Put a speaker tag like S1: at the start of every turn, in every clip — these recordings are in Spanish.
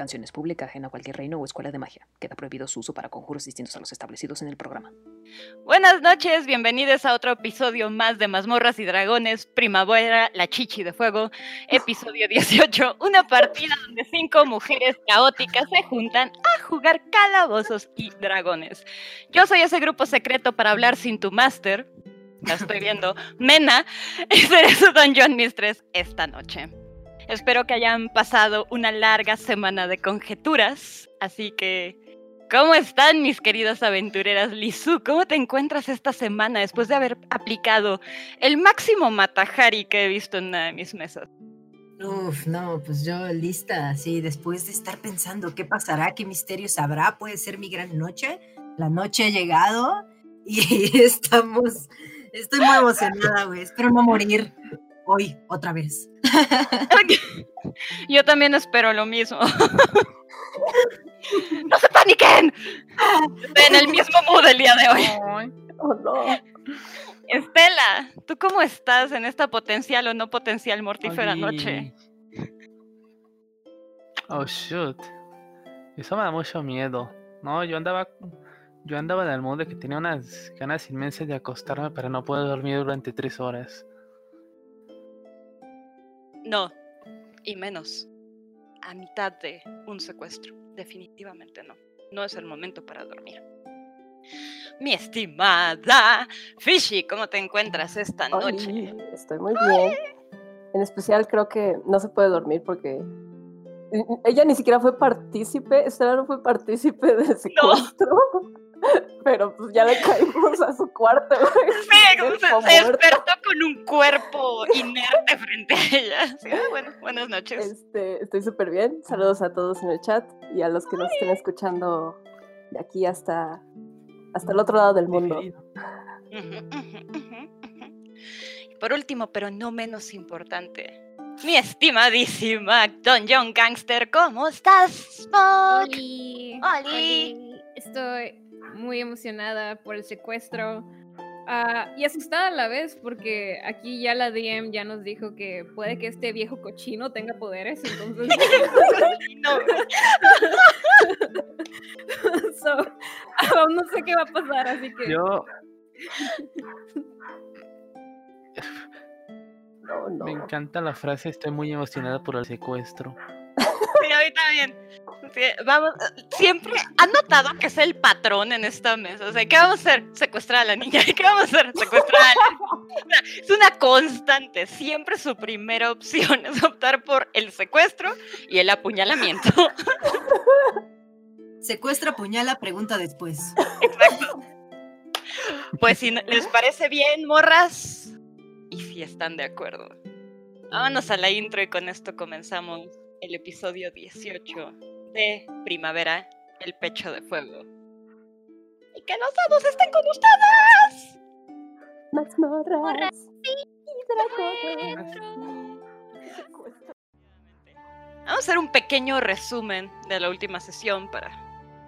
S1: Esta canción es pública, ajena a cualquier reino o escuela de magia. Queda prohibido su uso para conjuros distintos a los establecidos en el programa.
S2: Buenas noches, bienvenidos a otro episodio más de Mazmorras y Dragones, Primavera, la Chichi de Fuego, episodio 18, una partida donde cinco mujeres caóticas se juntan a jugar calabozos y dragones. Yo soy ese grupo secreto para hablar sin tu máster, la estoy viendo, Mena, y seré su Dungeon Mistress esta noche. Espero que hayan pasado una larga semana de conjeturas, así que ¿Cómo están mis queridas aventureras? Lizu, ¿cómo te encuentras esta semana después de haber aplicado el máximo Matahari que he visto en una de mis mesas?
S3: Uf, no, pues yo lista, sí, después de estar pensando qué pasará, qué misterios habrá, puede ser mi gran noche. La noche ha llegado y estamos, estoy muy emocionada, güey, espero no morir hoy otra vez.
S2: Yo también espero lo mismo. ¡No se paniquen! Estoy en el mismo mood el día de hoy.
S4: Oh, no.
S2: Estela, ¿tú cómo estás en esta potencial o no potencial mortífera noche?
S5: Oh shoot. Eso me da mucho miedo. No, yo andaba. Yo andaba en el mood de que tenía unas ganas inmensas de acostarme para no poder dormir durante tres horas.
S2: No, y menos. A mitad de un secuestro. Definitivamente no. No es el momento para dormir. Mi estimada Fishy, ¿cómo te encuentras esta noche?
S4: Estoy muy bien. En especial creo que no se puede dormir porque ella ni siquiera fue partícipe, Estela no fue partícipe del secuestro. Pero pues ya le caímos a su cuarto. Cuerpo
S2: se, despertó con un cuerpo inerte frente a ella. Sí, bueno, buenas noches.
S4: Este, estoy súper bien. Saludos a todos en el chat y a los que nos estén escuchando de aquí hasta, hasta el otro lado del mundo.
S2: Por último, pero no menos importante, mi estimadísima Dungeon Gangster, ¿cómo estás? Spock?
S6: Oli.
S2: Oli.
S6: Oli. Estoy muy emocionada por el secuestro. ah, y asustada a la vez porque aquí ya la DM ya nos dijo que puede que este viejo cochino tenga poderes, entonces
S2: No,
S6: so, aún no sé qué va a pasar, así que
S5: Yo
S4: No, no.
S5: me encanta la frase, estoy muy emocionada por el secuestro.
S2: Sí, a mí también. Sí, vamos, siempre han notado que es el patrón en esta mesa. O sea, ¿qué vamos a hacer? Secuestrar a la niña. ¿Qué vamos a hacer? Secuestrar a la niña. Es una constante. Siempre su primera opción es optar por el secuestro y el apuñalamiento.
S3: Secuestra, puñala, pregunta después.
S2: Exacto. Pues si les parece bien, morras, y si están de acuerdo, vámonos a la intro y con esto comenzamos el episodio 18 de Primavera, el pecho de fuego. Y que los dados estén con ustedes.
S4: Mazmorras y dragones. Secuestro.
S2: Vamos a hacer un pequeño resumen de la última sesión para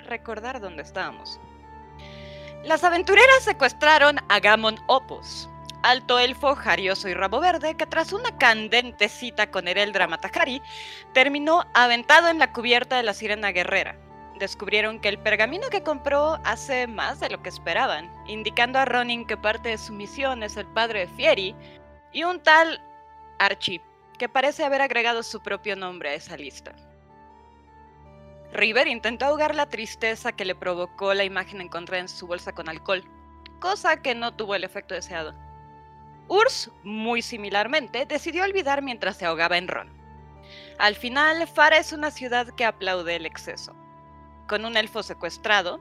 S2: recordar dónde estábamos. Las aventureras secuestraron a Gamon Opus, alto elfo, jarioso y rabo verde, que tras una candente cita con Ereldra Matahari, terminó aventado en la cubierta de la sirena guerrera. Descubrieron que el pergamino que compró hace más de lo que esperaban, indicando a Ronin que parte de su misión es el padre de Fieri y un tal Archie, que parece haber agregado su propio nombre a esa lista. River intentó ahogar la tristeza que le provocó la imagen encontrada en su bolsa con alcohol, cosa que no tuvo el efecto deseado. Urs, muy similarmente, decidió olvidar mientras se ahogaba en ron. Al final, Fara es una ciudad que aplaude el exceso. Con un elfo secuestrado,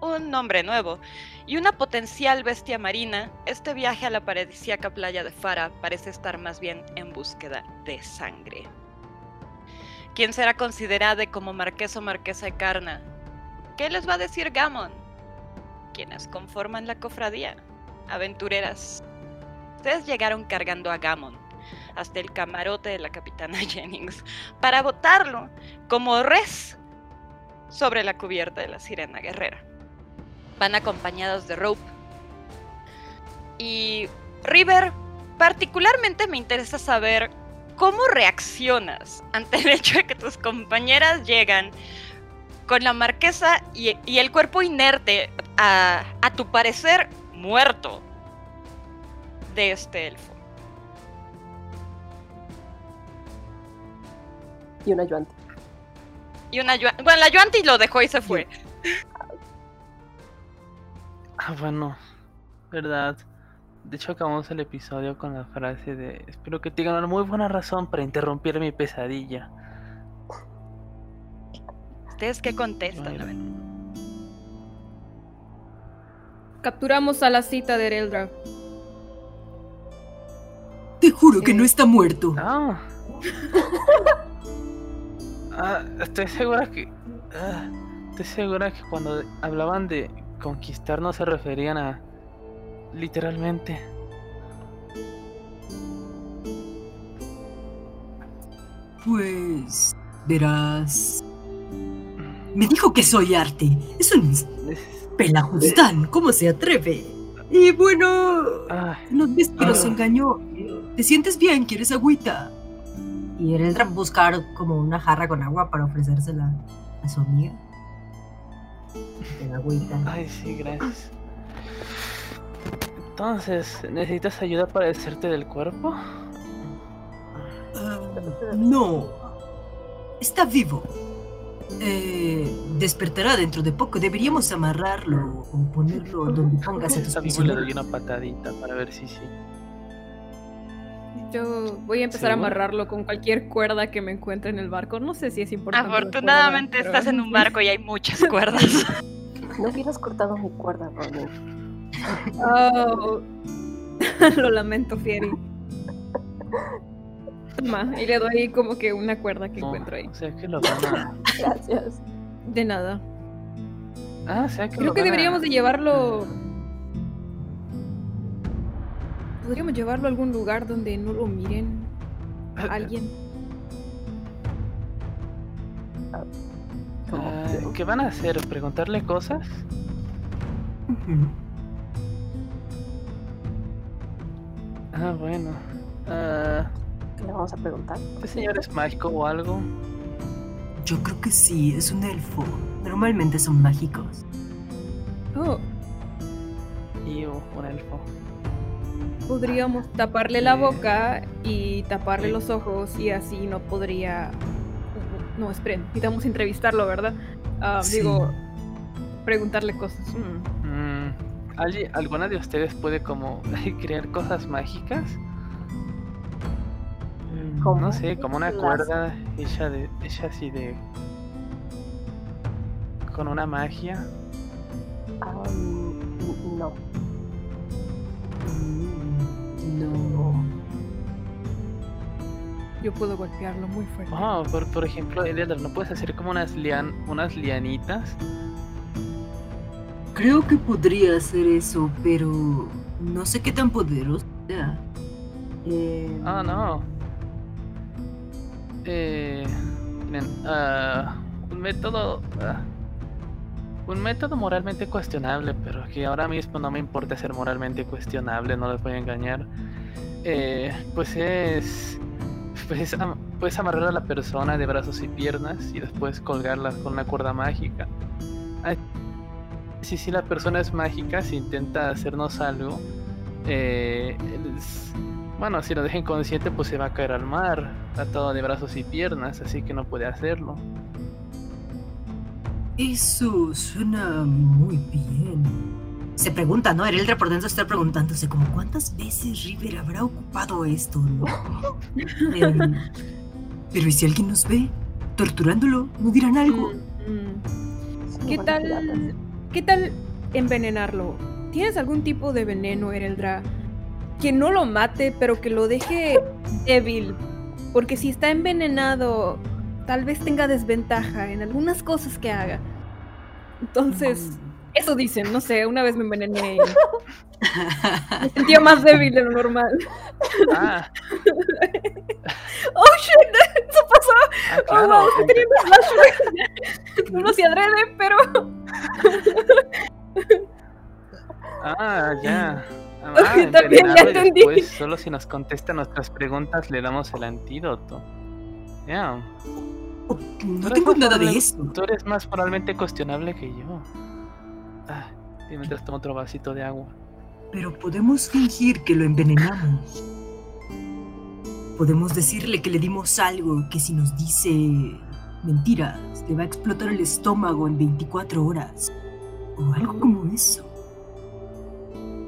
S2: un nombre nuevo y una potencial bestia marina, este viaje a la paradisíaca playa de Fara parece estar más bien en búsqueda de sangre. ¿Quién será considerada como marqués o marquesa de Carna? ¿Qué les va a decir Gamon? ¿Quiénes conforman la cofradía? Aventureras. Ustedes llegaron cargando a Gamon hasta el camarote de la capitana Jennings para botarlo como res sobre la cubierta de la sirena guerrera. Van acompañados de Rope. Y River, particularmente me interesa saber ¿cómo reaccionas ante el hecho de que tus compañeras llegan con la marquesa y, y el cuerpo inerte, a, a tu parecer muerto, de este elfo?
S4: Y una Yuanti.
S2: Y una Yuan- Bueno, la Yuanti lo dejó y se fue.
S5: Ah, bueno, verdad. De hecho, acabamos el episodio con la frase de espero que tengan una muy buena razón para interrumpir mi pesadilla.
S2: ¿Ustedes qué contestan? A ver.
S6: Capturamos a la cita de Ereldra.
S7: Te juro que
S6: Eh.
S7: no está muerto.
S5: Ah. Ah, estoy segura que. ah, estoy segura que cuando hablaban de conquistar no se referían a. literalmente.
S7: Pues, verás. Me dijo que soy arte. Es un pelajustán. ¿Cómo se atreve? Y bueno,
S5: ah,
S7: nos ves que nos
S5: Ah.
S7: engañó. ¿Te sientes bien? ¿Quieres agüita? Y él entra a buscar como una jarra con agua para ofrecérsela a su amiga. El agüita.
S5: ay, sí, gracias. Entonces, ¿necesitas ayuda para deshacerte del cuerpo?
S7: Ah, no. Está vivo. Eh, despertará dentro de poco. Deberíamos amarrarlo o ponerlo donde pongas a tus
S5: Está vivo y le doy una patadita para ver si sí.
S6: Yo voy a empezar a amarrarlo con cualquier cuerda que me encuentre en el barco. No sé si es importante.
S2: Afortunadamente
S6: cuerda,
S2: estás en un barco y hay muchas cuerdas.
S4: No hubieras cortado mi cuerda, Ronin.
S6: Oh. Lo lamento, Fieri. Toma, y le doy como que una cuerda que
S5: No,
S6: encuentro ahí.
S5: O sea que lo van a.
S4: Gracias.
S6: De nada.
S5: Ah, o sea que
S6: Creo
S5: lo
S6: que
S5: van a-
S6: deberíamos de llevarlo. Podríamos llevarlo a algún lugar donde no lo miren a alguien.
S5: Ah. ¿Qué van a hacer? ¿Preguntarle cosas? Ah, bueno. Ah,
S4: ¿Qué le vamos a preguntar?
S5: ¿Este señor es mágico o algo?
S7: Yo creo que sí, es un elfo. Normalmente son mágicos.
S6: Oh,
S5: Y un elfo.
S6: Podríamos taparle la boca y taparle los ojos y así no podría. No, esperen, necesitamos entrevistarlo, ¿verdad? Ah,
S7: Sí.
S6: Digo, preguntarle cosas. Mm.
S5: Mm, ¿alguien- ¿Alguna de ustedes puede como crear cosas mágicas? Mm,
S4: ¿Cómo?
S5: No sé, como una cuerda hecha de hecha así de con una magia.
S4: Ah, no.
S7: No.
S6: Yo puedo golpearlo muy fuerte.
S5: Oh, por, por ejemplo, Eldar, ¿no puedes hacer como unas lian unas lianitas?
S7: Creo que podría hacer eso, pero no sé qué tan poderoso sea. Eh,
S5: Ah, no. Eh, miren, ah, un método. ah, un método moralmente cuestionable, pero que ahora mismo no me importa ser moralmente cuestionable, no les voy a engañar. Eh, pues es. Pues am- puedes amarrar a la persona de brazos y piernas y después colgarla con una cuerda mágica. Si, si la persona es mágica, si intenta hacernos algo, eh, bueno, si lo deja inconsciente, pues se va a caer al mar, atado de brazos y piernas, así que no puede hacerlo.
S7: Eso suena muy bien. Se pregunta, ¿no? Ereldra por dentro está preguntándose como cuántas veces River habrá ocupado esto, ¿no? Em, pero ¿y si alguien nos ve torturándolo? ¿No dirán algo?
S6: Mm, mm. ¿Qué tal? ¿Qué tal envenenarlo? ¿Tienes algún tipo de veneno, Ereldra? Que no lo mate, pero que lo deje débil. Porque si está envenenado, tal vez tenga desventaja en algunas cosas que haga. Entonces, eso dicen, no sé, una vez me envenené y me sentía más débil de lo normal.
S5: Ah,
S6: ¡Oh, shit! ¡Eso pasó!
S5: ah,
S6: ¡Oh,
S5: claro. empe-
S6: teniendo flashbacks. No lo hacía adrede, pero...
S5: Ah, ya. Ah,
S6: También ya entendí.
S5: después, solo si nos contesta nuestras preguntas le damos el antídoto. Ya.
S7: Oh,
S5: Tú
S7: no tengo nada de eso.
S5: Tú eres más moralmente cuestionable que yo. Ah, y mientras tomo otro vasito de agua.
S7: Pero podemos fingir que lo envenenamos. Podemos decirle que le dimos algo que si nos dice mentiras, le va a explotar el estómago en 24 horas. O algo como eso.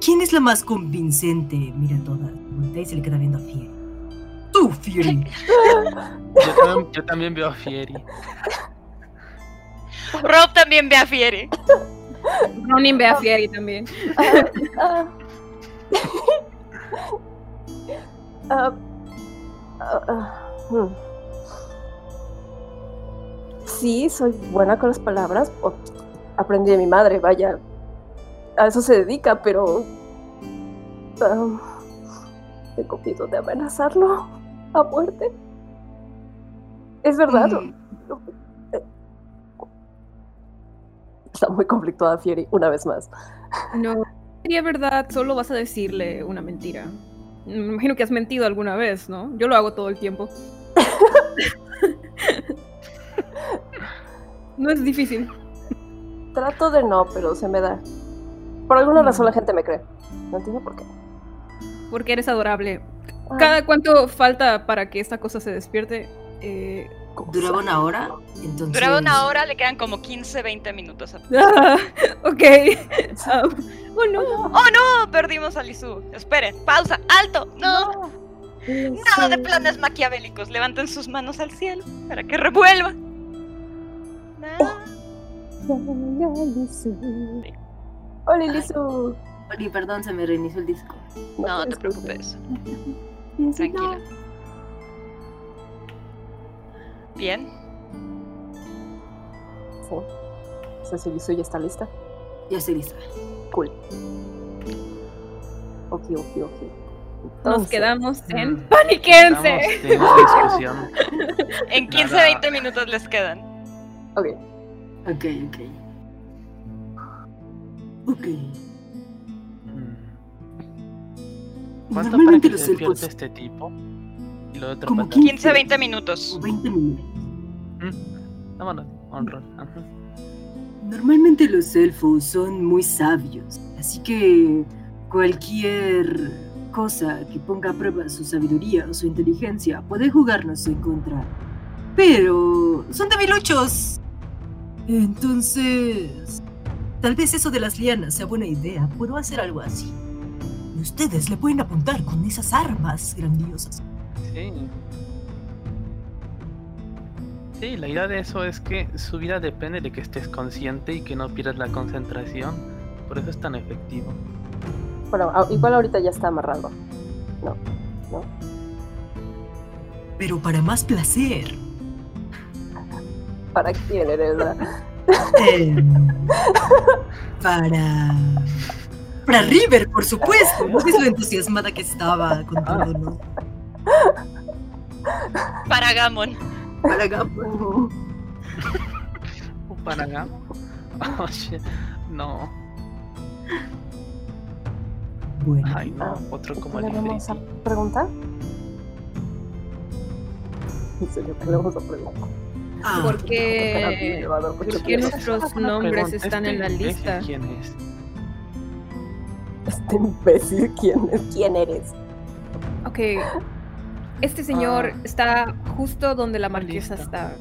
S7: ¿Quién es la más convincente? Mira todas. Voltea y se le queda viendo a Fieri. ¡Tú, Fieri!
S5: Yo también, yo también veo a Fieri.
S2: Rob también ve a Fieri.
S6: Ronin ve a Fieri también.
S4: Ah. Ah, ah, ah. Sí, soy buena con las palabras. aprendí de mi madre, vaya. A eso se dedica, pero. ah, tengo miedo de amenazarlo a muerte. Es verdad.
S7: Mm.
S4: Está muy conflictuada Fieri, una vez más.
S6: No, sería verdad, solo vas a decirle una mentira. Me imagino que has mentido alguna vez, ¿no? Yo lo hago todo el tiempo. no es difícil.
S4: Trato de no, pero se me da. Por alguna razón la gente me cree. No entiendo por qué.
S6: Porque eres adorable.
S4: Ah,
S6: ¿Cada cuánto falta para que esta cosa se despierte? Eh,
S4: cosa.
S7: ¿Duraba una hora? Entonces...
S2: Duraba una hora, le quedan como 15, 20 minutos.
S6: ah, ok. Oh no.
S2: ¡Oh, no! Perdimos a Lizu. Esperen, pausa, alto. No, nada de planes maquiavélicos. Levanten sus manos al cielo para que revuelva. Nada.
S4: Hola, Lizu.
S7: Oli, perdón, se me reinició el disco.
S2: No te
S4: tienes
S2: preocupes. Tranquila. Bien.
S4: Sí. Si Lizu ya está lista.
S7: Ya estoy lista.
S4: Cool. Ok, ok, ok.
S6: Nos
S4: Entonces,
S6: quedamos en
S5: Mm,
S6: paniquense.
S5: En discusión.
S2: En 15,
S5: Nada.
S2: 20 minutos les quedan.
S4: Ok.
S7: Ok, ok. Ok.
S5: Mm. ¿Cuánto para que
S7: los
S5: se despierte
S7: elfos...
S5: este tipo? Y lo otro
S7: Como
S5: para-
S2: 15, 20 minutos.
S7: o 20 minutos.
S5: Mm, Vámonos, on roll. Ajá.
S7: Normalmente los elfos son muy sabios, así que cualquier cosa que ponga a prueba su sabiduría o su inteligencia puede jugarnos en contra. Pero son debiluchos. Entonces, tal vez eso de las lianas sea buena idea. Puedo hacer algo así. Y ustedes le pueden apuntar con esas armas grandiosas.
S5: Sí. Sí, la idea de eso es que su vida depende de que estés consciente y que no pierdas la concentración. Por eso es tan efectivo.
S4: Bueno, igual ahorita ya está amarrado.
S7: Pero para más placer.
S4: ¿Para quién eres? verdad?
S7: Em, para. Para River, por supuesto. No sé lo entusiasmada que estaba contándonos.
S2: Para Gamon.
S7: Para.
S4: Ujú.
S5: Para acá. Oh, shit. No.
S7: Bueno,
S5: Ay, no. Otro
S4: ¿y
S5: como el
S4: le vamos a preguntar? En serio, ¿qué le vamos a preguntar?
S7: ah,
S6: Porque,
S4: Porque
S6: porque nuestros nombres están en la
S5: ¿este
S6: lista.
S5: imbécil ¿Quién es?
S4: Este imbécil, ¿quién, es? ¿quién eres?
S6: Ok. Este señor
S5: Ah.
S6: está justo donde la marquesa está.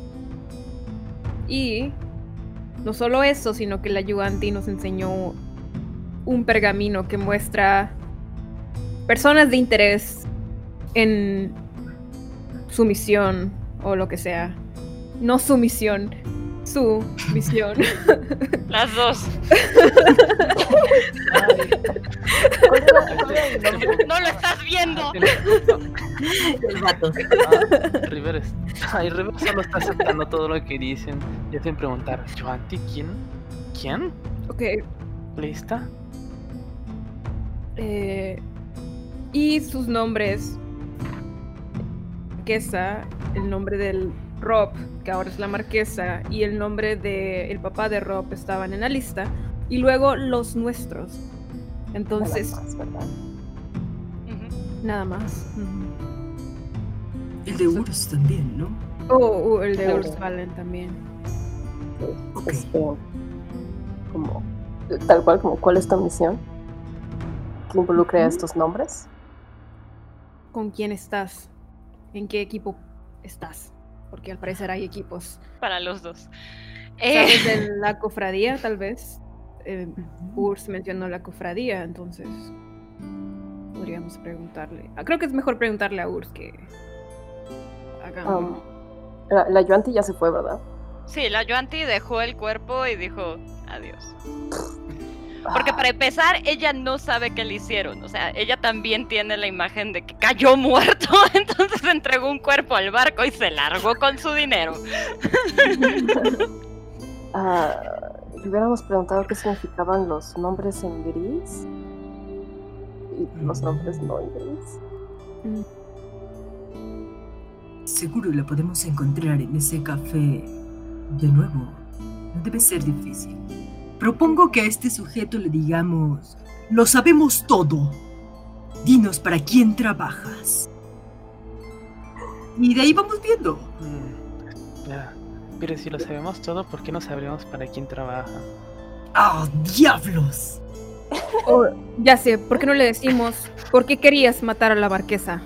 S6: Y no solo eso, sino que la ayudante nos enseñó un pergamino que muestra personas de interés en su misión o lo que sea. No su misión, su misión.
S2: Las dos. No lo estás viendo.
S7: el vato.
S5: Ah, River es... Ay, River solo está aceptando todo lo que dicen. Ya sin preguntar, ¿Joanti quién? ¿Quién?
S6: ok.
S5: ¿Lista?
S6: Eh, y sus nombres. Marquesa, el nombre del Rob, que ahora es la marquesa, y el nombre del papá de Rob estaban en la lista. Y luego los nuestros. Entonces,
S4: Nada más, ¿verdad?
S6: Nada más.
S7: El de Urus también, ¿no?
S6: Oh, oh, el de
S4: Claro.
S6: Ursvalen también.
S4: Este, como, tal cual, como, ¿cuál es tu misión? ¿Que involucre a
S6: Ujú.
S4: estos nombres?
S6: ¿Con quién estás? ¿En qué equipo estás? Porque al parecer hay equipos.
S2: Para los dos. Eh,
S6: ¿Sabes de la cofradía, tal vez? Eh, Urs mencionó la cofradía, entonces podríamos preguntarle. Ah, Creo que es mejor preguntarle a Urs que
S4: Um, la, la Yuanti ya se fue, ¿verdad?
S2: sí, la Yuanti dejó el cuerpo y dijo adiós. Porque para empezar, ella no sabe qué le hicieron. O sea, ella también tiene la imagen de que cayó muerto. Entonces entregó un cuerpo al barco y se largó con su dinero.
S4: Ah, le hubiéramos preguntado qué significaban los nombres en gris y los nombres no en gris.
S7: Seguro la podemos encontrar en ese café. De nuevo, debe ser difícil. Propongo que a este sujeto le digamos, lo sabemos todo. Dinos para quién trabajas. Y de ahí vamos viendo.
S5: Mm. Pero si lo sabemos todo, ¿por qué no sabríamos para quién trabaja?
S7: ¡Ah, diablos!
S6: Oh, ya sé, ¿por qué no le decimos por qué querías matar a la marquesa?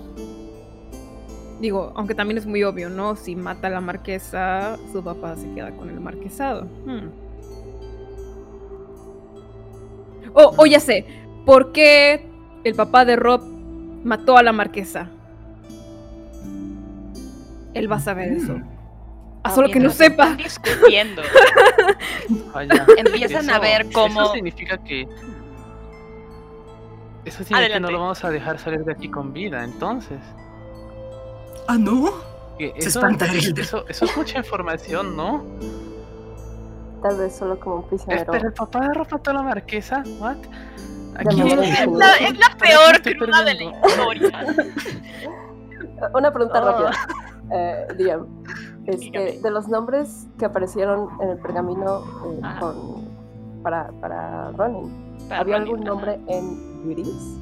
S6: Digo, aunque también es muy obvio, ¿no? Si mata a la marquesa, su papá se queda con el marquesado. Hmm. Oh, oh, ya sé. ¿Por qué el papá de Rob mató a la marquesa? Él va a saber eso. A solo que no sepa.
S2: discutiendo.
S5: Vaya.
S2: Empiezan a ver cómo-
S5: Eso significa que. Eso significa que no lo vamos a dejar salir de aquí con vida, entonces.
S7: ¿Ah, no? Se
S5: Eso,
S7: espanta Hilda.
S5: eso, eso es mucha información, ¿no?
S4: Tal vez solo como un prisionero.
S5: Espera, el papá de Rob mató a la marquesa. ¿What? Aquí.
S2: Es la, es la
S5: Pero
S2: peor cruda de la historia.
S4: Una pregunta
S5: Ah.
S4: rápida. Eh, DM. Este, de los nombres que aparecieron en el pergamino eh, con, para, para Ronin,
S2: Para
S4: ¿había
S2: Ronin,
S4: algún
S2: ajá.
S4: nombre en gris?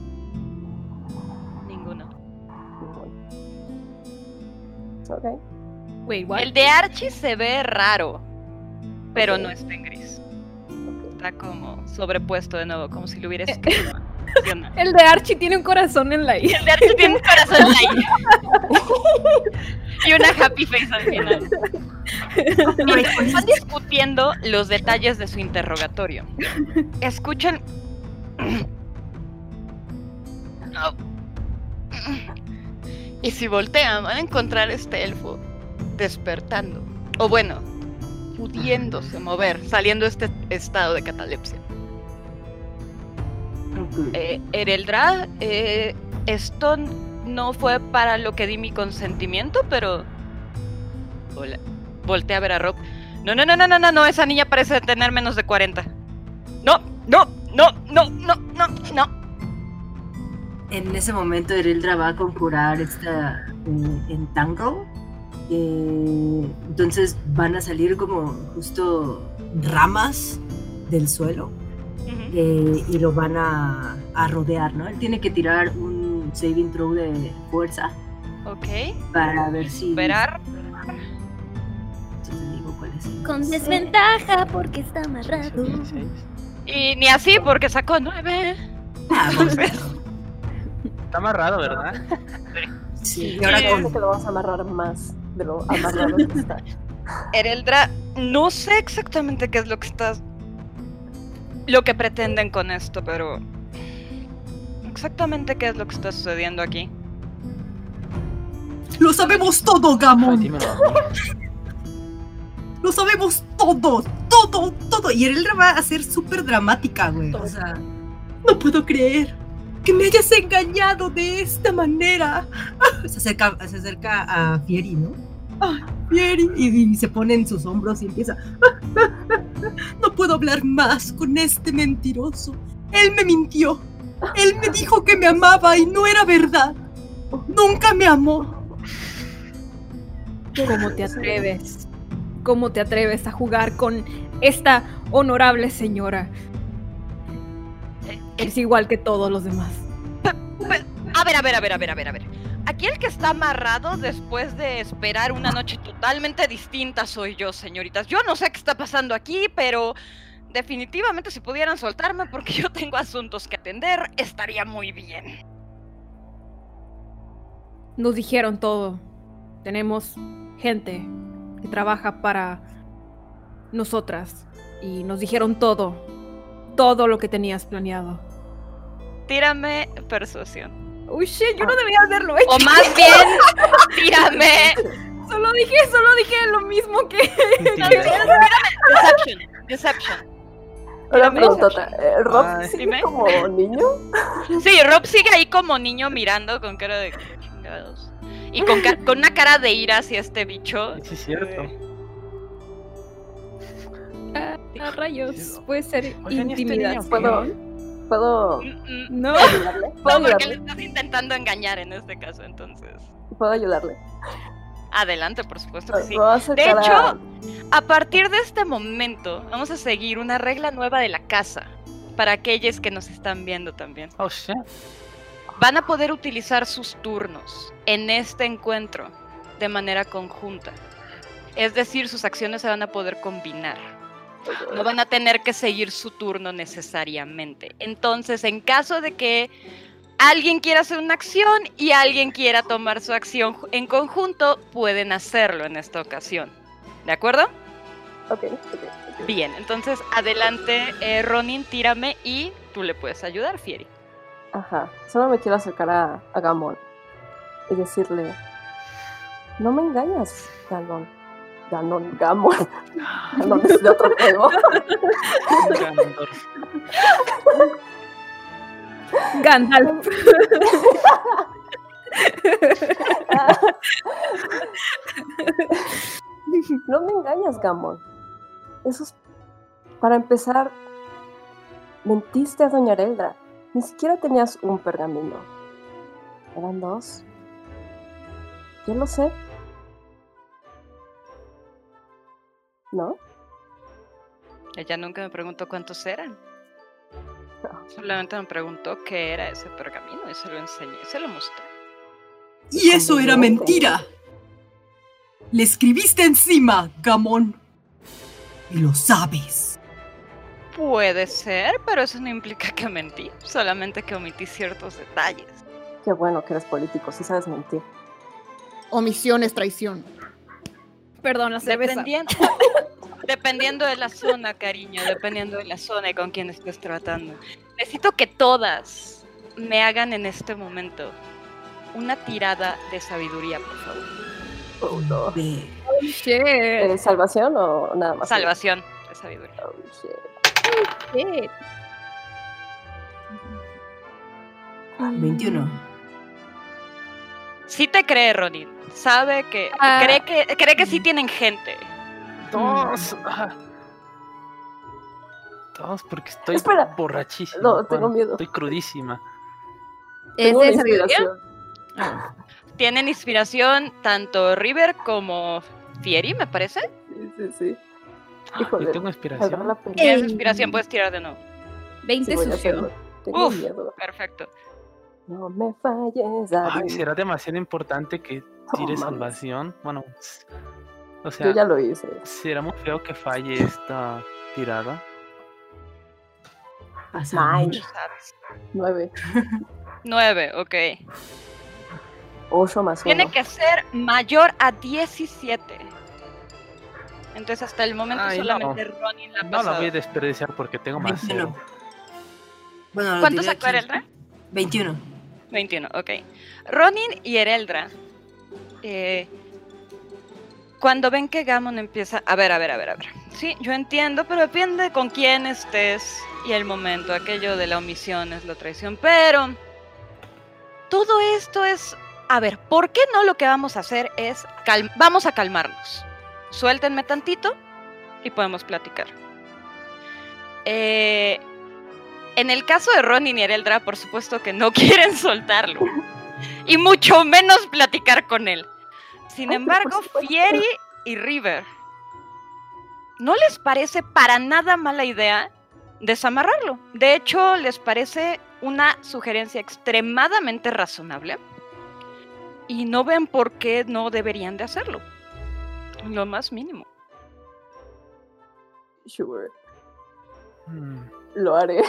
S2: Ninguno.
S4: Ok.
S6: Wait, what?
S2: El de Archie se ve raro, pero no está en gris. Está como sobrepuesto de nuevo, como si lo hubiera escrito. Funciona.
S6: El de Archie tiene un corazón en la I.
S2: El de Archie tiene un corazón ahí. y una happy face al final. Mientras están discutiendo los detalles de su interrogatorio. Escuchan. Y si voltean, van a encontrar a este elfo despertando. O bueno, pudiéndose mover, saliendo de este estado de catalepsia. Eh, Ereldra, eh, esto no fue para lo que di mi consentimiento, pero. Hola. Volteé a ver a Rob. No, no, no, no, no, no, no, esa niña parece tener menos de 40. No, no, no, no, no, no, no.
S7: En ese momento Ereldra va a conjurar esta eh, entangle. Eh, entonces van a salir como justo ramas del suelo eh, y lo van a, a rodear, ¿no? Él tiene que tirar un saving throw de fuerza
S2: Ok.
S7: para ver si...
S2: Superar.
S7: Yo te digo cuál es el-
S8: Con desventaja porque está amarrado.
S5: 16.
S2: Y ni así, porque sacó 9.
S7: Ah,
S5: Está amarrado, ¿verdad?
S7: sí, y ahora
S2: Sí.
S4: Creo
S7: con...
S4: que lo vamos a amarrar más de lo amarrado que está.
S2: Ereldra, no sé exactamente qué es lo que estás. Lo que pretenden con esto, pero. Exactamente qué es lo que está sucediendo aquí.
S7: ¡Lo sabemos todo, Gamon! ¡Lo sabemos todo! ¡Todo! ¡Todo! Y Ereldra va a ser súper dramática, güey. O sea, no puedo creer que me hayas engañado de esta manera. Se acerca, se acerca a Fieri, ¿no? ¡Ah, Fieri! Y, y se pone en sus hombros y empieza. "Ah, ah, ah, ah, No puedo hablar más con este mentiroso. Él me mintió. Él me dijo que me amaba y no era verdad. Nunca me amó.
S6: ¿Cómo te atreves? ¿Cómo te atreves a jugar con esta honorable señora? Es igual que todos los demás.
S2: A ver, a ver, a ver, a ver, a ver, a ver. Aquí el que está amarrado después de esperar una noche totalmente distinta soy yo, señoritas. Yo no sé qué está pasando aquí, pero definitivamente si pudieran soltarme porque yo tengo asuntos que atender, estaría muy bien.
S6: Nos dijeron todo. Tenemos gente que trabaja para nosotras. Y nos dijeron todo. Todo lo que tenías planeado.
S2: Tírame persuasión.
S6: Uy, shit, yo no debía haberlo hecho.
S2: O más bien, tírame
S6: Solo dije, solo dije lo mismo que.
S2: Deception. Deception.
S4: Una preguntota. eh, ¿Rob
S5: Ay.
S4: sigue
S2: Dime.
S4: como niño?
S2: Sí, Rob sigue ahí como niño mirando con cara de chingados. Y con, ca- con una cara de ira hacia este bicho.
S5: Sí, es cierto.
S6: Ah, rayos, puede ser
S5: Oigan, ¿y este.
S4: ¿Puedo, puedo
S2: mm, mm,
S6: No.
S4: ayudarle? ¿Puedo
S2: No, porque le estás intentando engañar en este caso, entonces.
S4: ¿Puedo ayudarle?
S2: Adelante, por supuesto que sí.
S4: A
S2: De
S4: a-
S2: hecho- A partir de este momento, vamos a seguir una regla nueva de la casa. Para aquellos que nos están viendo también.
S5: Oh, shit.
S2: Van a poder utilizar sus turnos en este encuentro de manera conjunta. Es decir, sus acciones se van a poder combinar. No van a tener que seguir su turno necesariamente. Entonces, en caso de que alguien quiera hacer una acción y alguien quiera tomar su acción en conjunto, pueden hacerlo en esta ocasión. ¿De acuerdo?
S4: Ok, ok, ok.
S2: Bien, entonces adelante, eh, Ronin, tírame y tú le puedes ayudar, Fieri.
S4: Ajá. Solo me quiero acercar a, a Gamon y decirle: No me engañas, Ganon. Ganon, Gamon. Ganon es de otro juego.
S5: Gandalf.
S4: No me engañas, Gamon. Eso es. Para empezar, mentiste a Doña Eldra. Ni siquiera tenías un pergamino. Eran dos. Yo lo sé. ¿No?
S2: Ella nunca me preguntó cuántos eran.
S4: No.
S2: Solamente me preguntó qué era ese pergamino y se lo enseñé, se lo mostré.
S7: Y eso era mentira. Le escribiste encima, Gamón. Y lo sabes.
S2: Puede ser, pero eso no implica que mentí, solamente que omití ciertos detalles.
S4: Qué bueno que eres político, sí sabes mentir.
S9: Omisión es traición.
S6: Perdón, la cerveza.
S2: Dependiendo, dependiendo de la zona, cariño, dependiendo de la zona y con quién estés tratando. Necesito que todas me hagan en este momento una tirada de sabiduría, por favor.
S4: Oh, no.
S6: Oh, shit.
S4: Eh, ¿Salvación o nada más?
S2: Salvación de sabiduría.
S4: Oh, shit.
S6: Shit.
S7: 21.
S2: Sí te cree, Ronin. Sabe que.
S6: Ah.
S2: Cree que cree que sí tienen gente.
S5: Dos. Ah. Dos, porque estoy
S4: Espera.
S5: borrachísima.
S4: No, tengo miedo.
S5: Estoy crudísima.
S6: ¿Es de
S4: inspiración.
S2: Tienen inspiración tanto River como Fieri, me parece.
S4: Sí, sí, sí.
S5: Ah,
S4: Híjole,
S5: Yo tengo inspiración.
S2: Tienes inspiración, puedes tirar de nuevo.
S6: 20
S4: Sí,
S6: sucio.
S2: Uf.
S4: miedo.
S2: Perfecto.
S4: No me falles,
S5: Ay, será demasiado importante que tire salvación. Bueno, o
S4: Yo
S5: sea,
S4: ya lo hice.
S5: será muy feo que falle esta tirada.
S2: Sabes.
S4: Nueve.
S2: Nueve, ok.
S4: Ocho más uno.
S2: Tiene que ser mayor a 17. Entonces hasta el momento
S5: Ay, no.
S2: solamente Ronin la ha
S5: No la voy a desperdiciar porque tengo más
S7: 21.
S5: cero.
S7: Bueno,
S2: ¿Cuánto sacó. Ereldra?
S7: 21.
S2: 21, ok. Ronin y Ereldra. eh, cuando ven que Gamon empieza. A ver, a ver, a ver, a ver. Sí, yo entiendo, pero depende con quién estés y el momento. Aquello de la omisión es la traición. Pero. Todo esto es. A ver, ¿por qué no lo que vamos a hacer es. Vamos a calmarnos. Suéltenme tantito y podemos platicar. Eh, en el caso de Ronin y Ereldra, por supuesto que no quieren soltarlo. Y mucho menos platicar con él. Sin embargo. Fieri y River, ¿no les parece para nada mala idea desamarrarlo. De hecho, les parece una sugerencia extremadamente razonable y no ven por qué no deberían de hacerlo. Lo más mínimo.
S4: Sure,
S5: Mm,
S4: lo haré.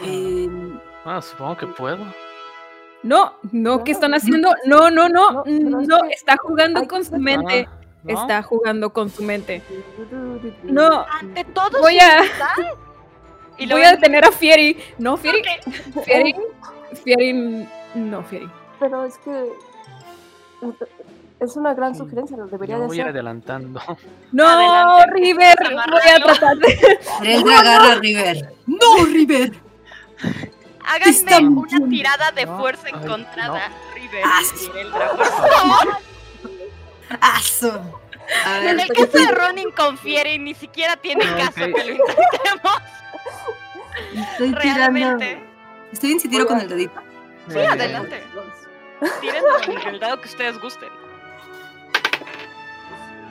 S5: sí.
S7: Eh,
S5: Ah, supongo que puedo.
S6: No, no, ¿qué están haciendo? No, no, no,
S4: es
S6: no, está jugando con su mente.
S5: Ah, ¿no?
S6: Está jugando con su mente. No,
S2: Ante todo,
S6: voy a.
S2: Y lo
S6: voy a detener a Fieri. No, Fieri,
S2: Ok.
S6: Fieri, Fieri, no, Fieri.
S4: Pero es que es una gran sugerencia, lo debería
S5: Yo
S4: de
S5: voy
S4: hacer.
S5: adelantando.
S6: No,
S2: Adelante,
S6: River, voy a tratar de...
S7: Eldra agarra a River. ¡No, River!
S2: Háganme
S7: Está
S2: una tirada de
S5: No,
S2: fuerza
S5: ay,
S2: encontrada, River y por favor.
S7: ¡Aso! A ver,
S2: En el caso de Ronin confiere ni siquiera tiene
S5: No,
S2: caso que lo intentemos
S7: estoy tirando.
S2: realmente.
S7: ¿Estoy bien si tiro con el dedito?
S2: Sí, adelante. Tiren con el dado que ustedes gusten.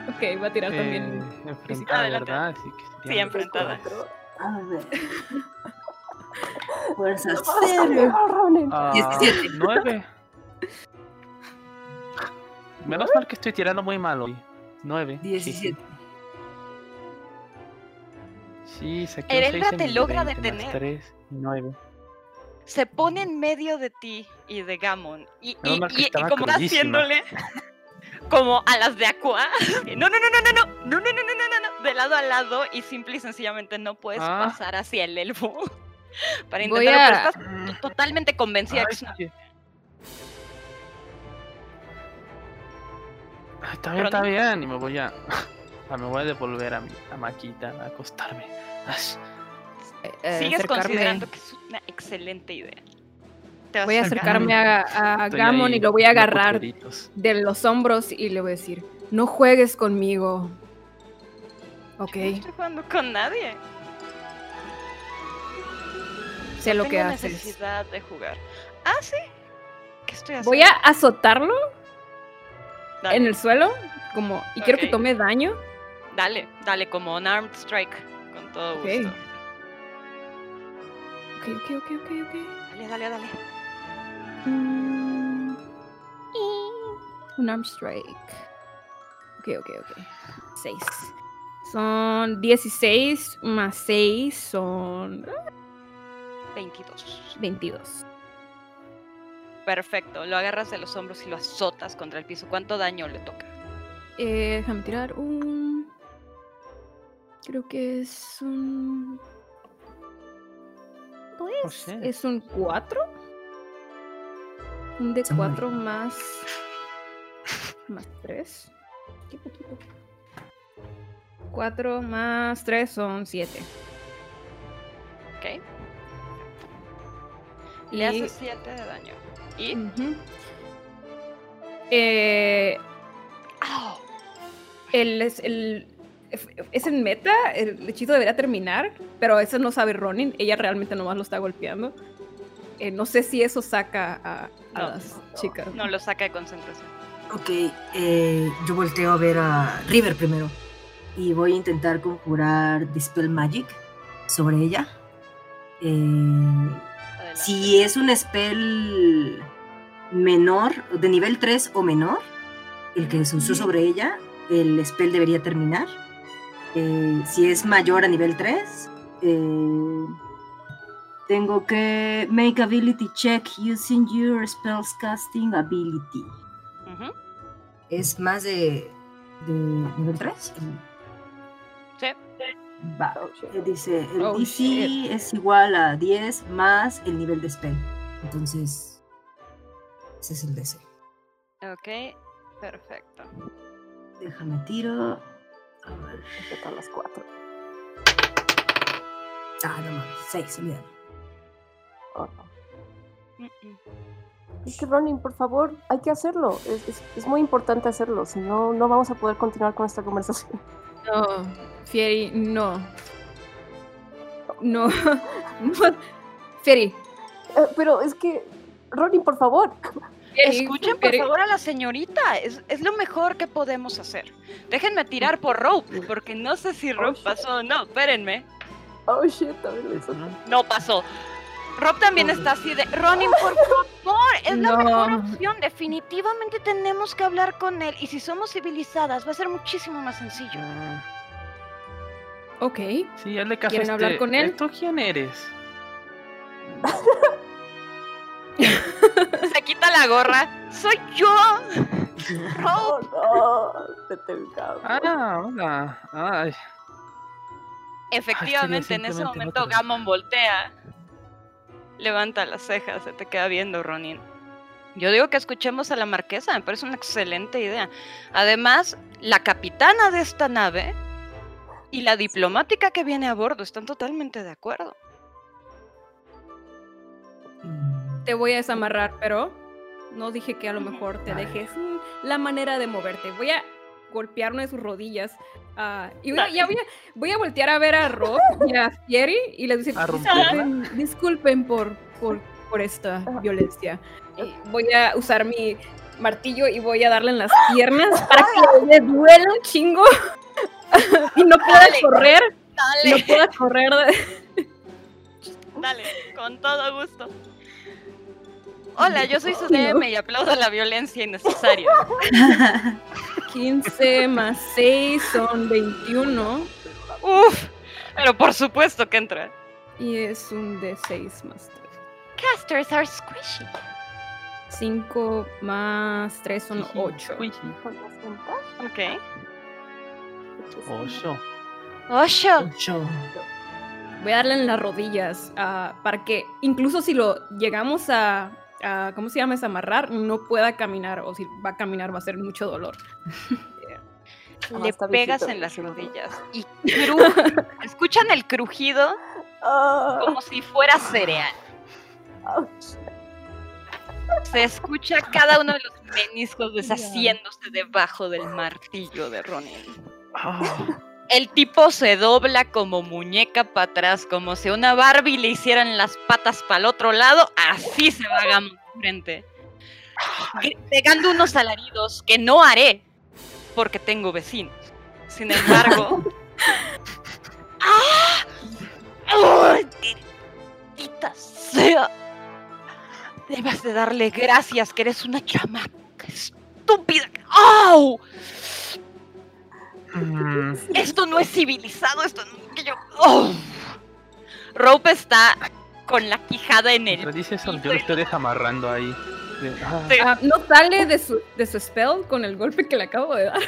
S6: Ok, va a tirar también.
S5: Eh, enfrentada,
S2: adelante.
S5: ¿verdad? Así que
S2: Sí, enfrentada.
S7: A ver. Fuerza cero.
S4: amigo, Ronin.
S5: Ah,
S7: 17.
S5: Nueve. Menos mal que estoy tirando muy mal hoy. Nueve. sí, sí.
S7: 17.
S5: Sí, saqué
S2: Erendra
S5: un en
S2: te logra
S5: 20 más
S2: detener.
S5: tres, nueve.
S2: Se pone en medio de ti y de Gamon. Y, y, y- y como
S5: crudísima.
S2: haciéndole como a las de Aqua. No, no, no, no, no, no, no, no, no, no, no, no, no, de lado a lado y simple y sencillamente no puedes
S5: Ah.
S2: pasar hacia el elfo. Para
S6: Voy
S2: intentarlo,
S6: a-
S2: pero estás to- totalmente convencida que
S5: Ay,
S2: es una
S5: que- Ay, está bien, está bien. Y me voy a. me voy a devolver a mi a Maquita a acostarme. Ash.
S6: eh,
S2: Sigues
S6: acercarme-
S2: considerando que es una excelente idea. Te vas
S6: Voy a
S2: acercar.
S6: acercarme a, a Gamon
S5: ahí
S6: y lo voy a agarrar de los hombros y le voy a decir, no juegues conmigo. Ok,
S2: No estoy jugando con nadie.
S6: sé lo
S2: Tengo
S6: que haces.
S2: necesidad de jugar. Ah, sí. ¿Qué estoy haciendo?
S6: Voy a azotarlo
S2: Dale,
S6: en el suelo, como, y quiero que tome daño.
S2: dale, dale, como un armed strike. Con todo gusto.
S6: Ok, ok, ok, ok, ok.
S2: Dale, dale, dale.
S6: Mm. Un arm strike. Ok, ok, ok. 6. Son 16 más 6 son
S2: 22.
S6: 22.
S2: Perfecto. Lo agarras de los hombros y lo azotas contra el piso. ¿Cuánto daño le toca?
S6: Eh, déjame tirar un. Creo que es un.
S5: Oh,
S6: Pues
S5: shit.
S6: es un 4. Un de
S7: Está muy
S6: 4 más. Más 3. Qué poquito. 4 más 3 son 7.
S2: Ok.
S6: Y...
S2: Le haces 7 de daño. ¿Y?
S6: Ujú. Eh,
S2: ¡Au!
S6: el, es, el, es en meta, el hechizo debería terminar, pero eso no sabe Ronin, ella realmente nomás lo está golpeando. Eh, no sé si eso saca a, a
S2: No.
S6: las chicas.
S2: No lo saca de concentración.
S7: Ok, eh, yo volteo a ver a River primero. Y voy a intentar conjurar Dispel Magic sobre ella. Eh, si es un spell menor, de nivel 3 o menor, el que se usó sobre ella, el spell debería terminar. Eh, si es mayor a nivel 3, eh, tengo que make ability check using your spells casting ability.
S2: Ujú.
S7: ¿Es más de, de nivel 3?
S2: Sí.
S7: Va.
S4: Oh,
S7: Dice, el
S6: Oh,
S7: DC
S6: shit.
S7: es igual a 10 más el nivel de spell. Entonces, ese es el DC.
S2: Ok. Perfecto.
S7: Déjame tiro. A ver.
S4: A las 4.
S7: Ah, no mames. 6, olvídalo.
S4: Es que Ronin, por favor, hay que hacerlo. Es, es- es muy importante hacerlo. Si no, no vamos a poder continuar con esta conversación.
S6: No, Fieri, no. No. Fieri,
S4: Eh, pero es que, Ronin, por favor.
S2: Escuchen por favor a la señorita, es, es lo mejor que podemos hacer. Déjenme tirar por Rope, porque no sé si Rope pasó o no, espérenme.
S4: Oh shit, también lo hizo.
S2: No pasó. Rob también está así de, Ronin, por favor, es la
S6: No.
S2: mejor opción. Definitivamente tenemos que hablar con él. Y si somos civilizadas, va a ser muchísimo más sencillo.
S6: Ok.
S5: Sí, hazle caso a
S6: ¿Quieren hablar
S5: este-
S6: con él?
S5: ¿Tú quién eres?
S2: Se quita la gorra. ¡Soy yo!
S4: Oh
S2: Rob.
S4: no, vete el cabo.
S5: Ah, hola. Ay.
S2: Efectivamente, en ese momento. Gammon voltea. Levanta las cejas, se te queda viendo, Ronin. Yo digo que escuchemos a la marquesa, me parece una excelente idea. Además, la capitana de esta nave y la diplomática que viene a bordo están totalmente de acuerdo.
S6: Te voy a desamarrar, pero no dije que a lo mejor te dejes mm, la manera de moverte. Voy a golpear una de sus rodillas. ah, y voy a, ya voy, a, voy a voltear a ver a Rob y a Fieri y les
S5: romperla.
S6: disculpen, disculpen por, por, por esta violencia. Y voy a usar mi martillo y voy a darle en las piernas para que le duela un chingo y no pueda
S2: Dale.
S6: correr.
S2: Dale,
S6: No pueda correr. de-
S2: dale, con todo gusto. Hola, yo soy su DM y aplaudo la violencia innecesaria.
S6: 15 más 6 son 21.
S2: Uf, pero por supuesto que entra.
S6: Y es un de 6 más 3.
S2: Casters are squishy.
S6: 5 más 3 son 8.
S5: Uy,
S4: Con las ventajas.
S2: Ok.
S5: ocho.
S2: Osho.
S7: Ocho.
S6: Voy a darle en las rodillas ah, para que incluso si lo llegamos a, a- ¿cómo se llama? Es amarrar, no pueda caminar o si va a caminar va a ser mucho dolor.
S4: Ah,
S2: Le pegas en las rodillas y escuchan el crujido
S4: Ah,
S2: como si fuera cereal. Se escucha cada uno de los meniscos deshaciéndose debajo del martillo de Ronin.
S5: Ah,
S2: El tipo se dobla como muñeca para atrás, como si a una Barbie le hicieran las patas para el otro lado, así se va Gammon de frente. Pegando unos alaridos que no haré, porque tengo vecinos. Sin embargo... ¡Ah! ¡Ay, maldita sea! Debes de darle gracias que eres una chamaca estúpida. ¡Au!
S5: Mm,
S2: Esto no es civilizado, esto no que yo. ¡Oh! Rope está con la quijada en
S5: Pero
S2: el.
S5: dice eso, yo lo estoy desamarrando ahí. De- ah,
S2: Sí.
S6: Ah, no sale de su, de su spell con el golpe que le acabo de dar.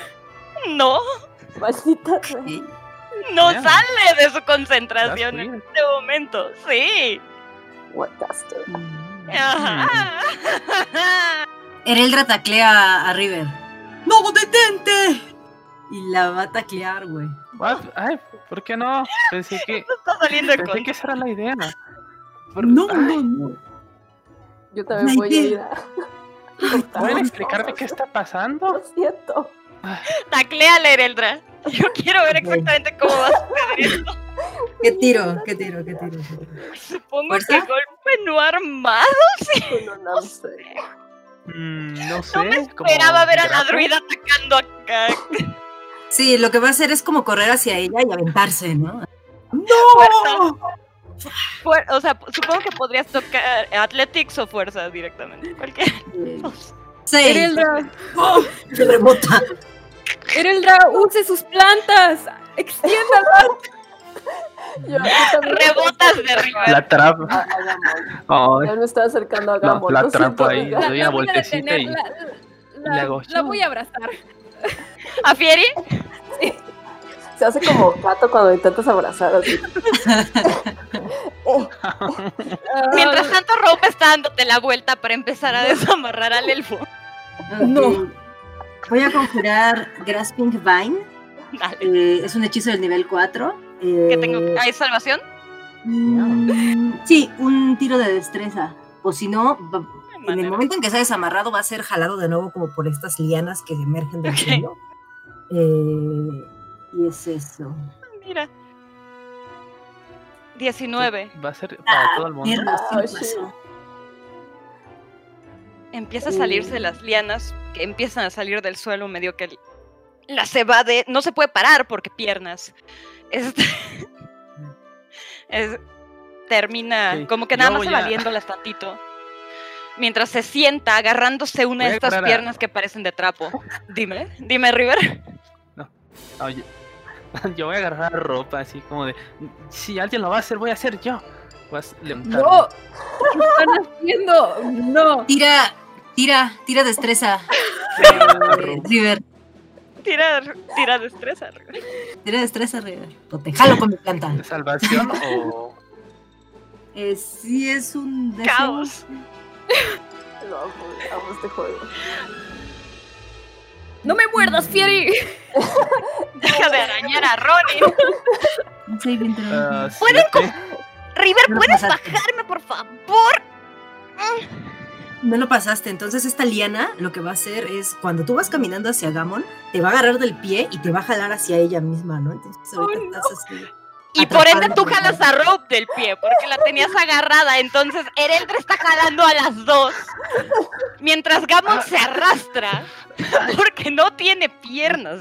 S2: No,
S4: Maldita.
S7: Sí.
S2: no
S5: Yeah.
S2: sale de su concentración en este momento. Sí.
S4: Warcaster.
S2: Ajá.
S7: Ereldra taclea a River. ¡No, detente! Y la va a taclear, güey.
S5: what? Ay, ¿por qué no? Pensé que,
S2: Está saliendo
S5: pensé
S2: con.
S5: que esa era la idea. Por-
S7: No,
S5: Ay,
S7: no, no.
S4: Yo también voy a ir a.
S5: ¿Pueden explicarme qué está pasando?
S4: Lo siento.
S2: Tacléale, Ereldra. Yo quiero ver exactamente cómo va a suceder esto.
S7: ¿Qué tiro? ¿Qué tiro? ¿Qué tiro?
S2: Supongo
S7: ¿Fuerza?
S2: que golpe no armado. Sí.
S4: No, no sé.
S5: Mm, no sé.
S2: No me esperaba ver a la druida atacando acá.
S7: Sí, lo que va a hacer es como correr hacia ella y aventarse, ¿no?
S2: Fuerza. Fuer- o sea, supongo que podrías tocar Athletics o fuerza directamente.
S6: Ereldra,
S7: ¡Oh! Se rebota.
S6: Use sus plantas. Extiéndalas.
S2: Rebotas de arriba.
S5: La trapa.
S4: A, a Gamon.
S5: Ay,
S4: Ya me estoy acercando a
S5: No,
S4: Gamon.
S5: la atrapo ahí. Le doy una
S6: voy a
S5: vueltecita
S6: detener,
S5: y-
S6: la, la-
S5: le hago
S6: la
S5: chu.
S6: voy a abrazar.
S2: ¿A Fieri?
S4: Se hace como gato cuando intentas abrazar así.
S2: Mientras tanto, Rope está dándote la vuelta para empezar a desamarrar al elfo.
S7: Ok. Voy a conjurar Grasping Vine.
S2: Dale.
S7: Eh, es un hechizo del nivel 4. Eh,
S2: ¿Qué tengo? ¿Hay salvación?
S7: mm, sí, un tiro de destreza. O si no, en el momento en que sea desamarrado va a ser jalado de nuevo como por estas lianas que emergen del
S2: Ok.
S7: suelo. Eh, y es eso.
S2: Mira. 19.
S5: Va a ser para todo el
S7: Mierda,
S5: mundo.
S4: Ah, sí.
S7: pasó.
S2: empieza a salirse de las lianas que empiezan a salir del suelo medio que las evade. No se puede parar porque piernas. Este, es- termina como que
S5: yo
S2: nada más
S5: voy a-
S2: evadiéndolas tantito. Mientras se sienta agarrándose una de estas
S5: a-
S2: piernas que parecen de trapo. Dime, dime, River.
S5: Oye, yo voy a agarrar ropa así como de. Si alguien lo va a hacer, voy a hacer yo. Voy a levantarme.
S6: ¡No! ¿Qué están haciendo? ¡No!
S3: Tira, tira, tira destreza. River,
S2: Tira, tira destreza, River.
S3: tira destreza, River. O te jalo con mi planta.
S5: ¿De salvación o.?
S3: Eh, sí, es un deseo.
S2: Caos.
S4: No, pues, amo este juego.
S6: ¡No me muerdas, Fieri!
S2: Deja de arañar a Ronnie.
S5: Ah,
S2: ¿Pueden? River,
S3: lo
S2: ¿puedes bajarme, por favor?
S3: No lo pasaste. Entonces esta liana lo que va a hacer es cuando tú vas caminando hacia Gamon, te va a agarrar del pie y te va a jalar hacia ella misma, ¿no? Entonces ahorita
S2: Oh, no.
S3: estás así.
S2: Y por ende tú jalas
S3: la-
S2: a Rope del pie, porque la tenías agarrada. Entonces Ereldra está jalando a las dos. Mientras Gamon se arrastra, porque no tiene piernas.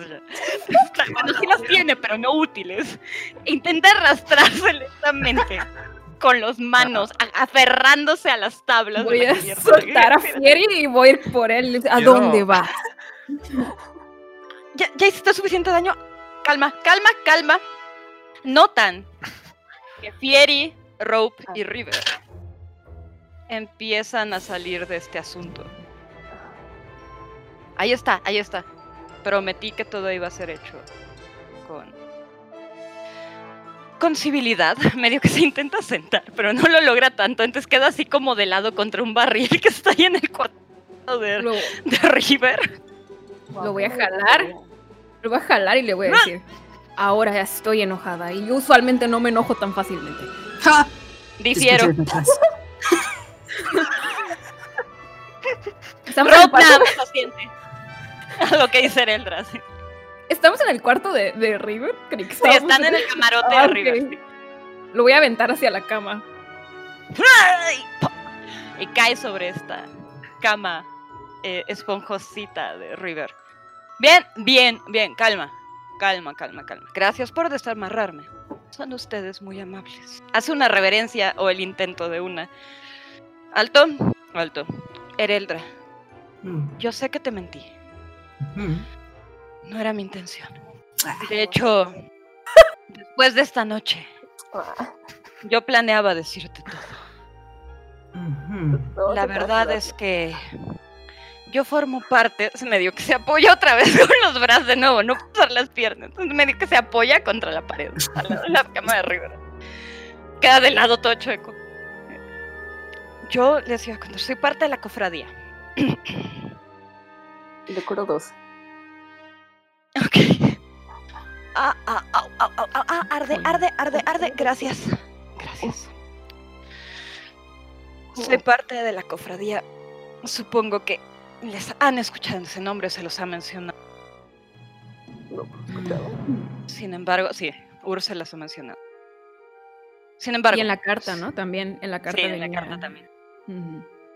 S2: Bueno, sí las tiene, pero no útiles. Intenta arrastrarse lentamente con los manos, aferrándose a las tablas. de
S6: Voy
S2: la
S6: a soltar a Fieri y voy a ir por él. ¿A
S5: Yo-
S6: dónde va?
S2: ya, ya hiciste suficiente daño. Calma, calma, calma. Notan que Fieri, Rope y River empiezan a salir de este asunto. Ahí está, ahí está. Prometí que todo iba a ser hecho con con civilidad, medio que se intenta sentar, pero no lo logra tanto, entonces queda así como de lado contra un barril que está ahí en el cuarto de,
S6: Lo,
S2: de River.
S6: Lo voy a jalar. lo voy a jalar y le voy a
S2: No.
S6: Ahora ya estoy enojada. Y yo usualmente no me enojo tan fácilmente.
S3: ¡Ja!
S2: Difiero.
S6: Estamos en.
S2: A lo que dice Eldra. Sí,
S6: estamos en el cuarto de, de River. Que
S2: Sí, están en el camarote
S6: Ah,
S2: de. River.
S6: Lo voy a aventar hacia la cama.
S2: Y cae sobre esta cama eh, esponjosita de River. Bien, bien, bien, calma. Calma, calma, calma. Gracias por desamarrarme. Son ustedes muy amables. Hace una reverencia o el intento de una. Alto, alto. Ereldra,
S3: Mm,
S2: yo sé que te mentí.
S3: mm.
S2: No era mi intención.
S3: Ah,
S2: De hecho, después de esta noche,
S4: Ah,
S2: yo planeaba decirte todo. La verdad es que yo formo parte, se medio que se apoya otra vez con los brazos de nuevo, no usar las piernas, entonces medio que se apoya contra la pared, la cama de River. Queda de lado todo chueco. Yo les iba a contar, soy parte de la cofradía.
S4: Le curo dos.
S2: Ok. Ah, ah, au, au, ah, arde, arde, arde, arde. Gracias. Gracias. Soy parte de la cofradía. Supongo que les han escuchado ese nombre, se los ha mencionado.
S4: No, escuchado.
S2: Sin embargo, sí, Ur se las ha mencionado. Sin embargo.
S6: Y en la carta, ¿no? También en la carta
S2: Sí, en la carta también.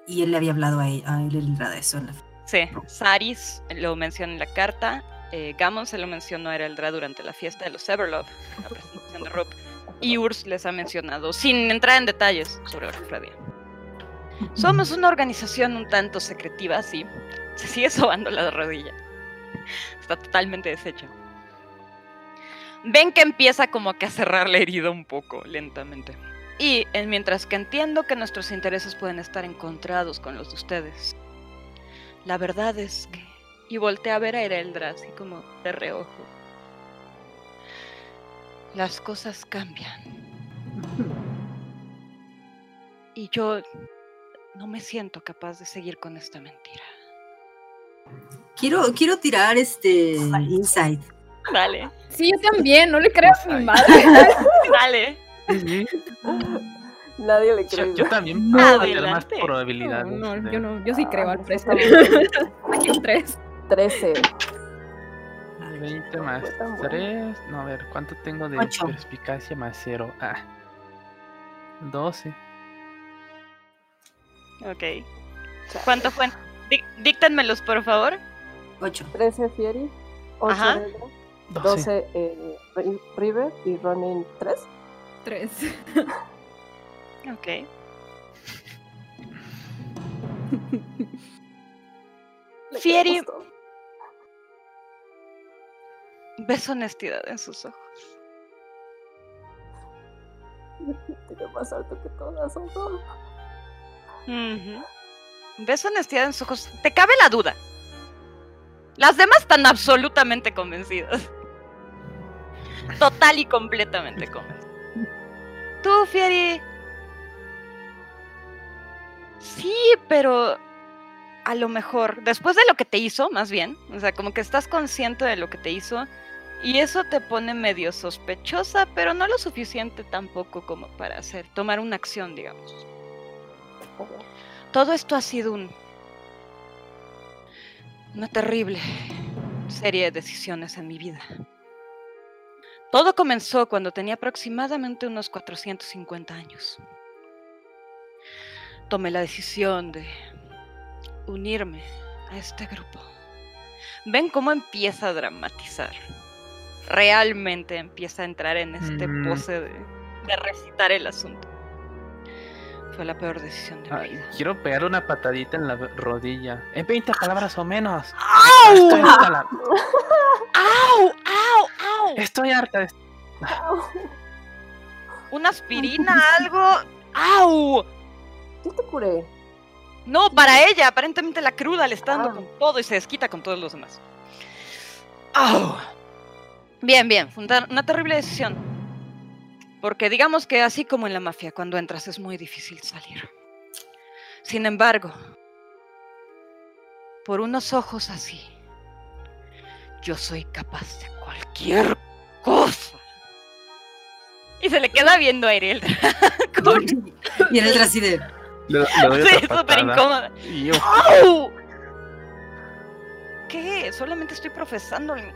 S3: Y él le había hablado a él, a él el de eso. en la-
S2: Sí, Saris lo menciona en la carta. Eh, Gamon se lo mencionó a Ereldra durante la fiesta de los Everlove, la presentación de Rob. Y Urs les ha mencionado, sin entrar en detalles sobre la cofradía. Somos una organización un tanto secretiva, sí. Se sigue sobando la rodilla. Está totalmente deshecha. Ven que empieza como que a cerrar la herida un poco, lentamente. Y en- mientras que entiendo que nuestros intereses pueden estar encontrados con los de ustedes, la verdad es que... Y volteé a ver a Ereldra así como de reojo. Las cosas cambian. Y yo no me siento capaz de seguir con esta mentira.
S3: Quiero, quiero tirar este insight.
S2: Dale,
S6: Sí, yo también, no le creo a mi madre.
S2: dale.
S5: Sí,
S4: Nadie le cree.
S5: yo también
S2: No,
S5: puedo tener más probabilidades.
S6: No, no,
S5: de-
S6: yo no, yo sí creo al
S4: Ah,
S6: precio. Aquí un tres.
S4: 13.
S5: 20 más
S4: fue tan bueno.
S5: 3. No, a ver, ¿cuánto tengo de
S3: Ocho.
S5: perspicacia más 0? Ah. 12.
S2: Ok. ¿Cuánto fue? Dí- díctanmelos, por favor.
S7: 8.
S4: 13 Fieri, 8
S2: Ajá.
S4: Negra,
S5: 12.
S4: 12 eh, Ri- River y Ronin 3.
S6: Tres.
S2: Ok. Fieri. Ves honestidad en sus ojos.
S4: Tiene más alto que todas, son
S2: Ves honestidad en sus ojos. Te cabe la duda. Las demás están absolutamente convencidas. Total y completamente convencidas. Tú, Fieri. Sí, pero a lo mejor, después de lo que te hizo, más bien, o sea, como que estás consciente de lo que te hizo y eso te pone medio sospechosa, pero no lo suficiente tampoco como para hacer, tomar una acción, digamos. Todo esto ha sido un, una terrible serie de decisiones en mi vida. Todo comenzó cuando tenía aproximadamente unos 450 años. Tomé la decisión de unirme a este grupo. Ven cómo empieza a dramatizar. Realmente empieza a entrar en este
S5: Mm.
S2: pose de, de recitar el asunto. Fue la peor decisión de mi
S5: Ay,
S2: vida.
S5: quiero pegar una patadita en la rodilla. En 20 palabras o menos.
S2: ¡Au!
S5: Estoy harta, la-
S2: ¡Au! ¡Au! ¡Au!
S5: Estoy harta de
S2: ¿Una aspirina, algo? ¡Au!
S4: Yo te curé.
S2: No, para ella, aparentemente la cruda le está dando
S4: Ah.
S2: con todo y se desquita con todos los demás. ¡Au! Bien, bien, una terrible decisión. Porque digamos que así como en la mafia, cuando entras es muy difícil salir. Sin embargo, por unos ojos así, yo soy capaz de cualquier cosa. Y se le queda viendo a Ariel. con...
S7: Y el otro así de.
S2: Sí, súper incómoda. ¿Qué? Solamente estoy profesando el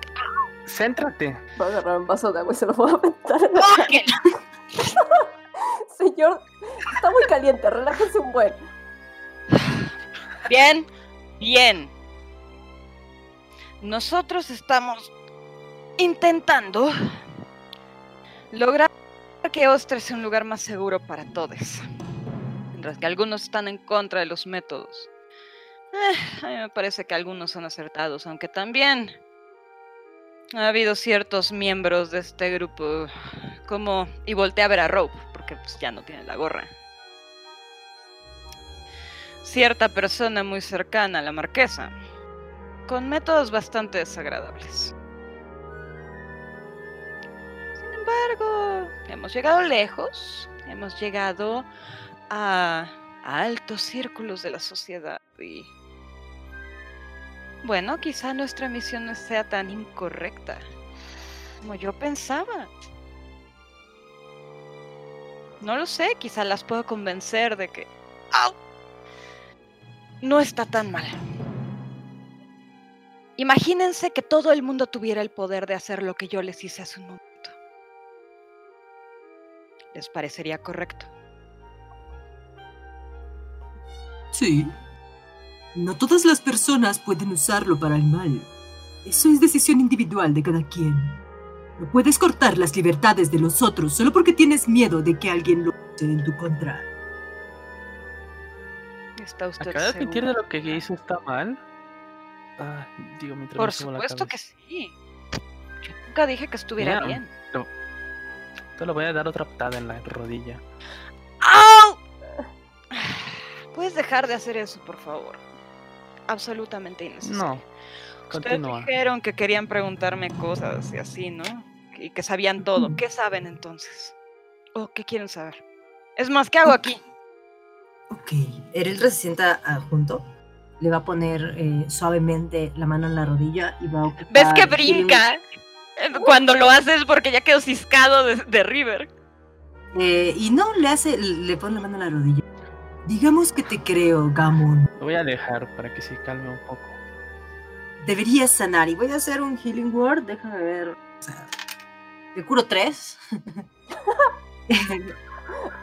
S5: céntrate.
S4: Voy a agarrar un vaso de agua y se lo voy a aventar. en la-
S2: ¡Tóquenla!
S4: Señor, está muy caliente, relájese un buen.
S2: Bien, bien. Nosotros estamos intentando lograr que Ostre sea un lugar más seguro para todos. Mientras que algunos están en contra de los métodos. Eh, a mí me parece que algunos son acertados, aunque también ha habido ciertos miembros de este grupo como... Y volteé a ver a Rope, porque pues, ya no tiene la gorra. Cierta persona muy cercana a la marquesa, con métodos bastante desagradables. Sin embargo, hemos llegado lejos, hemos llegado a, a altos círculos de la sociedad y... Bueno, quizá nuestra misión no sea tan incorrecta como yo pensaba. No lo sé, quizá las puedo convencer de que... No está tan mal. Imagínense que todo el mundo tuviera el poder de hacer lo que yo les hice hace un momento. ¿Les parecería correcto?
S7: Sí. No todas las personas pueden usarlo para el mal. Eso es decisión individual de cada quien. No puedes cortar las libertades de los otros solo porque tienes miedo de que alguien lo use en tu contra.
S2: ¿Está usted
S5: ¿Acaba de admitir de lo que hizo está mal? Ah, digo, mientras
S2: Por
S5: me subo la
S2: supuesto que sí. Yo nunca dije que estuviera bien.
S5: Te lo voy a dar otra patada en la rodilla.
S2: ¡Au! Puedes dejar de hacer eso, por favor. Absolutamente innecesario.
S5: No,
S2: Ustedes
S5: continúa.
S2: dijeron que querían preguntarme cosas y así, ¿no? Y que sabían todo. ¿Qué saben entonces? ¿O qué quieren saber? Es más, ¿qué hago aquí?
S7: Ok. Ereldra se sienta junto. Le va a poner eh, suavemente la mano en la rodilla y va a ocupar...
S2: ¿Ves que brinca? Eh, Cuando lo haces porque ya quedó ciscado de, de River.
S7: Eh, y no le hace, le pone la mano en la rodilla. Digamos que te creo, Gamon.
S5: Lo voy a alejar para que se calme un poco.
S7: Deberías sanar. Y voy a hacer un healing word. Déjame ver. O sea, te curo tres.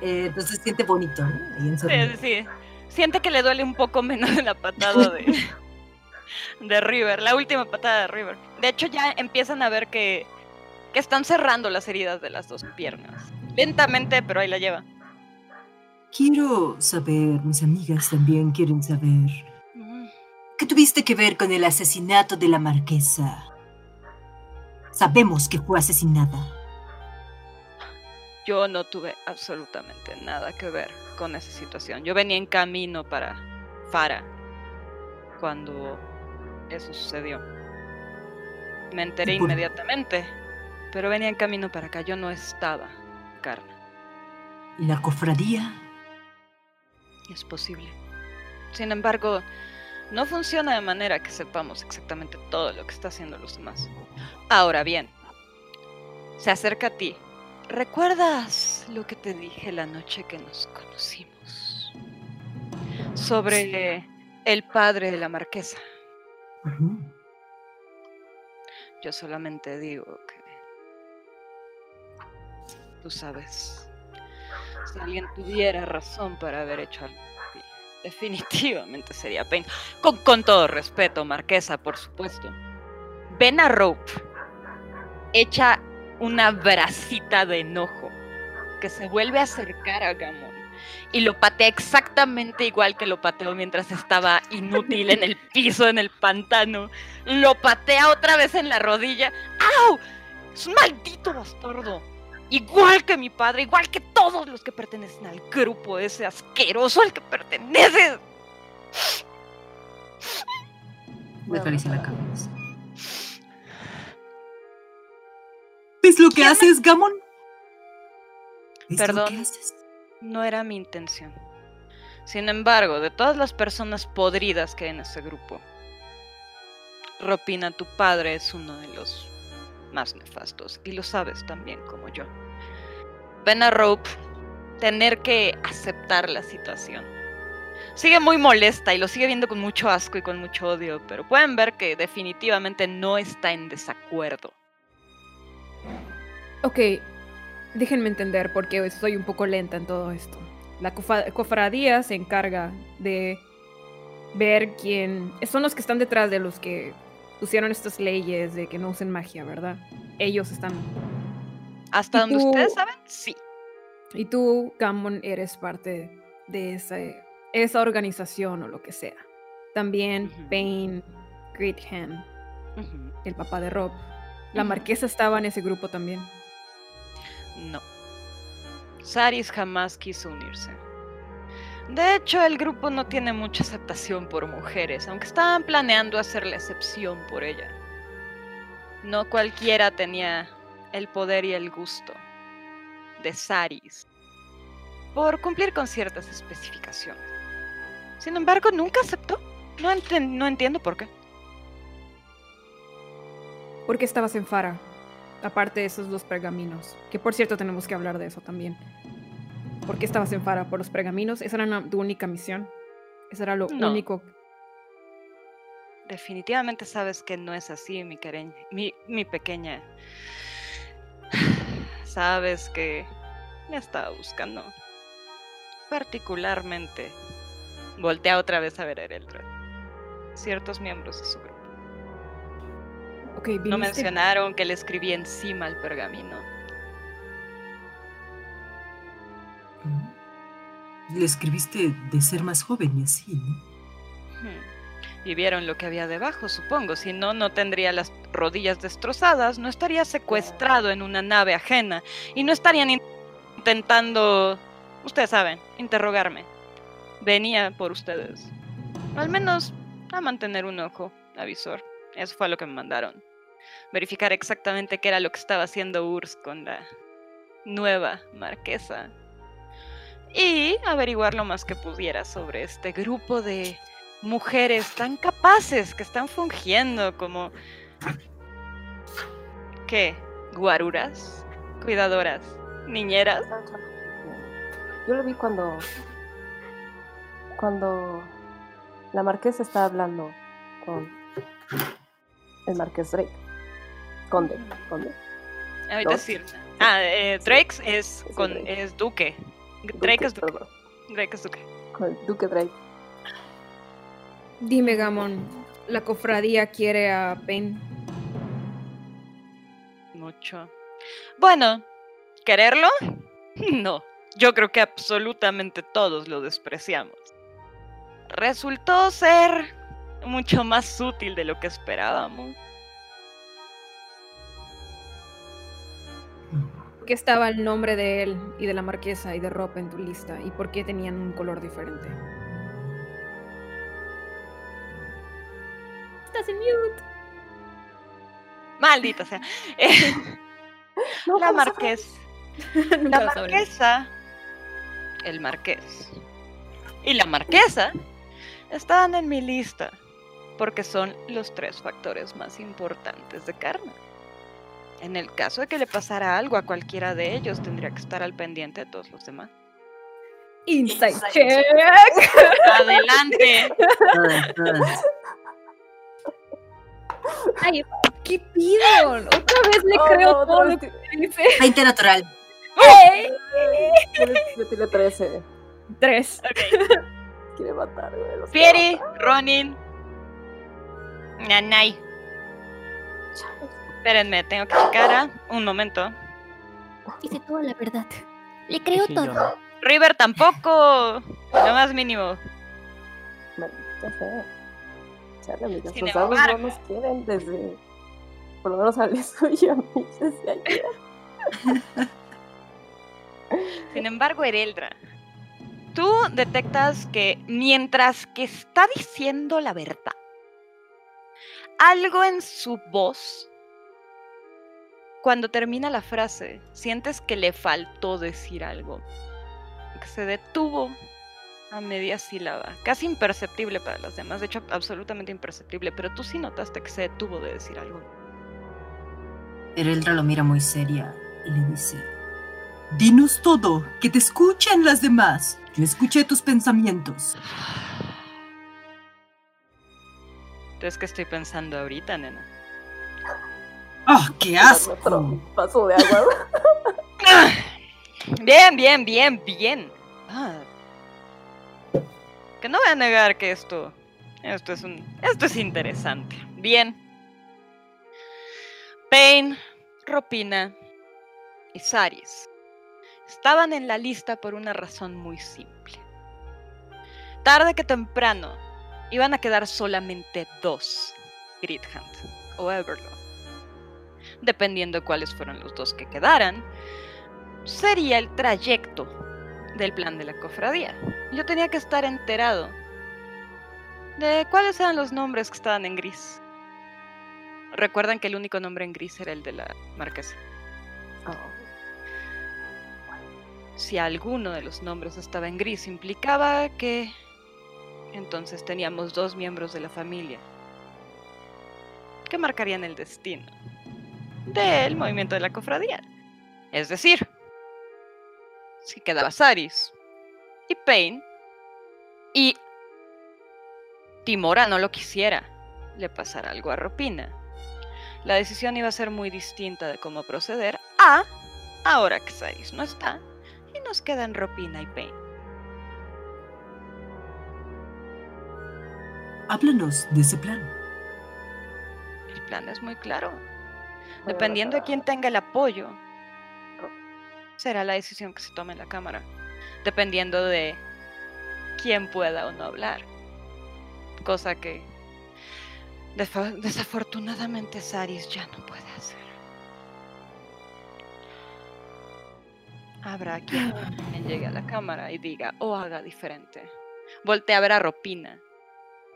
S7: Eh, entonces siente bonito, ¿no? Ahí en
S2: Sí, sí. siente que le duele un poco menos la patada de, de River, la última patada de River. De hecho, ya empiezan a ver que, que están cerrando las heridas de las dos piernas. Lentamente, pero ahí la lleva.
S7: Quiero saber, mis amigas también quieren saber. ¿Qué tuviste que ver con el asesinato de la marquesa? Sabemos que fue asesinada.
S2: Yo no tuve absolutamente nada que ver con esa situación. Yo venía en camino para Fara cuando eso sucedió. Me enteré
S7: ¿Y por-
S2: inmediatamente, pero venía en camino para acá. Yo no estaba, Carla.
S7: ¿Y la cofradía?
S2: Es posible. Sin embargo, no funciona de manera que sepamos exactamente todo lo que está haciendo los demás. Ahora bien, se acerca a ti. ¿Recuerdas lo que te dije la noche que nos conocimos? Sobre el padre de la marquesa. Yo solamente digo que... Tú sabes, si alguien tuviera razón para haber hecho algo, definitivamente sería Payne. Con, con todo respeto, Marquesa, por supuesto. Ven a Rope, echa una bracita de enojo, que se vuelve a acercar a Gamon y lo patea exactamente igual que lo pateó mientras estaba inútil en el piso, en el pantano. Lo patea otra vez en la rodilla. ¡Au! Es un maldito bastardo. Igual que mi padre, igual que todos los que pertenecen al grupo ese asqueroso al que perteneces.
S7: Me acaricia la cabeza. ¿Ves lo que
S2: ¿Quién me-
S7: haces, lo
S2: Perdón.
S7: haces?
S2: No era mi intención. Sin embargo, de todas las personas podridas que hay en ese grupo, Ropina, tu padre es uno de los más nefastos y lo sabes también como yo. Ven a Rope tener que aceptar la situación. Sigue muy molesta y lo sigue viendo con mucho asco y con mucho odio, pero pueden ver que definitivamente no está en desacuerdo.
S6: Ok, déjenme entender porque estoy un poco lenta en todo esto. La cofradía se encarga de ver quién... Son los que están detrás de los que pusieron estas leyes de que no usen magia, ¿verdad? Ellos están...
S2: Hasta
S6: ¿Y
S2: donde
S6: tú?
S2: ustedes saben, sí.
S6: Y tú, Gammon, eres parte de esa, esa organización o lo que sea. También
S2: Ujú.
S6: Bane, Great Hand,
S2: Ujú.
S6: el papá de Rob. La marquesa estaba en ese grupo también.
S2: No. Saris jamás quiso unirse. De hecho, el grupo no tiene mucha aceptación por mujeres, aunque estaban planeando hacer la excepción por ella. No cualquiera tenía el poder y el gusto de Saris por cumplir con ciertas especificaciones. Sin embargo, nunca aceptó. No, no entiendo por qué.
S6: ¿Por qué estabas en Fara? Aparte de esos dos pergaminos. Que por cierto tenemos que hablar de eso también. ¿Por qué estabas en Fara? ¿Por los pergaminos? ¿Esa era tu única misión? ¿Eso era lo
S2: No.
S6: único?
S2: Definitivamente sabes que no es así, mi, mi, mi pequeña. Sabes que me estaba buscando. Particularmente, voltea otra vez a ver a Ereldred. Ciertos miembros de su grupo.
S6: Ok,
S2: No mencionaron que le escribí encima el pergamino.
S7: Le escribiste de ser más joven y así, ¿no?
S2: Y vieron lo que había debajo, supongo. Si no, no tendría las rodillas destrozadas, no estaría secuestrado en una nave ajena y no estarían in- intentando, ustedes saben, interrogarme. Venía por ustedes. Al menos a mantener un ojo, avisor. Eso fue lo que me mandaron. Verificar exactamente qué era lo que estaba haciendo Urs con la nueva marquesa. Y averiguar lo más que pudiera sobre este grupo de mujeres tan capaces que están fungiendo como... ¿Qué? ¿Guaruras? ¿Cuidadoras? ¿Niñeras?
S4: Yo lo vi cuando. Cuando la marquesa estaba hablando con el marqués Drake. Conde, conde.
S2: Ahorita. Ah, eh, Drake es, con, es duque. Drake es duque. Drake es duque.
S4: Duque Drake.
S6: Dime, Gamon, ¿la cofradía quiere a Pain?
S2: Mucho. Bueno, ¿quererlo? No. Yo creo que absolutamente todos lo despreciamos. Resultó ser mucho más útil de lo que esperábamos.
S6: ¿Por qué estaba el nombre de él y de la marquesa y de Rob en tu lista? ¿Y por qué tenían un color diferente? Estás en mute.
S2: Maldita sea. Eh,
S4: No,
S2: la marquesa. La marquesa. El marqués. Y la marquesa estaban en mi lista. Porque son los tres factores más importantes de Karma. En el caso de que le pasara algo a cualquiera de ellos, tendría que estar al pendiente de todos los demás.
S6: Insight
S7: Insight
S6: check.
S2: ¡Adelante!
S6: Ay, ¿qué pidon? Otra vez le
S4: Oh,
S6: creo
S4: no,
S6: todo lo
S4: vez
S6: que dice.
S7: 20 natural.
S6: ¡Ey!
S4: Yo tiré 13.
S6: Tres.
S4: Quiere matar, güey.
S2: Fieri. Ronin. Nanay. Espérenme, tengo que checar. ah, Un momento.
S8: Dice toda la verdad. Le creo
S5: Sí,
S8: todo.
S5: no.
S2: River tampoco. Lo más mínimo.
S4: Maldita sea. Chale, amigas,
S2: Sin
S4: los dados
S2: embargo.
S4: no nos quieren desde. Por lo menos a Leso y a mí desde ayer.
S2: Sin embargo, Ereldra, tú detectas que mientras que está diciendo la verdad, algo en su voz, cuando termina la frase, sientes que le faltó decir algo, que se detuvo a media sílaba, casi imperceptible para las demás, de hecho absolutamente imperceptible, pero tú sí notaste que se detuvo de decir algo.
S7: Ereldra lo mira muy seria y le dice: Dinos todo, que te escuchen las demás. Yo escuché tus pensamientos.
S2: Entonces, ¿qué estoy pensando ahorita, nena?
S7: ¡Ah, qué asco!
S4: vaso de agua.
S2: Bien, bien, bien, bien. Ah. No voy a negar que esto. Esto es un. Esto es interesante. Bien. Pain, Ropina y Saris estaban en la lista por una razón muy simple. Tarde que temprano iban a quedar solamente dos: Gridhand o Everlock. Dependiendo de cuáles fueron los dos que quedaran, sería el trayecto del plan de la cofradía. Yo tenía que estar enterado de cuáles eran los nombres que estaban en gris. Recuerdan que el único nombre en gris era el de la marquesa. Si alguno de los nombres estaba en gris, implicaba que entonces teníamos dos miembros de la familia que marcarían el destino del movimiento de la cofradía. Es decir, si quedaba Saris y Pain y Timora no lo quisiera, le pasara algo a Ropina. La decisión iba a ser muy distinta de cómo proceder a ahora que Saris no está y nos quedan Ropina y Pain.
S7: Háblanos de ese plan.
S2: El plan es muy claro. Dependiendo de quién tenga el apoyo, será la decisión que se tome en la Cámara. Dependiendo de quién pueda o no hablar. Cosa que desafortunadamente Saris ya no puede hacer. Habrá quien, llegue a la cámara y diga o haga diferente. Voltea a ver a Ropina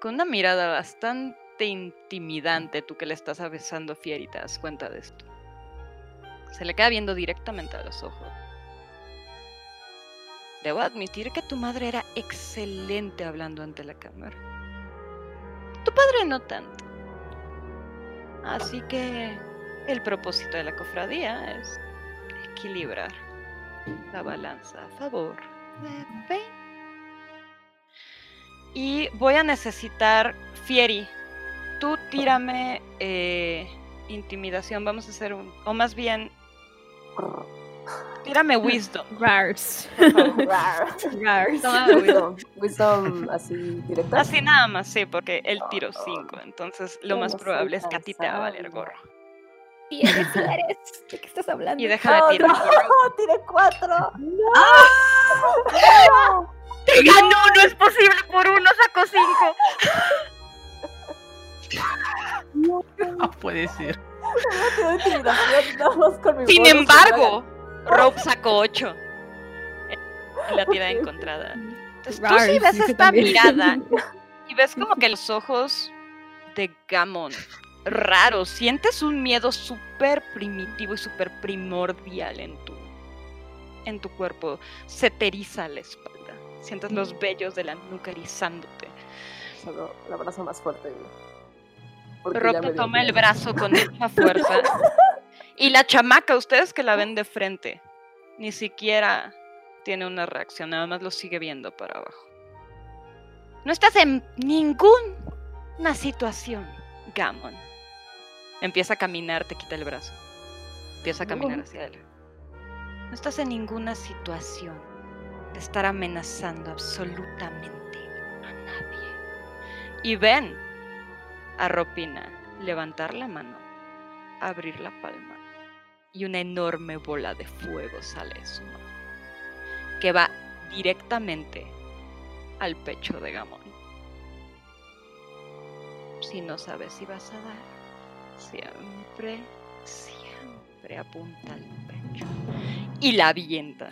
S2: con una mirada bastante intimidante, tú que le estás besando Fieri te das cuenta de esto. Se le queda viendo directamente a los ojos. Debo admitir que tu madre era excelente hablando ante la cámara. Tu padre no tanto. Así que el propósito de la cofradía es equilibrar la balanza a favor de Pain. Y voy a necesitar Fieri. Tú tírame eh, intimidación. Vamos a hacer un. O más bien. Tírame wisdom.
S6: Rars.
S4: Rar.
S6: Rars.
S2: Toma wisdom.
S4: Wisdom, wisdom así directa.
S2: Así nada más, sí, porque él tiró 5. Entonces lo más
S4: no
S2: probable es que a ti te va a valer gorro.
S6: Sí eres. ¿De qué estás hablando?
S2: Y deja de
S4: No,
S2: tirar.
S4: no, tiré cuatro.
S2: ¡Te ganó! ¡No es posible! Por uno sacó 5.
S5: No puede ser.
S4: No tiré intimidación, nada más con mi
S2: Sin embargo, Rob sacó 8. En la tirada encontrada. Entonces tú sí ves esta
S6: también.
S2: mirada y ves como que los ojos de Gamon raros. Sientes un miedo súper primitivo y súper primordial en tu, en tu cuerpo. Se te eriza la espalda. Sientes los vellos de la nuca erizándote.
S4: Solo el abrazo más fuerte. Dio
S2: toma el brazo con mucha fuerza. Y la chamaca, ustedes que la ven de frente, ni siquiera tiene una reacción, nada más lo sigue viendo para abajo. No estás en ninguna situación, Gammon. Empieza a caminar, te quita el brazo. Empieza a caminar hacia él. No estás en ninguna situación de estar amenazando absolutamente a nadie. Y ven a Ropina levantar la mano, abrir la palma y una enorme bola de fuego sale de su mano que va directamente al pecho de Gamón. Si no sabes si vas a dar, siempre, siempre apunta al pecho y la avienta.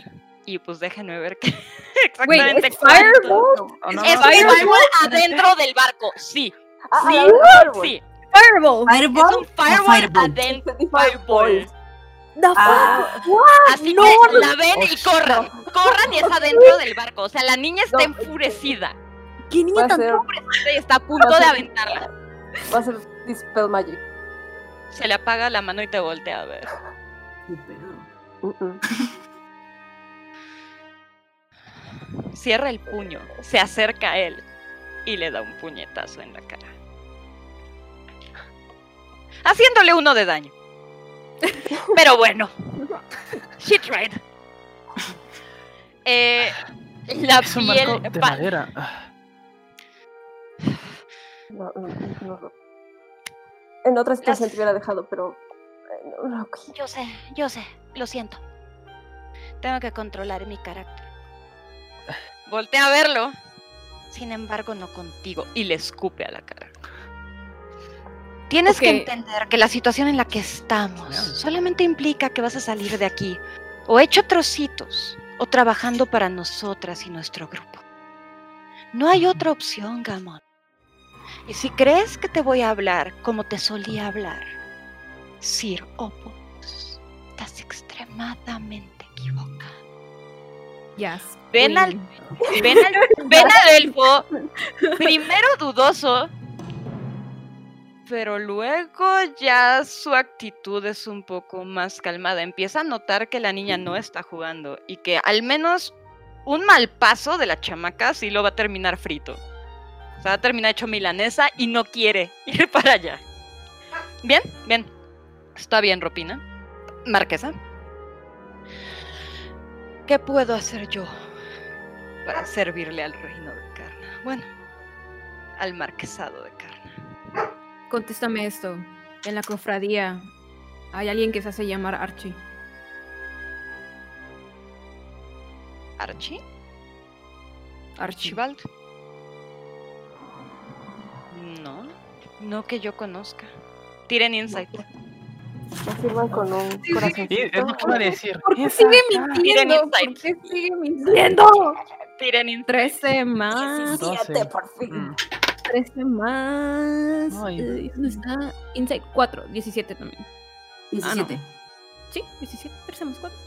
S2: Y pues déjenme ver qué exactamente
S6: ¿es. Fireball?
S5: No,
S2: Es Fireball adentro del barco, sí.
S4: Ah,
S2: Sí,
S4: a la vez,
S2: Sí,
S6: Fireball.
S2: es
S7: Fireball.
S2: un Fireball
S7: Firebolt.
S2: adentro.
S4: Entendí
S2: Fireball.
S4: Fireball.
S6: The
S7: Ah,
S2: Así
S6: No,
S2: que la ven y corran. Corran y es adentro del barco. O sea, la niña está
S4: No.
S2: enfurecida.
S6: ¿Qué niña tan
S4: ser,
S2: y está a punto de aventarla.
S4: va a ser Dispel Magic.
S2: Se le apaga la mano y te voltea a ver.
S4: Mm, mm.
S2: Cierra el puño, se acerca a él y le da un puñetazo en la cara. Haciéndole uno de daño. Pero bueno. She tried. Eh, la
S5: Es un barco
S2: piel.
S5: de madera.
S4: No, no, no. En otra situación te hubiera dejado, pero. eh.
S8: Yo sé, yo sé, lo siento. Tengo que controlar mi carácter.
S2: Voltea a verlo. Sin embargo, no contigo. Y le escupe a la cara. Tienes que
S6: Ok.
S2: entender que la situación en la que estamos solamente implica que vas a salir de aquí o hecho trocitos o trabajando para nosotras y nuestro grupo. No hay otra opción, Gamon. Y si crees que te voy a hablar como te solía hablar, Sir Opus, estás extremadamente equivocado.
S6: Yes.
S2: Ven al, ven al, ven al elfo, primero dudoso, pero luego ya su actitud es un poco más calmada. Empieza a notar que la niña no está jugando y que al menos un mal paso de la chamaca sí lo va a terminar frito. O sea, va a terminar hecho milanesa y no quiere ir para allá. Bien, bien. Está bien, Ropina. Marquesa. ¿Qué puedo hacer yo para servirle al reino de Carna? Bueno, al marquesado de Carna.
S6: Contéstame esto. En la cofradía hay alguien que se hace llamar Archie.
S2: ¿Archie? ¿Archibald? No, no que yo conozca. Tiren insight.
S4: Me firman con un
S5: Sí, es lo que iba a decir.
S6: ¿Por qué sigue mintiendo? ¿Por
S2: insight.
S6: qué sigue mintiendo?
S2: Tiren insight.
S6: 13 más.
S5: Doce.
S4: 17, por fin.
S5: Mm.
S6: 13 más.
S5: Ay.
S6: eh, ¿Dónde está? Insight 4. 17 también.
S7: 17.
S6: Sí, 17. 13 más 4.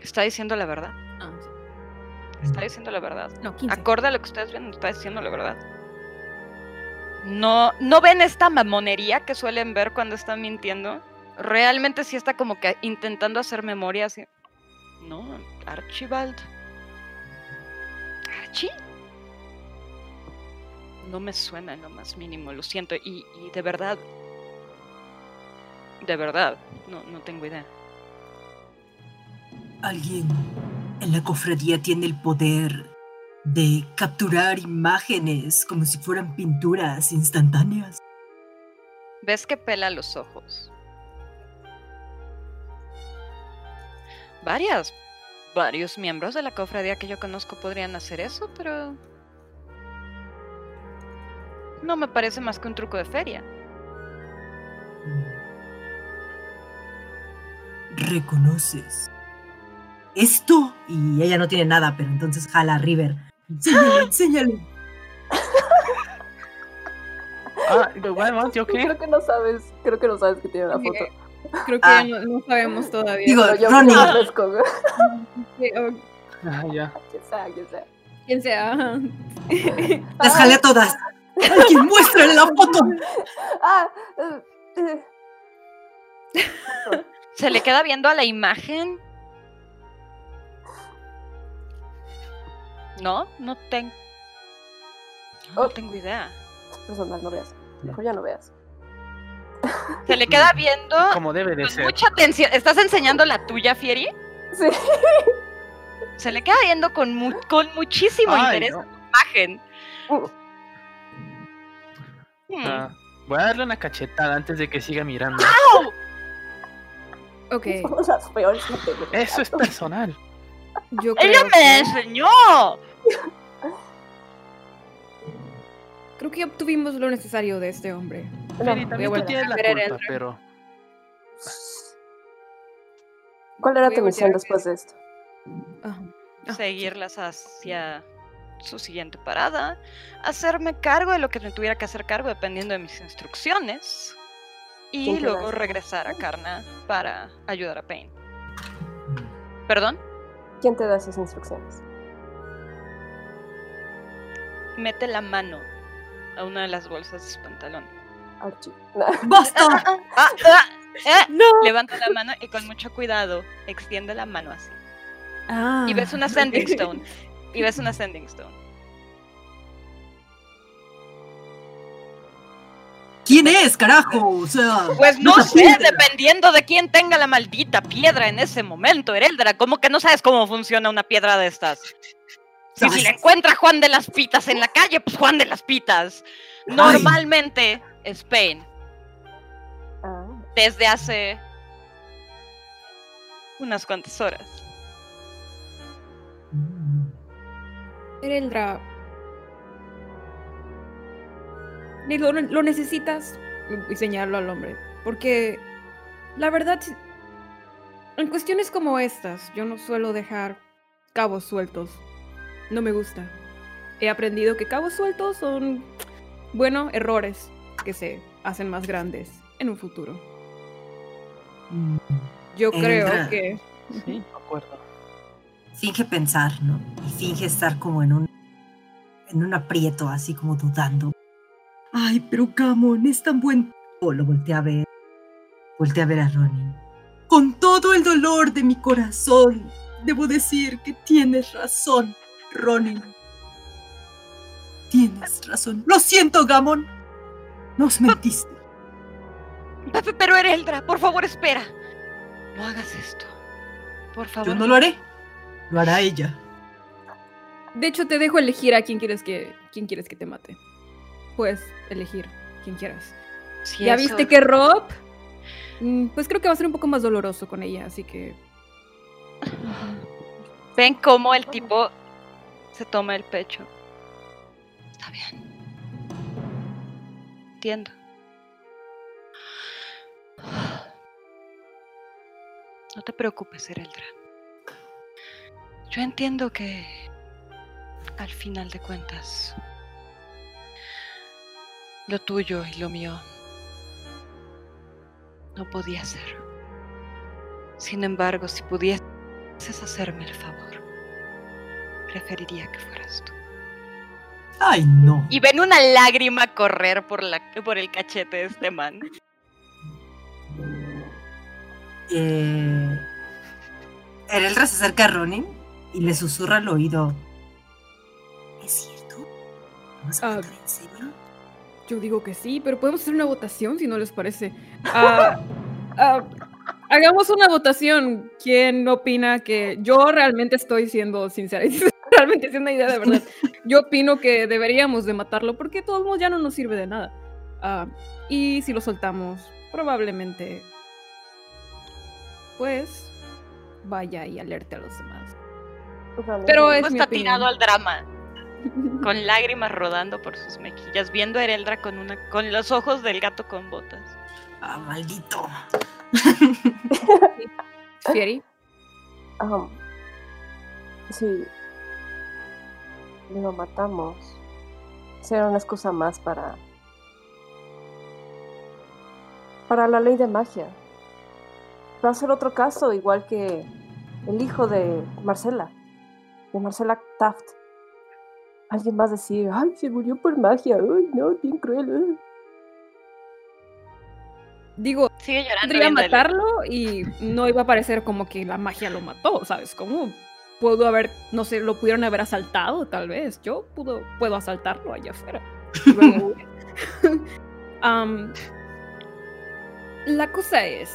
S2: Está diciendo la verdad.
S6: Ah, sí.
S2: Está diciendo la verdad.
S6: No, 15.
S2: Acorde a lo que ustedes ven, está diciendo la verdad. No, no ven esta mamonería que suelen ver cuando están mintiendo. Realmente sí está como que intentando hacer memoria así. No, Archibald. ¿Archie? No me suena en lo más mínimo, lo siento. Y, y de verdad. De verdad, no, no tengo idea.
S7: Alguien en la cofradía tiene el poder de capturar imágenes como si fueran pinturas instantáneas.
S2: Ves que pela los ojos. Varias, varios miembros de la cofradía que yo conozco podrían hacer eso, pero no me parece más que un truco de feria.
S7: ¿Reconoces esto? Y ella no tiene nada, pero entonces jala a River. Enséñale, enséñale.
S5: Ah, bueno, ¿yo qué?
S4: Creo que no sabes, creo que no sabes que tiene la foto.
S6: Creo que
S7: Ah.
S6: no, no sabemos todavía.
S7: Digo,
S4: Pero yo
S7: Ronnie.
S6: Sí,
S5: Ah, ya.
S4: Quien sea, quien sea.
S6: quien sea.
S7: Las jalé a todas. ¡Alguien muéstrale la foto!
S4: Ah, eh,
S2: Se le queda viendo a la imagen. No, no tengo. No
S4: Oh.
S2: tengo idea.
S4: personal, no veas. Mejor ya no veas.
S2: Se le queda viendo
S5: Como debe de
S2: con
S5: ser.
S2: mucha atención. ¿Estás enseñando la tuya, Fieri?
S4: Sí.
S2: Se le queda viendo con, mu- con muchísimo
S5: Ay,
S2: interés
S5: no.
S2: a la imagen.
S4: Uh.
S5: Ah, voy a darle una cachetada antes de que siga mirando.
S6: Ok,
S4: Somos las peores gente del
S5: Eso es personal.
S6: yo
S2: ¡Ella me
S6: que,
S2: enseñó!
S6: creo que obtuvimos lo necesario de este hombre.
S4: No,
S5: Feri, también tú tienes la culpa, pero
S4: ¿Cuál era
S6: Voy
S4: tu misión después de esto?
S6: Ajá. Ah,
S2: seguirlas hacia su siguiente parada, hacerme cargo de lo que me tuviera que hacer cargo dependiendo de mis instrucciones y
S4: ¿Quién te
S2: luego regresar a Karna para ayudar a Pain. ¿Perdón?
S4: ¿Quién te da esas instrucciones?
S2: Mete la mano a una de las bolsas de su pantalón.
S4: Archie.
S7: ¡Basta!
S2: Ah, ah, ah, eh. Levanta la mano y con mucho cuidado extiende la mano así.
S6: Ah,
S2: Y ves una sending stone. Y ves una sending stone.
S7: ¿Quién es, carajo? O sea.
S2: Pues no sé,
S7: piedra.
S2: dependiendo de quién tenga la maldita piedra en ese momento, Ereldra. ¿Cómo que no sabes cómo funciona una piedra de estas? Si, si le encuentra Juan de las Pitas en la calle, pues Juan de las Pitas. Normalmente es Pain.
S4: Ah,
S2: Desde hace unas cuantas horas.
S6: Ereldra. Ni Lo, lo necesitas y señalarlo al hombre. Porque la verdad, en cuestiones como estas, yo no suelo dejar cabos sueltos. No me gusta. He aprendido que cabos sueltos son, bueno, errores que se hacen más grandes en un futuro.
S7: Mm.
S6: Yo creo que
S5: sí, de acuerdo.
S7: Finge pensar, ¿no? Y finge estar como en un. en un aprieto, así como dudando. Ay, pero Gamon es tan buen. O lo volteé a ver. Volteé a ver a Ronin. Con todo el dolor de mi corazón, debo decir que tienes razón, Ronin. Tienes razón. Lo siento, Gamon. Nos mentiste.
S2: Pero Ereldra, por favor, espera. No hagas esto. Por favor.
S7: Yo no lo haré. Lo hará ella.
S6: De hecho, te dejo elegir a quién quieres que, quién quieres que te mate. Puedes elegir quien quieras.
S2: Si
S6: ya
S2: eso-
S6: viste que Rob, mm, pues creo que va a ser un poco más doloroso con ella, así que
S2: Ven cómo el tipo se toma el pecho. Está bien. Entiendo. No te preocupes, Ereldra. Yo entiendo que al final de cuentas lo tuyo y lo mío no podía ser. Sin embargo, si pudieses hacerme el favor, preferiría que fueras tú.
S7: Ay, no.
S2: Y ven una lágrima correr por, la, por el cachete de este man.
S7: Eh, Ereldra se acerca a Ronin y le susurra al oído. ¿Es cierto? ¿Vamos a en serio?
S6: yo digo que sí, pero podemos hacer una votación si no les parece. Ah, ah, Hagamos una votación. ¿Quién opina que yo realmente estoy siendo sincera? realmente es una idea de verdad. Yo opino que deberíamos de matarlo porque de todos modos ya no nos sirve de nada. Y si lo soltamos, probablemente, pues, vaya y alerte a los demás.
S4: O sea, no
S6: Pero es
S2: está
S6: opinión.
S2: tirado al drama, con lágrimas rodando por sus mejillas, viendo a Ereldra con, una, con los ojos del gato con botas.
S7: Ah, maldito.
S6: Fieri,
S4: Ajá. Sí. Lo matamos. Será una excusa más para. Para la ley de magia. Va a ser otro caso, igual que el hijo de Marcela. De Marcela Taft. Alguien va a decir, ay, se murió por magia. Ay, no, bien cruel. ay".
S6: digo,
S2: Sigue llorando.
S6: podría matarlo y no iba a parecer como que la magia lo mató, ¿sabes? Como pudo haber, no sé, lo pudieron haber asaltado, tal vez. Yo pudo, puedo asaltarlo allá afuera. la cosa es,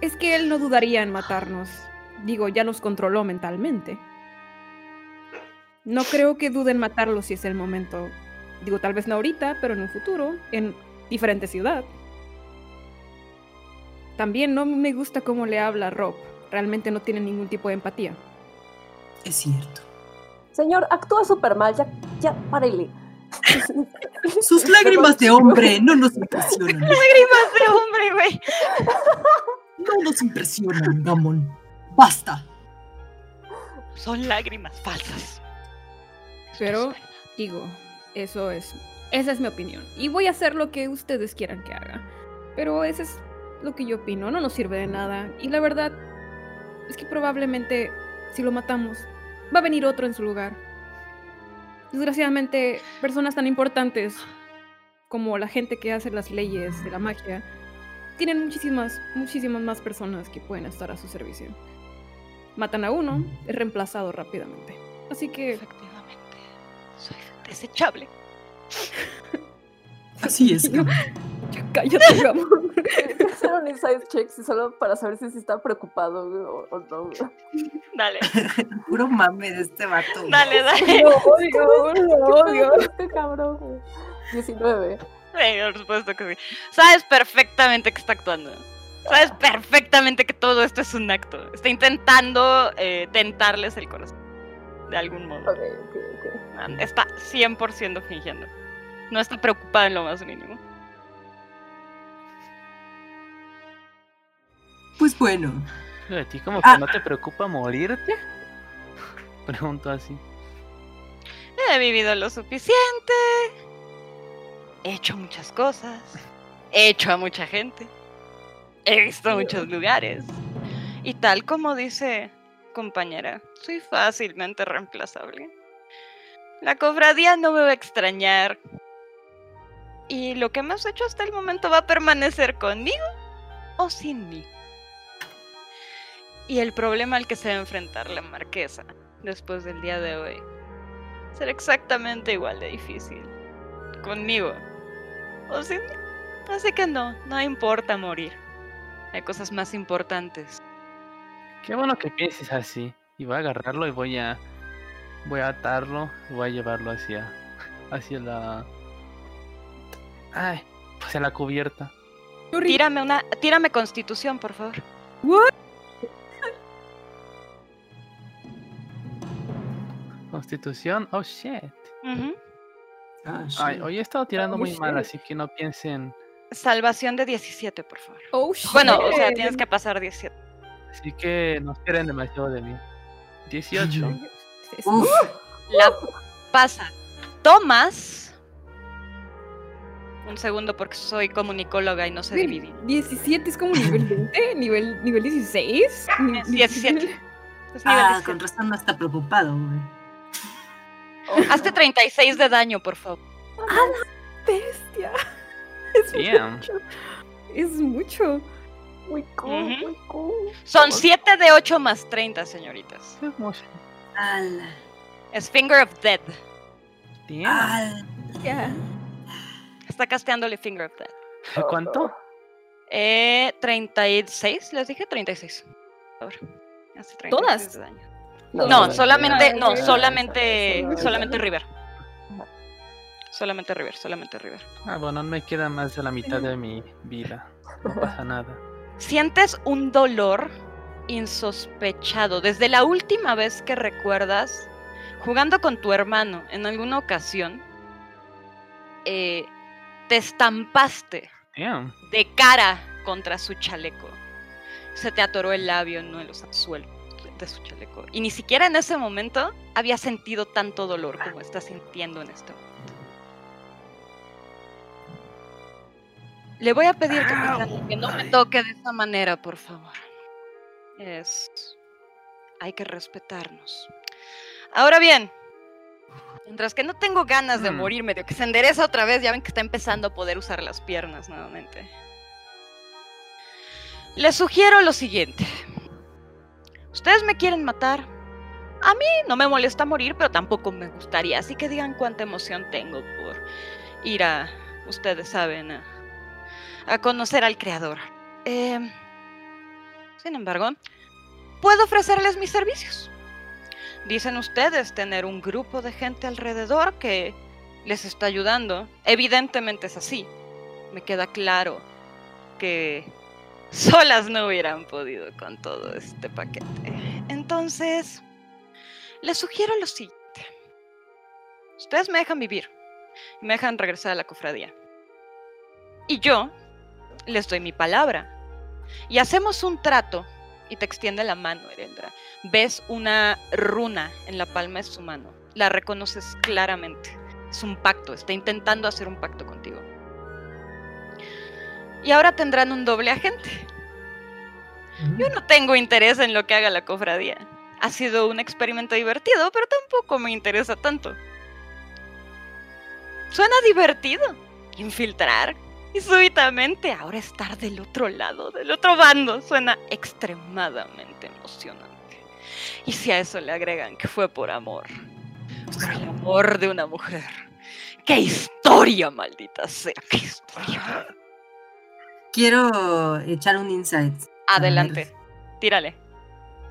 S6: es que él no dudaría en matarnos. Digo, ya nos controló mentalmente. No creo que duden en matarlo si es el momento. Digo, tal vez no ahorita, pero en un futuro, en diferente ciudad. También no me gusta cómo le habla a Rob. Realmente no tiene ningún tipo de empatía.
S7: Es cierto.
S4: Señor, actúa súper mal. Ya, ya, párele.
S7: Sus lágrimas de hombre no nos impresionan.
S2: Lágrimas de hombre, güey.
S7: No nos impresionan, Gamon. Basta.
S2: Son lágrimas falsas.
S6: Pero, digo, eso es. Esa es mi opinión. Y voy a hacer lo que ustedes quieran que haga. Pero ese es lo que yo opino. No nos sirve de nada. Y la verdad es que probablemente, si lo matamos, va a venir otro en su lugar. Desgraciadamente, personas tan importantes como la gente que hace las leyes de la magia tienen muchísimas, muchísimas más personas que pueden estar a su servicio. Matan a uno, es reemplazado rápidamente. Así que
S2: Efectivamente. Desechable.
S7: Así es, Gamon.
S6: Ya cállate, Gamon.
S4: Hacer un inside check si solo para saber si está preocupado o, o no.
S2: Dale,
S7: Puro mame de este vato.
S2: dale, dale.
S6: Lo odio, lo
S4: ¿Qué
S6: odio.
S4: este cabrón? güey? 19.
S2: Sí, por supuesto que sí. Sabes perfectamente que está actuando. Sabes perfectamente que todo esto es un acto. Está intentando eh, tentarles el corazón. De algún modo.
S4: Ok, ok, ok.
S2: Está 100% fingiendo. No está preocupada en lo más mínimo.
S7: Pues bueno.
S5: ¿A ti como que
S7: Ah.
S5: no te preocupa morirte? Pregunto así.
S2: He vivido lo suficiente. He hecho muchas cosas. He hecho a mucha gente. He visto muchos lugares. Y tal como dice compañera, soy fácilmente reemplazable. La cofradía no me va a extrañar. Y lo que hemos hecho hasta el momento va a permanecer conmigo o sin mí. Y el problema al que se va a enfrentar la marquesa después del día de hoy será exactamente igual de difícil. Conmigo. O sin mí. Así que no, no importa morir. Hay cosas más importantes.
S5: Qué bueno que pienses así. Y voy a agarrarlo y voy a. Voy a atarlo y voy a llevarlo hacia. hacia la. Ay, hacia la cubierta.
S2: Tírame una. Tírame constitución, por favor.
S5: Constitución, oh shit.
S7: Ah,
S5: Ay, hoy he estado tirando
S6: Oh,
S5: muy mal, así que no piensen.
S2: Salvación de 17, por favor.
S6: Oh, shit.
S2: Bueno, o sea, tienes que pasar 17.
S5: Así que no esperen demasiado de mí. 18.
S7: Uf,
S2: La pasa. Tomas. Un segundo porque soy comunicóloga y no sé dividir.
S6: 17 es como nivel 20, nivel, nivel 16. Ni-
S2: Es 17. Es nivel
S7: ah,
S2: 17.
S7: con razón no está preocupado, güey.
S2: Hazte 36 de daño, por favor.
S6: Bestia. Es
S5: Damn.
S6: mucho. Es mucho.
S4: Muy cool,
S2: Ujú.
S4: muy cool.
S2: Son 7 de 8 más 30, señoritas.
S5: Es mucho.
S7: Al,
S2: Es Finger of Death.
S5: Damn.
S7: al.
S6: Ya.
S2: Está casteándole Finger of Death.
S5: ¿Cuánto?
S2: Eh, 36, les dije 36. Por favor. Hace 36
S6: ¿Todas?
S2: daño.
S4: No,
S2: No,
S4: no,
S2: solamente,
S6: no,
S2: no,
S6: no,
S2: solamente,
S4: no, no,
S2: solamente
S4: no.
S2: River. Solamente River, solamente River.
S5: Ah, bueno, me queda más de la mitad de mi vida. No pasa nada.
S2: Sientes un dolor insospechado desde la última vez que recuerdas jugando con tu hermano en alguna ocasión. eh, te estampaste
S5: Damn.
S2: de cara contra su chaleco. Se te atoró el labio en uno de los anzuelos de su chaleco. Y ni siquiera en ese momento había sentido tanto dolor como estás sintiendo en este momento. Le voy a pedir capitán, que no me toque de esa manera, por favor. Es. Hay que respetarnos. Ahora bien, mientras que no tengo ganas de
S5: Hmm.
S2: morirme, de que se endereza otra vez, ya ven que está empezando a poder usar las piernas nuevamente. Les sugiero lo siguiente. Ustedes me quieren matar. A mí no me molesta morir, pero tampoco me gustaría. Así que digan cuánta emoción tengo por ir a, ustedes saben, a, a conocer al creador. Em, sin embargo, puedo ofrecerles mis servicios. Dicen ustedes tener un grupo de gente alrededor que les está ayudando. Evidentemente es así. Me queda claro que solas no hubieran podido con todo este paquete. Entonces, les sugiero lo siguiente. Ustedes me dejan vivir me dejan regresar a la cofradía. Y yo les doy mi palabra. Y hacemos un trato y te extiende la mano, Erendra. Ves una runa en la palma de su mano. La reconoces claramente. Es un pacto, está intentando hacer un pacto contigo. Y ahora tendrán un doble agente. Yo no tengo interés en lo que haga la cofradía. Ha sido un experimento divertido, pero tampoco me interesa tanto. Suena divertido. Infiltrar. Y súbitamente ahora estar del otro lado, del otro bando, suena extremadamente emocionante. Y si a eso le agregan que fue por amor. Por el amor de una mujer. ¡Qué historia, maldita sea! ¡Qué historia!
S7: Quiero echar un insight.
S2: Adelante. Tírale.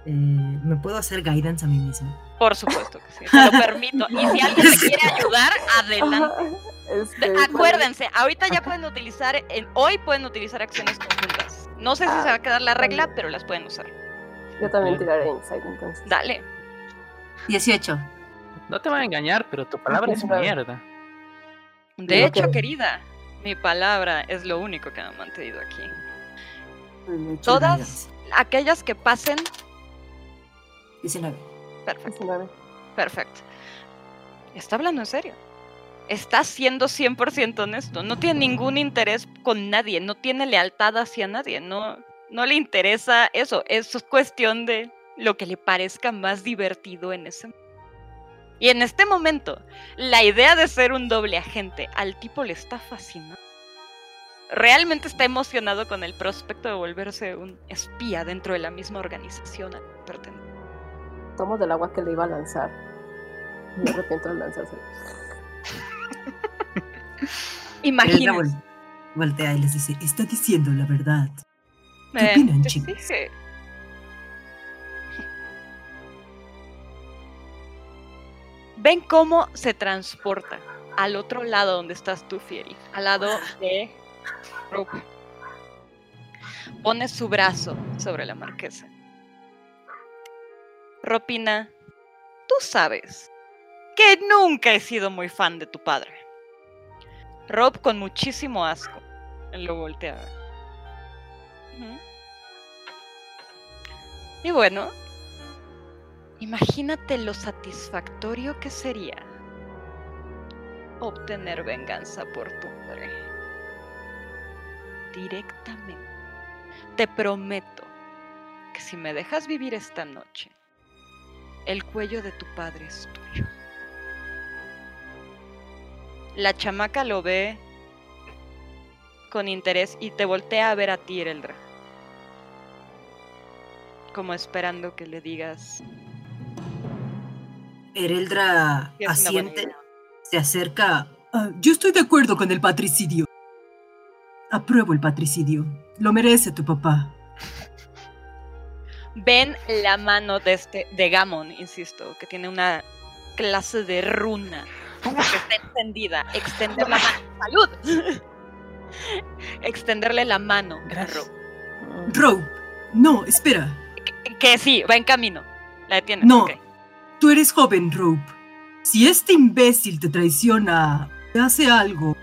S7: Eh, ¿Me puedo hacer guidance a mí mismo?
S2: Por supuesto que sí, te lo permito. Y si alguien me quiere ayudar, adelante.
S4: Este,
S2: De- Acuérdense, ahorita ya pueden utilizar, en, hoy pueden utilizar acciones conjuntas. No sé si se va a quedar la regla, pero las pueden usar.
S4: Yo también tiraré insight entonces.
S2: Dale.
S7: 18.
S5: No te voy a engañar, pero tu palabra es mierda.
S2: De hecho, querida, mi palabra es lo único que me ha mantenido aquí. Todas aquellas que pasen,
S7: 19.
S2: perfecto,
S4: 19.
S2: perfecto. Está hablando en serio. Está siendo 100% honesto. No tiene ningún interés con nadie. No tiene lealtad hacia nadie. No, no le interesa eso. Es cuestión de lo que le parezca más divertido en ese momento. Y en este momento, la idea de ser un doble agente al tipo le está fascinando. Realmente está emocionado con el prospecto de volverse un espía dentro de la misma organización a la que pertenece.
S4: Tomo del agua que le iba a lanzar. Me arrepiento de lanzárselo.
S2: Imagínense.
S7: vol- voltea y les dice, está diciendo la verdad. ¿Qué
S2: Eh,
S7: opinan, chicos?
S2: dije. Ven cómo se transporta al otro lado donde estás tú, Fieri, al lado de Rope. Pone su brazo sobre la marquesa. Ropina, tú sabes que nunca he sido muy fan de tu padre. Rob con muchísimo asco lo voltea. Y bueno, imagínate lo satisfactorio que sería obtener venganza por tu madre. Directamente. Te prometo que si me dejas vivir esta noche, el cuello de tu padre es tuyo. La chamaca lo ve con interés y te voltea a ver a ti. Como esperando que le digas.
S7: Ereldra
S2: "Sí, es una buena
S7: asiente,
S2: idea".
S7: se acerca. "Ah, yo estoy de acuerdo con el patricidio. Apruebo el patricidio. Lo merece tu papá.
S2: Ven la mano de este, de Gamon, insisto, que tiene una clase de runa que está encendida. Extender la mano. ¡Salud! Extenderle la mano. a. Rogue.
S7: No, espera.
S2: Que, que sí, va en camino. La detienes.
S7: No. Tú eres joven, Rope. Si este imbécil te traiciona, te hace algo,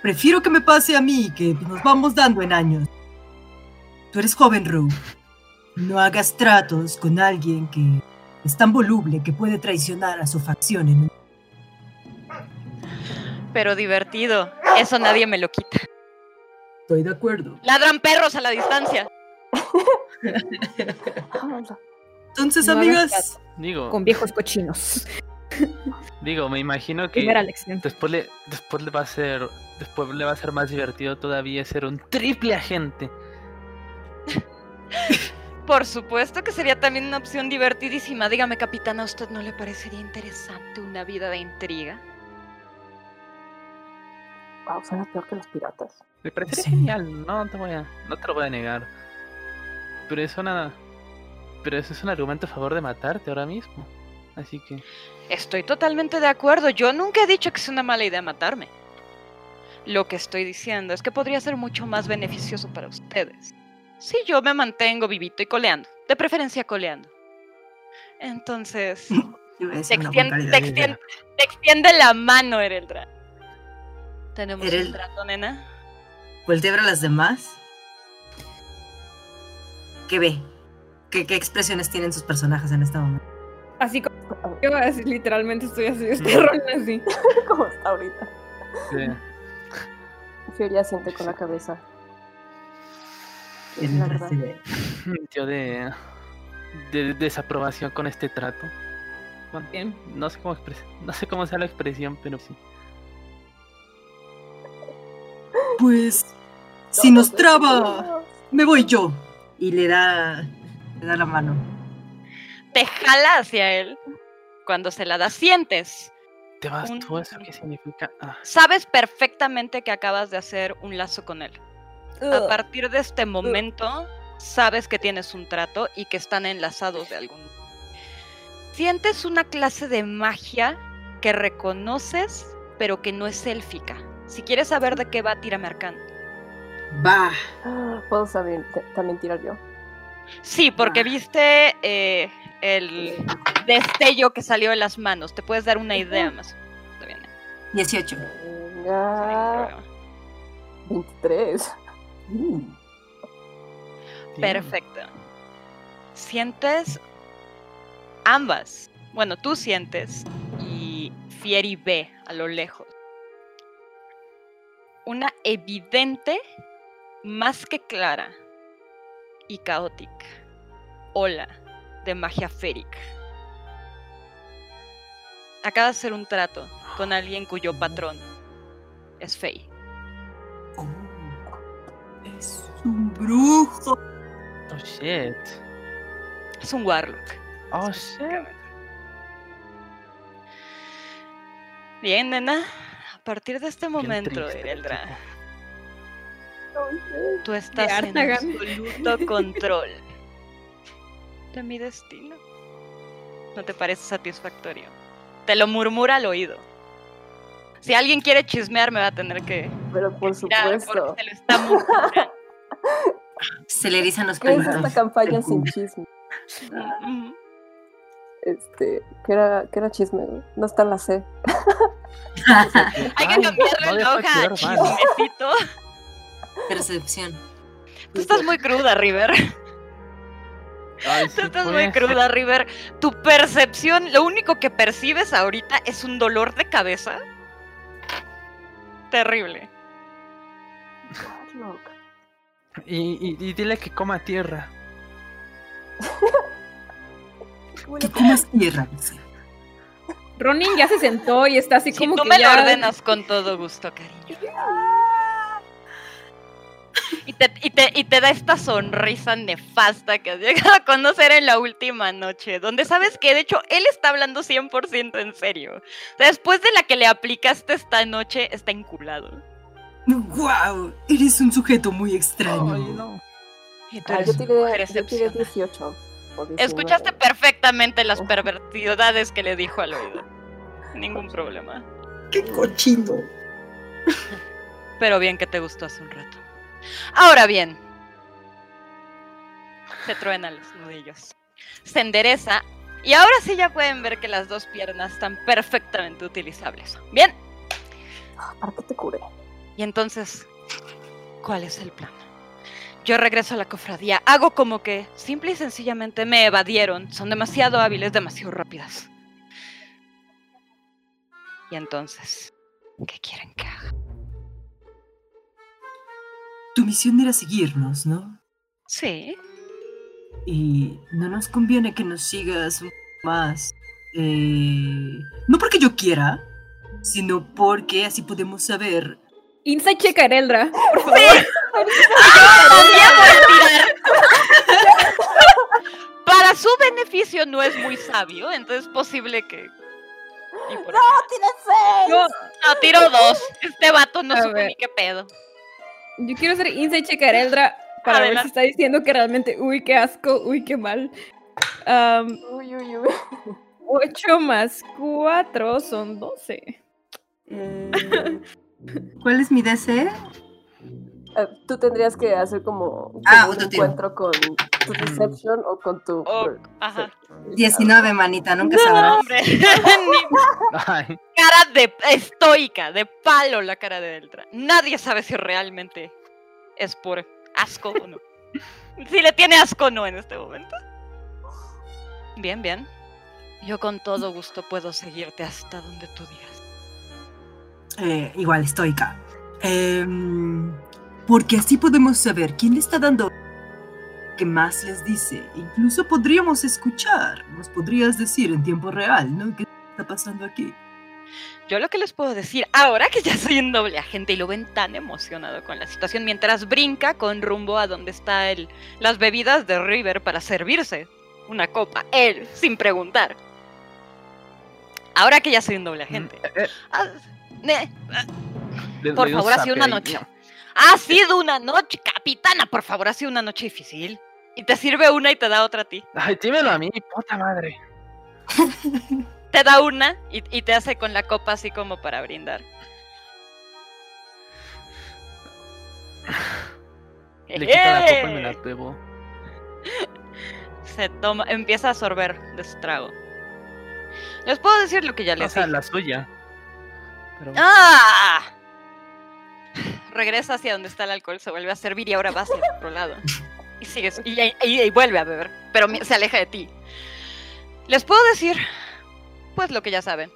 S7: prefiero que me pase a mí, que nos vamos dando en años. Tú eres joven, Rope. No hagas tratos con alguien que es tan voluble que puede traicionar a su facción en un
S2: Pero divertido. Eso nadie me lo quita.
S7: Estoy de acuerdo.
S2: Ladran perros a la distancia.
S7: Entonces,
S6: No
S7: amigas,
S5: Digo,
S6: Con viejos cochinos.
S5: digo, me imagino que
S6: Primera lección.
S5: después le, después le va a ser, después le va a ser más divertido todavía ser un triple agente.
S2: Por supuesto que sería también una opción divertidísima. Dígame, capitana, ¿a usted no le parecería interesante una vida de intriga?
S4: Wow, suena peor que los piratas.
S5: Me parecería
S7: Sí.
S5: genial, no te voy a, no te lo voy a negar. Pero eso nada, pero eso es un argumento a favor de matarte ahora mismo. Así que,
S2: Estoy totalmente de acuerdo. Yo nunca he dicho que es una mala idea matarme. Lo que estoy diciendo es que podría ser mucho más beneficioso para ustedes. Si yo me mantengo vivito y coleando. De preferencia coleando. Entonces,
S7: una
S2: extiende, extiende- te extiende la mano, Ereldra. ¿Tenemos
S7: Erel-
S2: un trato, nena?
S7: voltea a ver a las demás. ¿Qué ve? ¿Qué, qué expresiones tienen sus personajes en este momento?
S6: Así como yo así, literalmente estoy así, este ron así.
S4: ¿Cómo está ahorita?
S5: sí.
S4: Fiori asiente con la cabeza.
S7: En
S4: La
S7: recibe.
S5: yo de, de desaprobación con este trato. Bueno,
S6: Bien.
S5: no sé cómo no sé cómo sea la expresión, pero sí.
S7: Pues, si nos traba, me voy yo. Y le da, le da la mano.
S2: Te jala hacia él. Cuando se la da, sientes.
S5: ¿Te vas
S2: Un-
S5: tú? ¿Eso qué significa? Ah,
S2: Sabes perfectamente que acabas de hacer un lazo con él. A partir de este momento, sabes que tienes un trato y que están enlazados de algún Sientes una clase de magia que reconoces, pero que no es élfica. Si quieres saber de qué va, tírame arcano.
S7: Va.
S4: ¿Puedo saber, también tirar yo?
S2: Sí, porque
S7: Ah.
S2: viste eh, el destello que salió de las manos. Te puedes dar una idea más. Está bien, ¿eh?
S7: 18.
S2: Sin
S4: Venga.
S2: problema.
S4: 23.
S7: Uh,
S5: sí.
S2: Perfecto. Sientes ambas. Bueno, tú sientes y Fieri ve a lo lejos. Una evidente, más que clara y caótica ola de magia férica. Acaba de hacer un trato con alguien cuyo patrón es Fey.
S7: oh, es un brujo.
S5: Oh shit.
S2: Es un Warlock.
S5: Oh shit.
S2: Bien, nena. A partir de este momento, Ereldra, tú estás en absoluto control de mi destino. ¿No te parece satisfactorio? Te lo murmura al oído. Si alguien quiere chismear, me va a tener que
S4: Pero por
S2: tirar
S4: supuesto.
S2: porque te lo está.
S7: Se le erizan los
S4: ¿Qué es esta campaña sin chisme? Este, ¿qué era, qué era chisme? No está la C.
S2: Hay que cambiarle
S5: no
S2: la hoja a chismecito.
S7: Percepción.
S2: Tú estás muy cruda, River.
S5: Ay,
S2: Tú estás muy cruda, River. Tu percepción, lo único que percibes ahorita es un dolor de cabeza. Terrible.
S5: Y, y, y dile que coma tierra.
S7: Que comas tierra, dice.
S6: Ronin ya se sentó y está así
S2: Si
S6: como
S2: tú
S6: que
S2: me
S6: ya...
S2: lo ordenas con todo gusto, cariño. Y te, y, te, y te da esta sonrisa nefasta que has llegado a conocer en la última noche, donde sabes que de hecho él está hablando 100% en serio. Después de la que le aplicaste esta noche, está enculado.
S7: ¡Wow! Eres un sujeto muy extraño.
S5: Ay, no.
S2: Y tú
S4: Ah,
S2: eres
S4: yo
S2: una
S4: tiré,
S2: mujer
S4: yo tiré
S2: excepcional.
S4: 18. O 19.
S2: Escuchaste perfectamente las pervertidades que le dijo al oído. Ningún problema.
S7: ¡Qué cochino!
S2: Pero bien que te gustó hace un rato. Ahora bien. Se truenan los nudillos. Se endereza. Y ahora sí ya pueden ver que las dos piernas están perfectamente utilizables. Bien.
S4: ¿Para qué te curé?
S2: Y entonces, ¿cuál es el plan? Yo regreso a la cofradía. Hago como que simple y sencillamente me evadieron. Son demasiado hábiles, demasiado rápidas. Y entonces, ¿qué quieren que haga?
S7: Tu misión era seguirnos, ¿no?
S2: Sí.
S7: Y no nos conviene que nos sigas más. Eh, no porque yo quiera, sino porque así podemos saber.
S6: Insight check a Ereldra, por favor.
S2: Para su beneficio no es muy sabio, entonces es posible que. y por-
S4: ¡Tienes seis!
S6: No,
S2: No, tiro dos. Este vato no
S6: A
S2: supe
S6: ver.
S2: ni qué pedo.
S6: yo quiero hacer Insight check a Ereldra para ver si está diciendo que realmente, uy, qué asco, uy, qué mal. Am,
S4: Uy, uy, uy.
S6: 8 más 4 son 12.
S4: Eh,
S7: ¿Cuál es mi DC?
S4: Eh, tú tendrías que hacer como, como
S7: Ah,
S4: un encuentro con tu Deception o con tu.
S2: Oh, ajá.
S7: 19, manita, nunca
S2: No,
S7: sabrás.
S2: hombre. Cara de estoica, de palo la cara de Deltra. Nadie sabe si realmente es por asco o no. Si le tiene asco o no en este momento. Bien, bien. Yo con todo gusto puedo seguirte hasta donde tú digas.
S7: Eh, igual, estoica. Em, porque así podemos saber quién le está dando qué más les dice. Incluso podríamos escuchar. Nos podrías decir en tiempo real, ¿no? ¿Qué está pasando aquí?
S2: Yo lo que les puedo decir, ahora que ya soy un doble agente y lo ven tan emocionado con la situación, mientras brinca con rumbo a donde está el, las bebidas de River para servirse una copa, él, sin preguntar. Ahora que ya soy un doble agente.
S5: eh,
S2: ah, ne-
S5: les
S2: Por favor, ha sido una
S5: ahí.
S2: Ha sido una noche, capitana, por favor, ha sido una noche difícil. Y te sirve una y te da otra a ti.
S5: Ay, dímelo a mí, puta madre.
S2: Te da una y, y te hace con la copa así como para brindar.
S5: Le quita la copa y me
S2: ¡Eh!
S5: la bebo.
S2: Se toma, empieza a sorber de su trago. Les puedo decir lo que ya
S5: O
S2: les
S5: sea,
S2: dije.
S5: la suya. Pero
S2: ¡Ah! Regresa hacia donde está el alcohol, se vuelve a servir y ahora va hacia otro lado. Y sigues, y, vuelve a beber, pero se aleja de ti. Les puedo decir, pues lo que ya saben.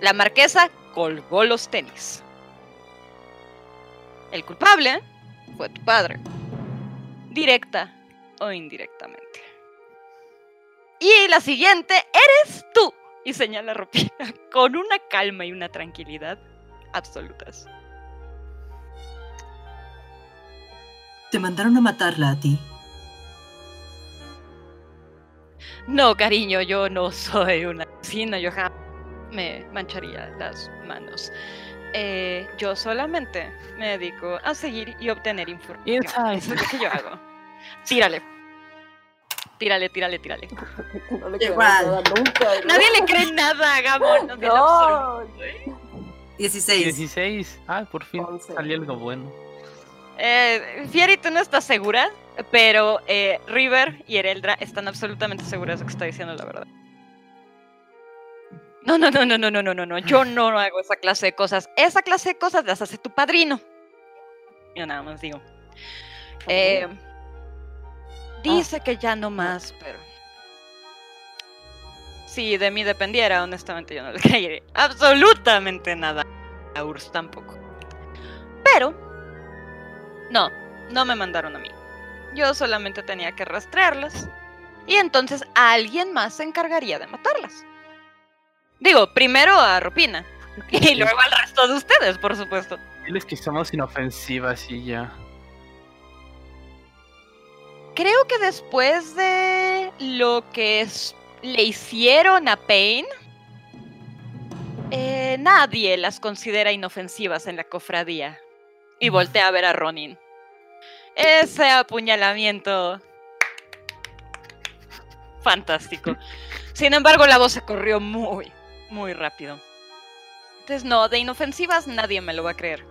S2: La marquesa colgó los tenis. El culpable fue tu padre. Directa o indirectamente. Y la siguiente eres tú. Y señala a Rupina con una calma y una tranquilidad absolutas.
S7: Te mandaron a matarla a ti.
S2: No, cariño, yo no soy una asesina, yo jamás me mancharía las manos. Eh, yo solamente me dedico a seguir y obtener información. Eso es lo que yo hago. Tírale. Tírale, tírale, tírale.
S4: No le
S7: Igual.
S4: nada nunca. ¿no?
S2: Nadie le cree nada a Gamon. No,
S4: No.
S7: 16.
S5: 16. Ah, por fin
S4: Once.
S5: salió algo bueno.
S2: Eh, Fieri, tú no estás segura, pero eh, River y Ereldra están absolutamente seguras de que está diciendo la verdad. No, no, no, no, no, no, no, no, no. Yo no hago esa clase de cosas. Esa clase de cosas las hace tu padrino. Yo nada más digo. Eh, dice que ya no más, pero. Si de mí dependiera, honestamente yo no le creeré absolutamente nada a Urs tampoco. Pero no, no me mandaron a mí. Yo solamente tenía que rastrearlas. Y entonces alguien más se encargaría de matarlas. Digo, primero a Rupina. Y luego al resto de ustedes, por supuesto.
S5: Diles que somos inofensivas y ya.
S2: Creo que después de lo que le hicieron a Pain, eh, nadie las considera inofensivas en la cofradía. Y voltea a ver a Ronin. Ese apuñalamiento. Fantástico. Sin embargo, la voz se corrió muy, muy rápido. Entonces, no, de inofensivas nadie me lo va a creer.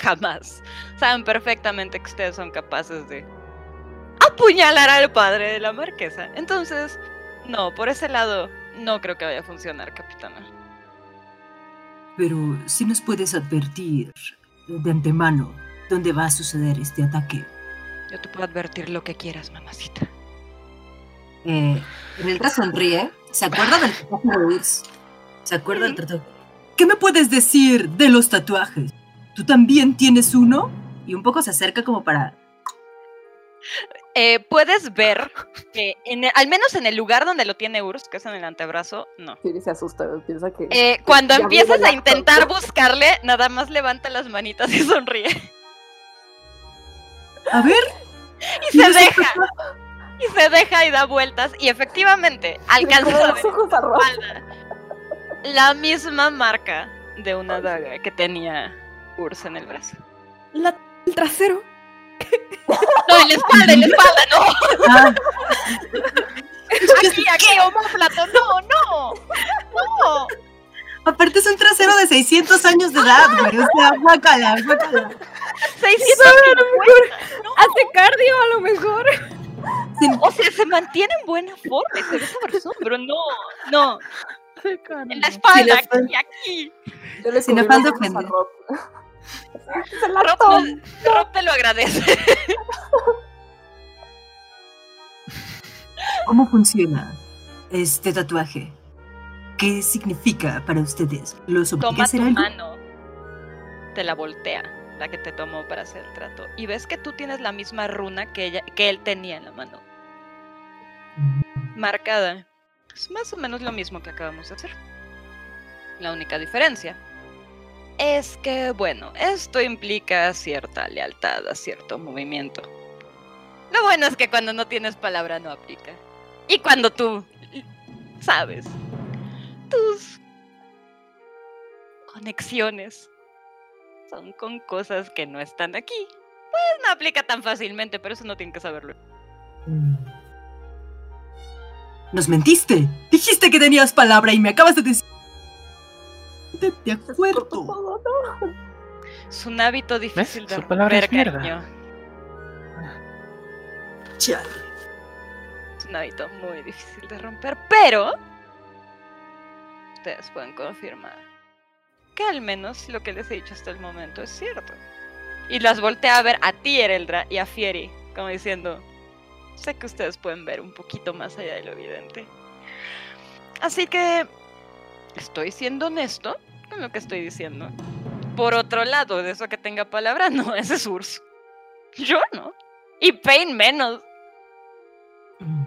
S2: Jamás. Saben perfectamente que ustedes son capaces de apuñalar al padre de la marquesa. Entonces, no, por ese lado, no creo que vaya a funcionar, capitana.
S7: Pero si nos puedes advertir de antemano dónde va a suceder este ataque.
S2: Yo te puedo advertir lo que quieras, mamacita.
S7: Eh, Renelda sonríe. ¿Se acuerda del tatuaje de Urs? ¿Se acuerda del tatuaje? ¿Qué me puedes decir de los tatuajes? ¿Tú también tienes uno? Y un poco se acerca como para...
S2: Eh, puedes ver que, en el- al menos en el lugar donde lo tiene Urs, que es en el antebrazo, no.
S4: Siri se asusta, piensa que.
S2: Eh, cuando empiezas a intentar buscarle, nada más levanta las manitas y sonríe.
S7: A ver.
S2: Y se
S7: ¿tienes un
S2: deja. Y se deja y da vueltas. Y efectivamente, alcanza la misma marca de una daga que tenía Urs en el brazo.
S6: La- el trasero.
S2: No, en la espalda, en la espalda, no.
S7: Ah,
S2: Aquí, aquí, homóplato, no, no. No.
S7: aparte es un trasero de 600 años de edad, güey. O sea, guácala, guácala.
S2: 650. No.
S6: Hace cardio a lo mejor.
S2: O sea, se mantiene en buena forma pero no, no. En la espalda, aquí, aquí.
S4: Yo le
S7: Sin
S4: cubrí
S7: afán de
S4: los ojos a
S7: ofender.
S4: Rob. Se la
S2: Rob, te lo agradece.
S7: ¿Cómo funciona este tatuaje? ¿Qué significa para ustedes? ¿Los
S2: Toma
S7: hacer
S2: tu
S7: algo?
S2: mano, te la voltea, la que te tomó para hacer el trato, y ves que tú tienes la misma runa que, ella, que él tenía en la mano, marcada. Es más o menos lo mismo que acabamos de hacer. La única diferencia es que, bueno, esto implica cierta lealtad a cierto movimiento. Lo bueno es que cuando no tienes palabra no aplica. Y cuando tú sabes tus conexiones son con cosas que no están aquí, pues no aplica tan fácilmente, pero eso no tienen que saberlo.
S7: Mm. Nos mentiste. Dijiste que tenías palabra y me acabas de decir. De, acuerdo.
S2: Es un hábito difícil de
S5: Su palabra es
S2: romper, cariño.
S7: Chale.
S2: Es un hábito muy difícil de romper, pero ustedes pueden confirmar que al menos lo que les he dicho hasta el momento es cierto. Y las voltea a ver a ti, Ereldra, y a Fieri, como diciendo, sé que ustedes pueden ver un poquito más allá de lo evidente. Así que estoy siendo honesto con lo que estoy diciendo. Por otro lado, de eso que tenga palabra, no, ese es Urs. Yo no. Y Pain menos.
S7: Mm.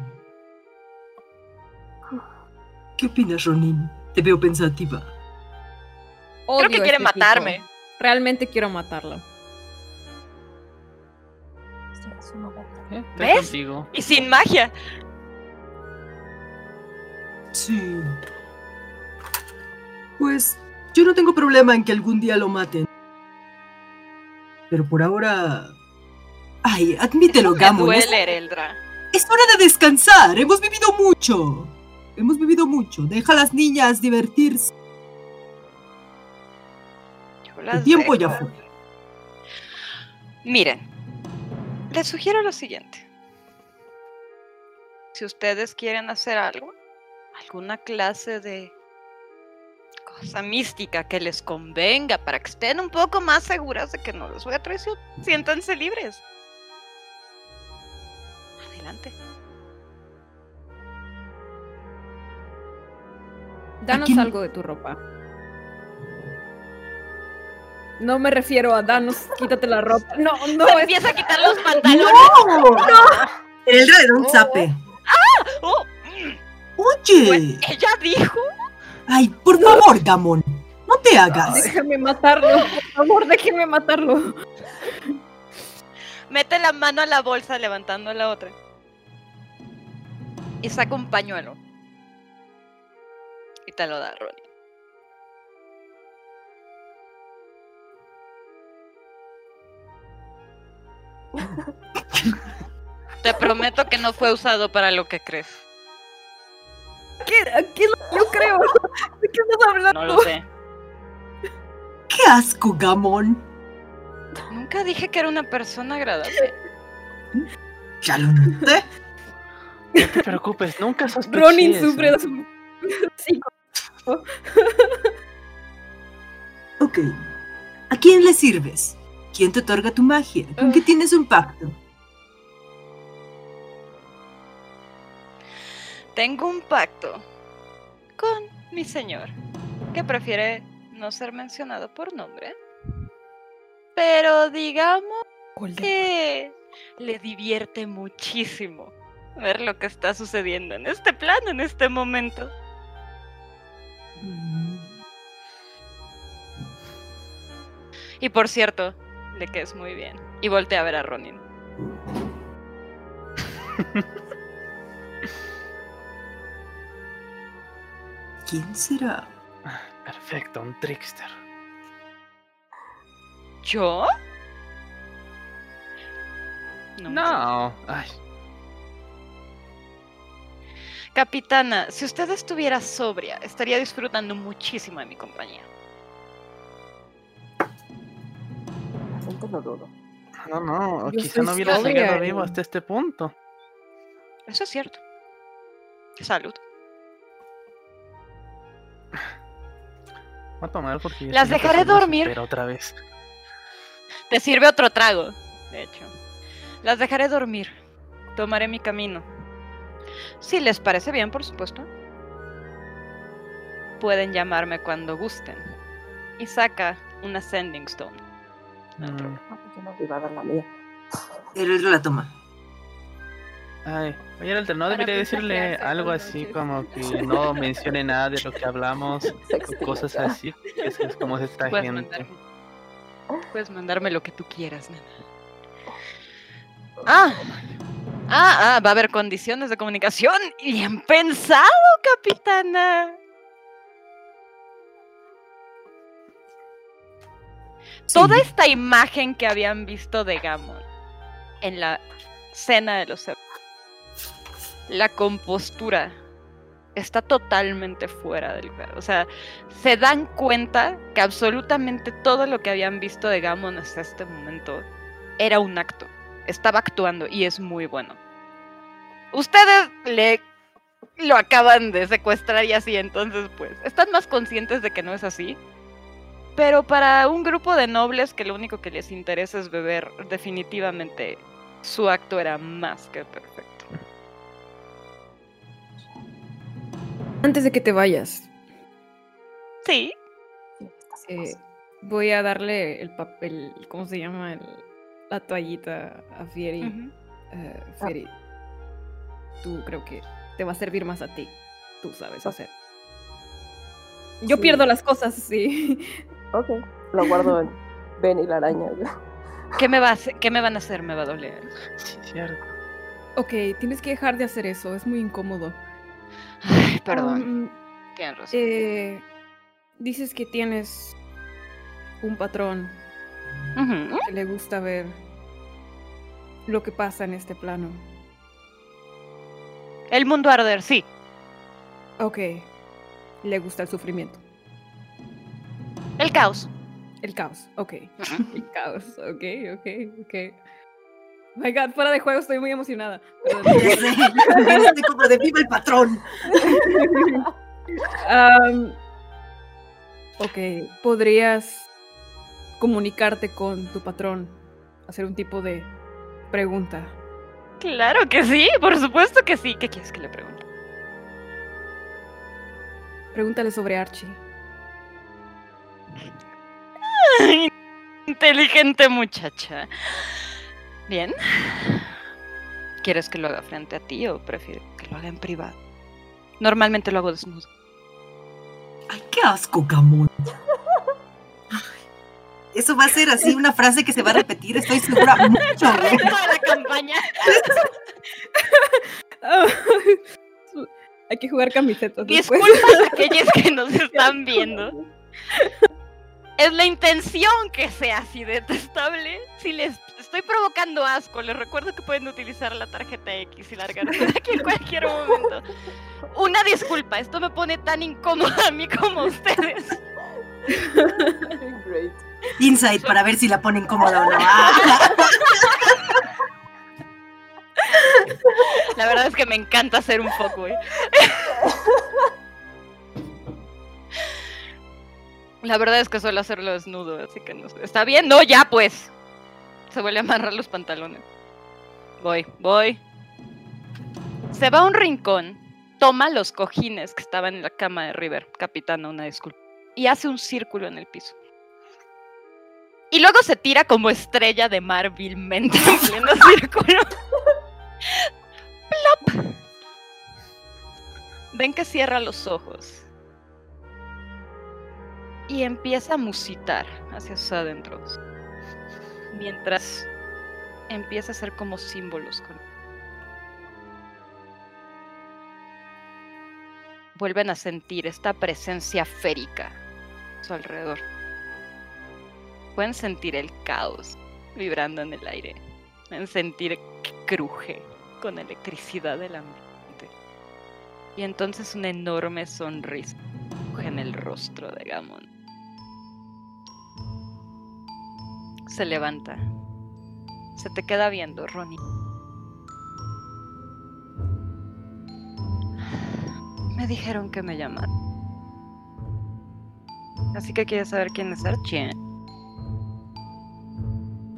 S7: ¿Qué opinas, Ronin? Te veo pensativa.
S6: Odio
S2: Creo que quiere
S6: este
S2: matarme.
S6: tipo. Realmente quiero matarlo.
S5: Eh,
S2: ¿Ves?
S5: contigo.
S2: Y sin magia.
S7: Sí. Pues yo no tengo problema en que algún día lo maten. Pero por ahora... Ay, admítelo, Gamon. Es,
S2: duele, Ereldra.
S7: es hora de descansar. Hemos vivido mucho. Hemos vivido mucho. Deja a las niñas divertirse. El tiempo ya fue.
S2: Miren, les sugiero lo siguiente. Si ustedes quieren hacer algo, alguna clase de cosa mística que les convenga para que estén un poco más seguras de que no les voy a traicionar, siéntanse libres. Adelante.
S6: Danos algo de tu ropa. No me refiero a danos, quítate la ropa. No, no,
S2: Se
S6: es-
S2: empieza a quitar los pantalones.
S7: El rey de un zape.
S2: ¡Oh!
S7: Oye.
S2: Pues ella dijo.
S7: Ay, por favor, Gamon. No te hagas.
S6: déjame matarlo. Por favor, déjeme matarlo.
S2: Mete la mano a la bolsa levantando la otra. Y saca un pañuelo. Y te lo da Ronnie. Te prometo que no fue usado para lo que crees.
S6: ¿Qué, qué es lo que yo creo? ¿De qué estás hablando?
S2: No lo sé.
S7: ¡Qué asco, Gamón!
S2: Nunca dije que era una persona agradable.
S7: Ya lo noté.
S5: No te preocupes, nunca sospeché
S6: Ronin sufre de su... Sí,
S7: Ok. ¿A quién le sirves? ¿Quién te otorga tu magia? ¿Con qué tienes un pacto?
S2: Tengo un pacto con mi señor, que prefiere no ser mencionado por nombre. Pero digamos que le divierte muchísimo ver lo que está sucediendo en este plano, en este momento. Y por cierto, le que es muy bien. Y voltea a ver a Ronin.
S7: ¿Quién será?
S5: Perfecto, un trickster.
S2: ¿Yo? No.
S5: No. Ay,
S2: Capitana, si usted estuviera sobria, estaría disfrutando muchísimo de mi compañía.
S4: No dudo.
S5: no, no.
S6: Yo
S5: Quizá no hubiera
S6: y-
S5: vivo hasta este punto.
S2: Eso es cierto. Salud.
S5: Voy a tomar porque.
S2: Las dejaré dormir.
S5: superar otra vez.
S2: Te sirve otro trago, de hecho. Las dejaré dormir. Tomaré mi camino. Si les parece bien, por supuesto. Pueden llamarme cuando gusten. Y saca una Sending Stone. No
S5: Mm,
S2: problema.
S4: Yo no te iba a dar la mía.
S7: La toma.
S5: Ay, oye, Alter, ¿no debería decirle algo así como que no mencione nada de lo que hablamos cosas así? Eso es como es esta
S2: Puedes
S5: gente.
S2: mandarme. Puedes mandarme lo que tú quieras, nena. Ah, ah, ah, va a haber condiciones de comunicación. Bien pensado, capitana. Toda esta imagen que habían visto de Gamon en la cena de los la compostura está totalmente fuera del lugar. O sea, se dan cuenta que absolutamente todo lo que habían visto de Gamon hasta este momento era un acto. Estaba actuando y es muy bueno. Ustedes le lo acaban de secuestrar y así, entonces pues están más conscientes de que no es así. Pero para un grupo de nobles que lo único que les interesa es beber, definitivamente su acto era más que perfecto.
S6: Antes de que te vayas,
S2: Sí,
S6: eh, voy a darle el papel, ¿cómo se llama? El- la toallita a Fieri.
S2: ujú.
S6: Eh, Fieri, tú creo que te va a servir más a ti. Tú sabes hacer. Yo
S4: Sí.
S6: pierdo las cosas, sí.
S4: Ok, lo guardo en Ben y la araña.
S2: ¿Qué me, va a hacer- ¿Qué me van a hacer? Me va a doler.
S5: Sí, cierto.
S6: Ok, tienes que dejar de hacer eso, es muy incómodo.
S2: Ay, perdón.
S6: Um,
S2: Tienes razón.
S6: eh, dices que tienes un patrón que le gusta ver lo que pasa en este plano.
S2: El mundo arder, sí.
S6: Ok, le gusta el sufrimiento.
S2: El caos.
S6: El caos, ok. El caos, ok, ok, ok. My god, fuera de juego estoy muy emocionada.
S7: Estoy como de viva el patrón.
S6: Ok, podrías comunicarte con tu patrón, hacer un tipo de pregunta.
S2: Claro que sí, por supuesto que sí. ¿Qué quieres que le pregunte?
S6: Pregúntale sobre Archie.
S2: Inteligente muchacha. Bien. ¿Quieres que lo haga frente a ti o prefieres que lo haga en privado? Normalmente lo hago desnudo.
S7: Ay, qué asco, Gamón. Ay, Eso va a ser así una frase que se va a repetir, estoy segura mucho. güey.
S2: Toda la campaña.
S6: Hay que jugar camisetas.
S2: Disculpas a aquellos que nos están viendo. es la intención que sea así detestable. Si les estoy provocando asco, les recuerdo que pueden utilizar la tarjeta X y largarse de aquí en cualquier momento. Una disculpa, esto me pone tan incómoda a mí como a ustedes.
S4: Great.
S7: Insight para ver si la ponen cómoda o no.
S2: La verdad es que me encanta hacer un poco, La verdad es que suelo hacerlo desnudo, así que no sé. ¿Está bien? No, ya pues. Se vuelve a amarrar los pantalones. Voy, voy. Se va a un rincón, toma los cojines que estaban en la cama de River, capitana, una disculpa, y hace un círculo en el piso. Y luego se tira como estrella de mar vilmente en pleno círculo. ¡Plop! Ven que cierra los ojos. Y empieza a musitar hacia sus adentros. Mientras empieza a hacer como símbolos con vuelven a sentir esta presencia férica a su alrededor. Pueden sentir el caos vibrando en el aire. Pueden sentir que cruje con electricidad del ambiente. Y entonces una enorme sonrisa en el rostro de Gamon. Se levanta. Se te queda viendo, Ronnie. Me dijeron que me llamaron. Así que quieres saber quién es Archie.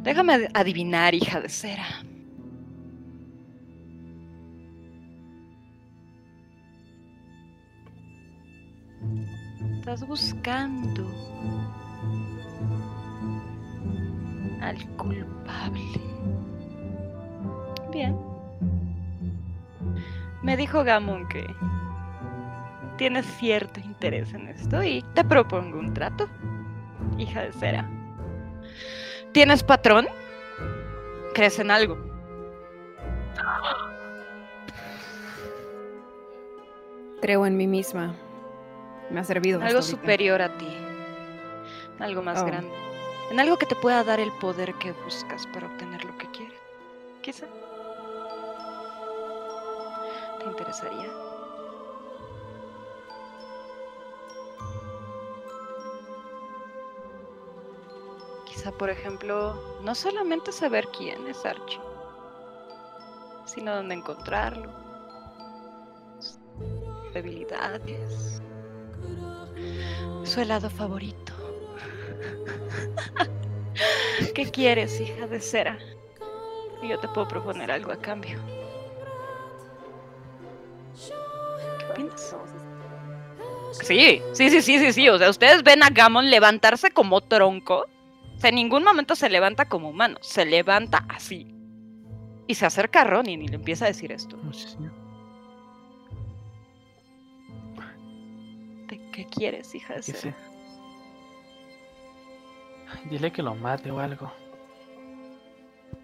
S2: Déjame ad- adivinar, hija de cera. Estás buscando al culpable. Bien. Me dijo Gamon que tienes cierto interés en esto y te propongo un trato, hija de cera. ¿Tienes patrón? ¿Crees en algo?
S6: Creo en mí misma. Me ha servido.
S2: Algo superior a ti. Algo más
S6: Oh.
S2: grande. En algo que te pueda dar el poder que buscas para obtener lo que quieres. Quizá. ¿Te interesaría? Quizá, por ejemplo, no solamente saber quién es Archie, sino dónde encontrarlo, sus debilidades, su helado favorito. ¿Qué quieres, hija de cera? Y yo te puedo proponer algo a cambio. ¿Qué opinas? Sí, sí, sí, sí, sí, sí. O sea, ustedes ven a Gamon levantarse como tronco. O sea, en ningún momento se levanta como humano. Se levanta así. Y se acerca a Ronin y le empieza a decir esto.
S5: Sí.
S2: ¿De ¿Qué quieres, hija de
S5: Sí,
S2: cera?
S5: Dile que lo mate o algo.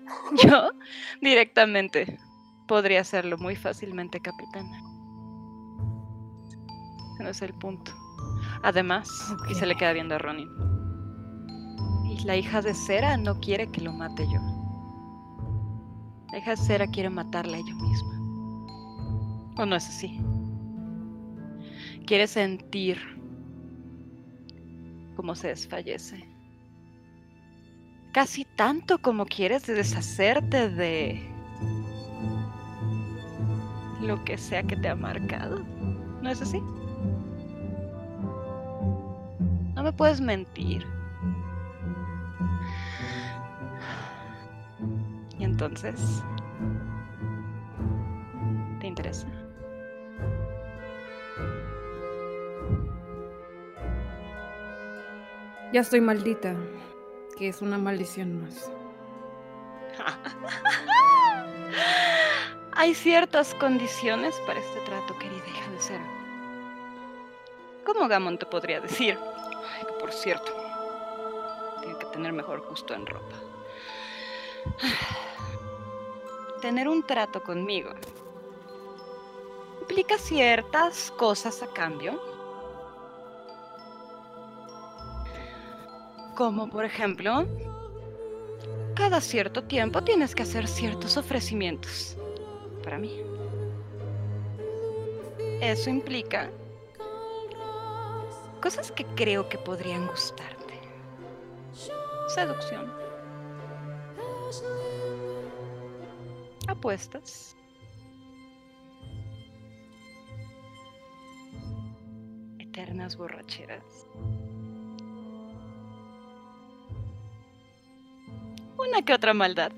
S2: Yo directamente podría hacerlo muy fácilmente, capitana. Ese no es el punto. Además, y se le queda viendo a Ronin. Y la hija de Cera no quiere que lo mate yo. La hija de Cera quiere matarla ella misma. ¿O no es así? Quiere sentir cómo se desfallece casi tanto como quieres deshacerte de lo que sea que te ha marcado. ¿No es así? No me puedes mentir. Y entonces, ¿te interesa?
S6: Ya estoy maldita. Que es una maldición más.
S2: Hay ciertas condiciones para este trato, querida hija de cera. ¿Cómo Gamon te podría decir? Ay, que por cierto, tiene que tener mejor gusto en ropa. Tener un trato conmigo implica ciertas cosas a cambio. Como por ejemplo, cada cierto tiempo tienes que hacer ciertos ofrecimientos para mí. Eso implica cosas que creo que podrían gustarte. Seducción. Apuestas. Eternas borracheras. Una que otra maldad.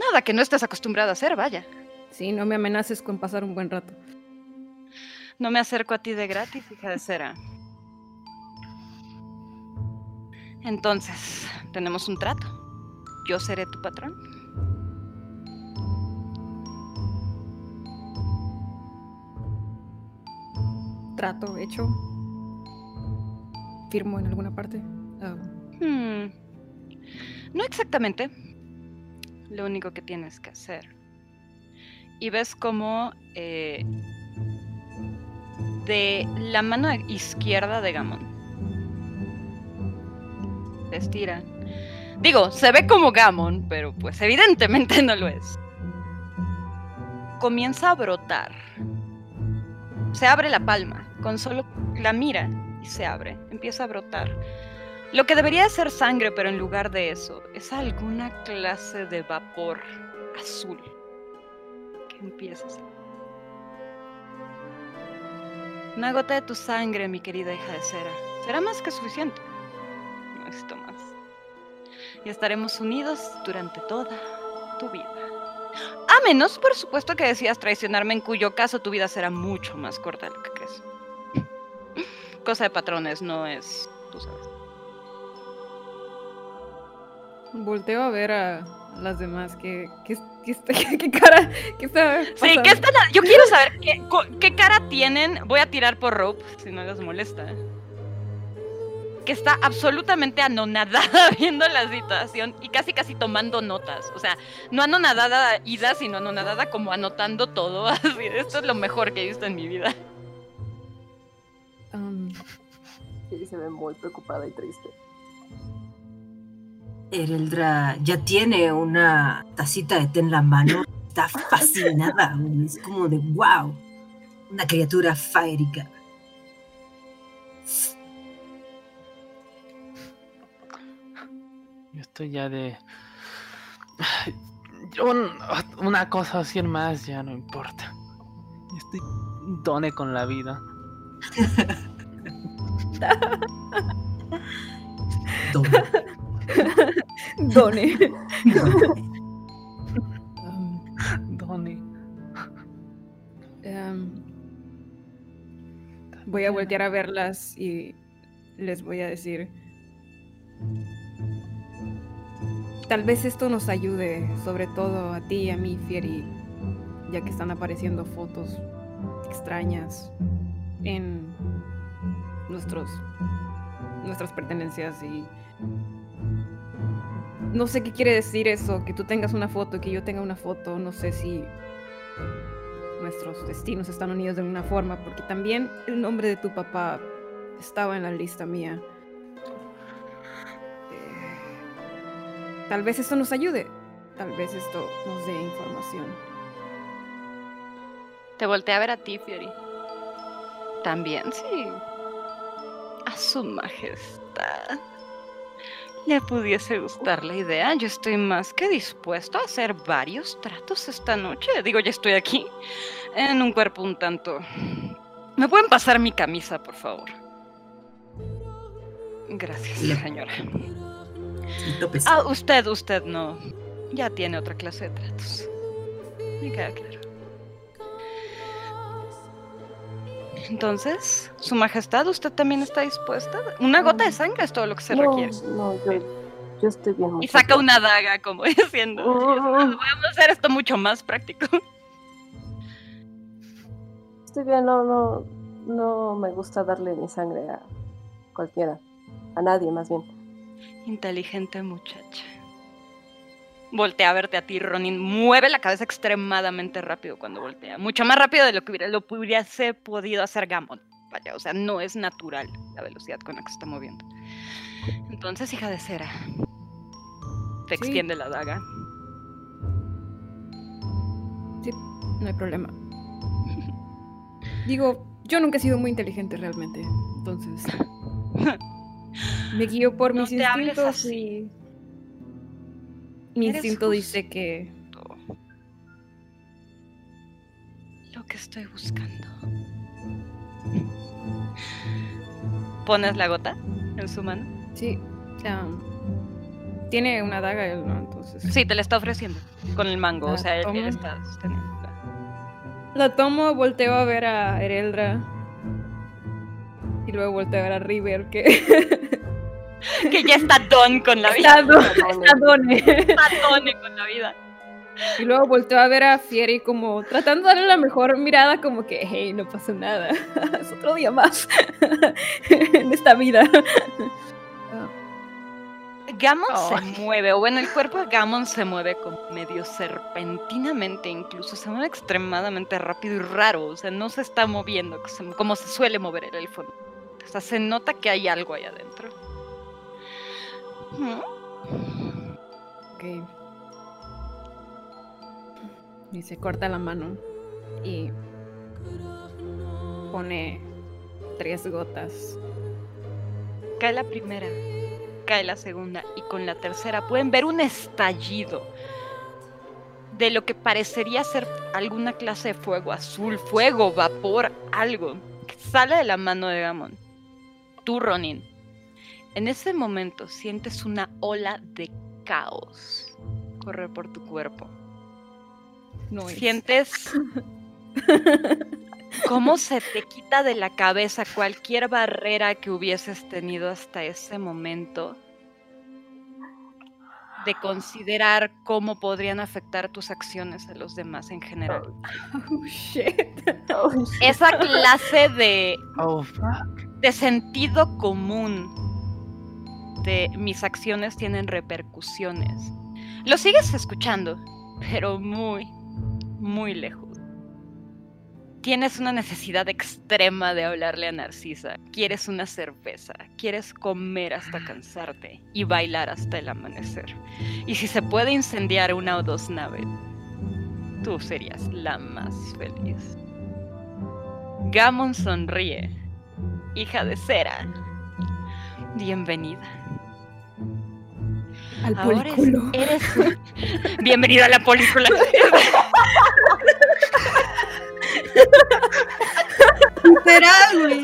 S2: Nada que no estés acostumbrado a hacer, vaya.
S6: Sí, no me amenaces con pasar un buen rato.
S2: No me acerco a ti de gratis, hija de cera. Entonces, tenemos un trato. Yo seré tu patrón.
S6: Trato hecho. Firmo en alguna parte. Ah,
S2: Hmm. No exactamente. Lo único que tienes que hacer. Y ves como eh, de la mano izquierda de Gamon se estira. Digo, se ve como Gamon, pero pues evidentemente no lo es. Comienza a brotar. Se abre la palma, con solo la mira y se abre. Empieza a brotar. Lo que debería ser sangre, pero en lugar de eso, es alguna clase de vapor azul que empieza a. Una gota de tu sangre, mi querida hija de cera. Será más que suficiente. No necesito más. Y estaremos unidos durante toda tu vida. A menos, por supuesto, que decidas traicionarme, en cuyo caso tu vida será mucho más corta de lo que crees. Cosa de patrones, no es, tú sabes.
S6: Volteo a ver a las demás. ¿Qué, qué, qué, está- qué cara? ¿Qué está
S2: Sí? ¿qué están ha- Yo quiero saber qué, cara tienen. Voy a tirar por Rope, si no les molesta. Que está absolutamente anonadada viendo la situación y casi casi tomando notas. O sea, no anonadada ida, sino anonadada como anotando todo. Así, esto es lo mejor que he visto en mi vida.
S6: Am,
S4: Sí, se ve muy preocupada y triste.
S7: Ereldra ya tiene una tacita de té en la mano. Está fascinada. Es como de wow. Una criatura faérica.
S5: Yo estoy ya de. Un- una cosa así en más ya no importa. Yo Estoy done con la vida.
S6: Done. Am, voy a voltear a verlas y les voy a decir. Tal vez esto nos ayude, sobre todo a ti y a mí, Fieri, ya que están apareciendo fotos extrañas en nuestros nuestras pertenencias y no sé qué quiere decir eso, que tú tengas una foto que yo tenga una foto, no sé si nuestros destinos están unidos de alguna forma, porque también el nombre de tu papá estaba en la lista mía. Eh, Tal vez esto nos ayude, tal vez esto nos dé información.
S2: Te volteé a ver a ti, Fiori. También, sí. A su majestad. Le pudiese gustar la idea. Yo estoy más que dispuesto a hacer varios tratos esta noche. Digo, ya estoy aquí. En un cuerpo un tanto. ¿Me pueden pasar mi camisa, por favor? Gracias, señora. Ah, usted, usted no. Ya tiene otra clase de tratos. Me queda claro. Entonces, Su Majestad, ¿usted también está dispuesta? Una gota de sangre es todo lo que se
S4: no,
S2: requiere.
S4: no, yo, yo estoy bien.
S2: Y saca una daga, como diciendo. Vamos a hacer esto mucho más práctico.
S4: Estoy bien, no, no, no me gusta darle mi sangre a cualquiera, a nadie más bien.
S2: Inteligente muchacha. Voltea a verte a ti, Ronin. Mueve la cabeza extremadamente rápido cuando voltea. Mucho más rápido de lo que hubiera, lo hubiese podido hacer Gamon. Vaya, o sea, no es natural la velocidad con la que se está moviendo. Entonces, hija de cera, te
S6: Sí.
S2: extiende la daga.
S6: No hay problema. Digo, yo nunca he sido muy inteligente realmente. Entonces. Me guío por
S2: No
S6: mis instintos y. Mi instinto dice que.
S2: Lo que estoy buscando. Pones la gota en su mano.
S6: Sí. ah, tiene una daga él, ¿no? Entonces.
S2: Sí, te la está ofreciendo con el mango. O sea, él, está sosteniendo.
S6: La tomo, volteo a ver a Ereldra. Y luego volteo a ver a River, que.
S2: Que ya está don con la vida.
S6: está, do- está done.
S2: Está done con la vida.
S6: Y luego volteo a ver a Fieri como tratando de darle la mejor mirada, como que, hey, no pasa nada. es otro día más en esta vida.
S2: Gammon
S6: Oh.
S2: se mueve, o bueno, el cuerpo de Gammon se mueve como medio serpentinamente, incluso se mueve extremadamente rápido y raro, o sea, no se está moviendo como se suele mover el elfo. O sea, se nota que hay algo ahí adentro.
S6: Ok. Y se corta la mano y pone tres gotas.
S2: Cae la primera, cae la segunda y con la tercera pueden ver un estallido de lo que parecería ser alguna clase de fuego azul, fuego, vapor, algo que sale de la mano de Gamon. Tú, Ronin, en ese momento sientes una ola de caos correr por tu cuerpo.
S6: No es.
S2: Sientes cómo se te quita de la cabeza cualquier barrera que hubieses tenido hasta ese momento de considerar cómo podrían afectar tus acciones a los demás en general.
S6: Oh, shit.
S4: Ay,
S2: Esa clase de,
S5: Oh, fuck.
S2: de sentido común de mis acciones tienen repercusiones. Lo sigues escuchando, pero muy, muy lejos. Tienes una necesidad extrema de hablarle a Narcisa. Quieres una cerveza, quieres comer hasta cansarte y bailar hasta el amanecer. Y si se puede incendiar una o dos naves, tú serías la más feliz. Gamon sonríe. Hija de cera. Bienvenida.
S6: Al
S2: Ahora
S6: polículo.
S2: eres. Bienvenida a la película.
S7: Literal, güey.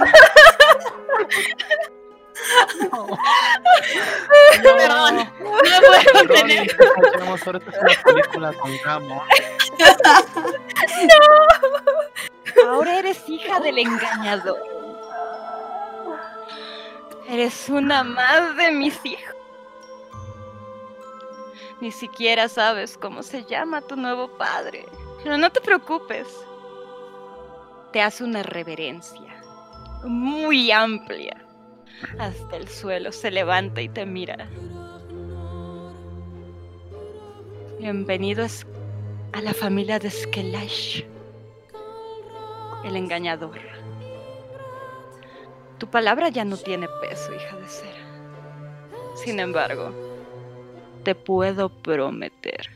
S2: Perdón. No puedo tener.
S5: Tenemos suerte en la película con Gamon.
S2: Ahora eres hija del engañador. Eres una más de mis hijos. Ni siquiera sabes cómo se llama tu nuevo padre. Pero no te preocupes. Te hace una reverencia muy amplia. Hasta el suelo se levanta y te mira. Bienvenidos a la familia de Skelash el engañador. Tu palabra ya no tiene peso, hija de cera. Sin embargo, te puedo prometer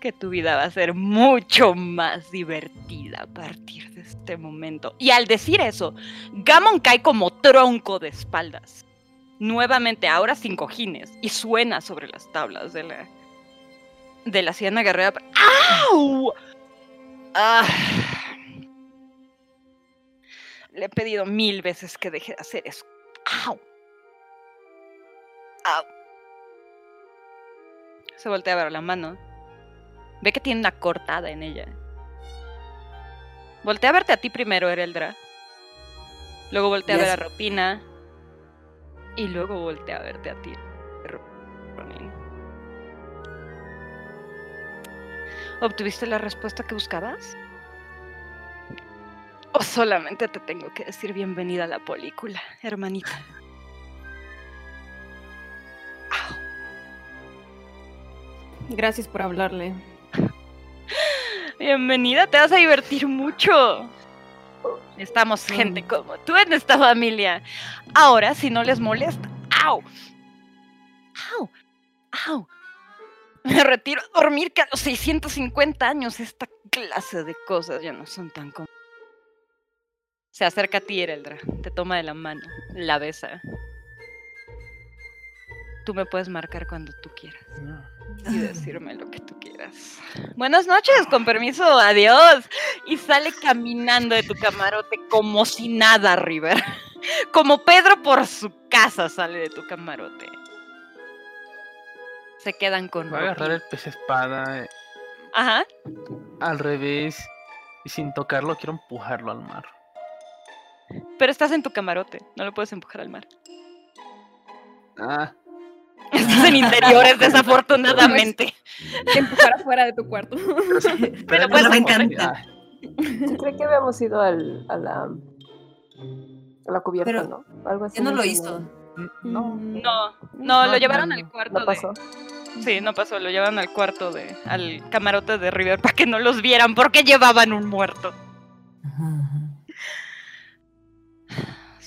S2: que tu vida va a ser mucho más divertida a partir de este momento. Y al decir eso, Gammon cae como tronco de espaldas. Nuevamente, ahora sin cojines, y suena sobre las tablas de la, de la Siena Guerrera. ¡Au! Ah. Le he pedido mil veces que deje de hacer eso. ¡Au! ¡Au! Se voltea a ver la mano. Ve que tiene una cortada en ella. Voltea a verte a ti primero, Ereldra. Luego voltea a ver a. Ropina. Y luego voltea a verte a ti, Ro- Ronin. ¿Obtuviste la respuesta que buscabas? ¿O solamente te tengo que decir bienvenida a la película, hermanita?
S6: Gracias por hablarle.
S2: Bienvenida, te vas a divertir mucho. Estamos gente como tú en esta familia. Ahora, si no les molesta. ¡Au! ¡Au! ¡Au! Me retiro a dormir que a los 650 años esta clase de cosas ya no son tan comunes. Se acerca a ti, Ereldra. Te toma de la mano. La besa. Tú me puedes marcar cuando tú quieras. Y decirme lo que tú quieras. Buenas noches, con permiso, adiós. Y sale caminando de tu camarote como si nada, River. Como Pedro por su casa sale de tu camarote. Se quedan con
S5: Voy a agarrar el pez espada eh,
S2: Ajá.
S5: al revés y sin tocarlo quiero empujarlo al mar.
S2: Pero estás en tu camarote, no lo puedes empujar al mar.
S5: Ah,
S2: Estás en interiores, desafortunadamente.
S6: Empujar afuera de tu cuarto.
S5: pero, sí- pero
S2: pues,
S7: me
S5: no-
S7: encanta.
S4: Yo creo que habíamos ido al, a, la, a la cubierta,
S7: Pero
S4: ¿no? Algo así.
S7: Ya no lo hizo.
S5: No,
S2: No, no, lo llevaron
S5: no,
S2: al cuarto
S4: No
S2: de.
S4: pasó.
S2: Sí, no pasó, lo llevaron al cuarto de. al camarote de River para que no los vieran porque llevaban un muerto.
S7: Ajá.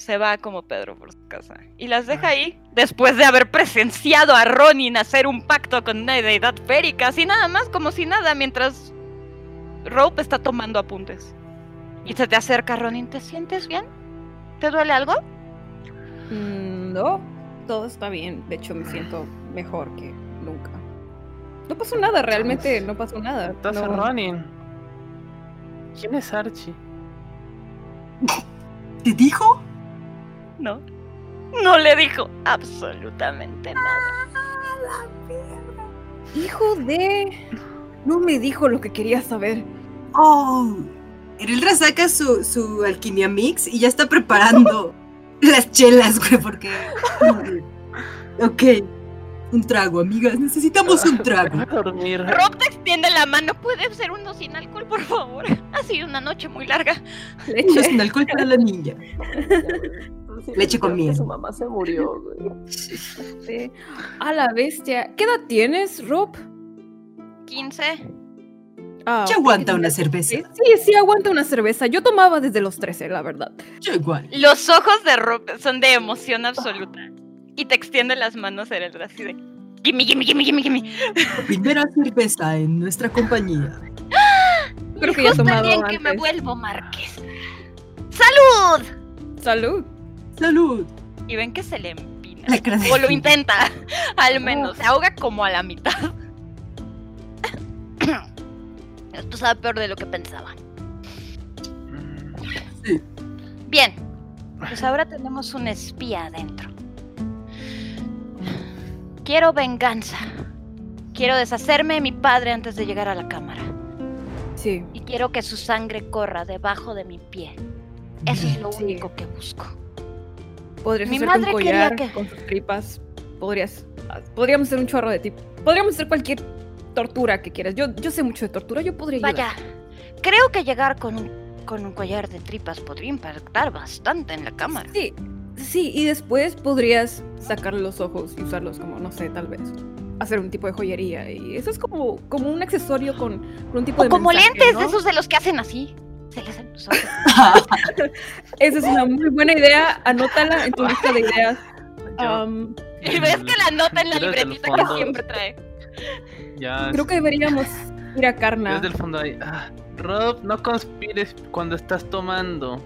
S2: Se va como Pedro por su casa. Y las deja ahí después de haber presenciado a Ronin hacer un pacto con una deidad férica, así nada más como si nada, mientras Rope está tomando apuntes. Y se te acerca Ronin, ¿te sientes bien? ¿Te duele algo?
S6: Mm, No, todo está bien. De hecho, me siento mejor que nunca. No pasó nada, realmente no pasó nada.
S5: Estás
S6: no-
S5: Ronin. ¿Quién es Archie?
S7: ¿Te dijo?
S2: No. No le dijo absolutamente nada.
S6: Hijo de... No me dijo lo que quería saber.
S7: Oh. Ereldra saca su, su alquimia mix y ya está preparando las chelas, güey, porque. ok. Un trago, amigas. Necesitamos un trago.
S5: Dormir.
S2: Rob te extiende la mano. ¿Puede ser uno sin alcohol, por favor? Ha sido una noche muy larga.
S6: Leche.
S7: sin alcohol para la niña.
S4: Sí,
S7: Leche con miel.
S4: Su mamá se murió, güey.
S6: Sí. A la bestia. ¿Qué edad tienes, Rob?
S2: 15.
S6: Ah,
S7: Ya aguanta una cerveza.
S6: Sí, sí, aguanta una cerveza. Yo tomaba desde los 13, la verdad.
S7: Yo igual.
S2: Los ojos de Rob son de emoción absoluta. Y te extiende las manos en el así de. Gimme, gimme, gimme, gimme, gimme.
S7: Primera cerveza en nuestra compañía.
S6: Creo que ya
S2: en que me vuelvo marqués. ¡Salud!
S6: Salud.
S7: Salud.
S2: Y ven que se le empina. O lo intenta, al menos. Se ahoga como a la mitad. Esto sabe peor de lo que pensaba.
S7: Sí.
S2: Bien, pues ahora tenemos un espía adentro. Quiero venganza. Quiero deshacerme de mi padre antes de llegar a la cámara.
S6: Sí.
S2: Y quiero que su sangre corra debajo de mi pie. Eso es lo
S6: Sí.
S2: único que busco.
S6: Podrías
S2: Mi
S6: hacerte un
S2: madre quería
S6: collar
S2: que-
S6: con sus tripas. Podrías. ah, Podríamos hacer un chorro de tipo. Podríamos hacer cualquier tortura que quieras. Yo, yo sé mucho de tortura, yo podría ayudar.
S2: Vaya, creo que llegar con un, con un collar de tripas podría impactar bastante en la cámara.
S6: Sí, sí, y después podrías sacarle los ojos y usarlos como, no sé, tal vez. Hacer un tipo de joyería. Y eso es como, como un accesorio con, con un tipo
S2: O
S6: de.
S2: como
S6: mensaje,
S2: lentes
S6: ¿no?
S2: de esos de los que hacen así. Se los ojos.
S6: Esa es una muy buena idea. Anótala en tu lista de ideas.
S5: yo-
S6: Um,
S2: Y ves que la nota en la
S5: Yo
S2: libretita que siempre trae.
S5: ya
S6: creo que deberíamos ir a
S5: Yo
S6: Karna.
S5: Desde el fondo ahí. ah, Rob, no conspires cuando estás tomando.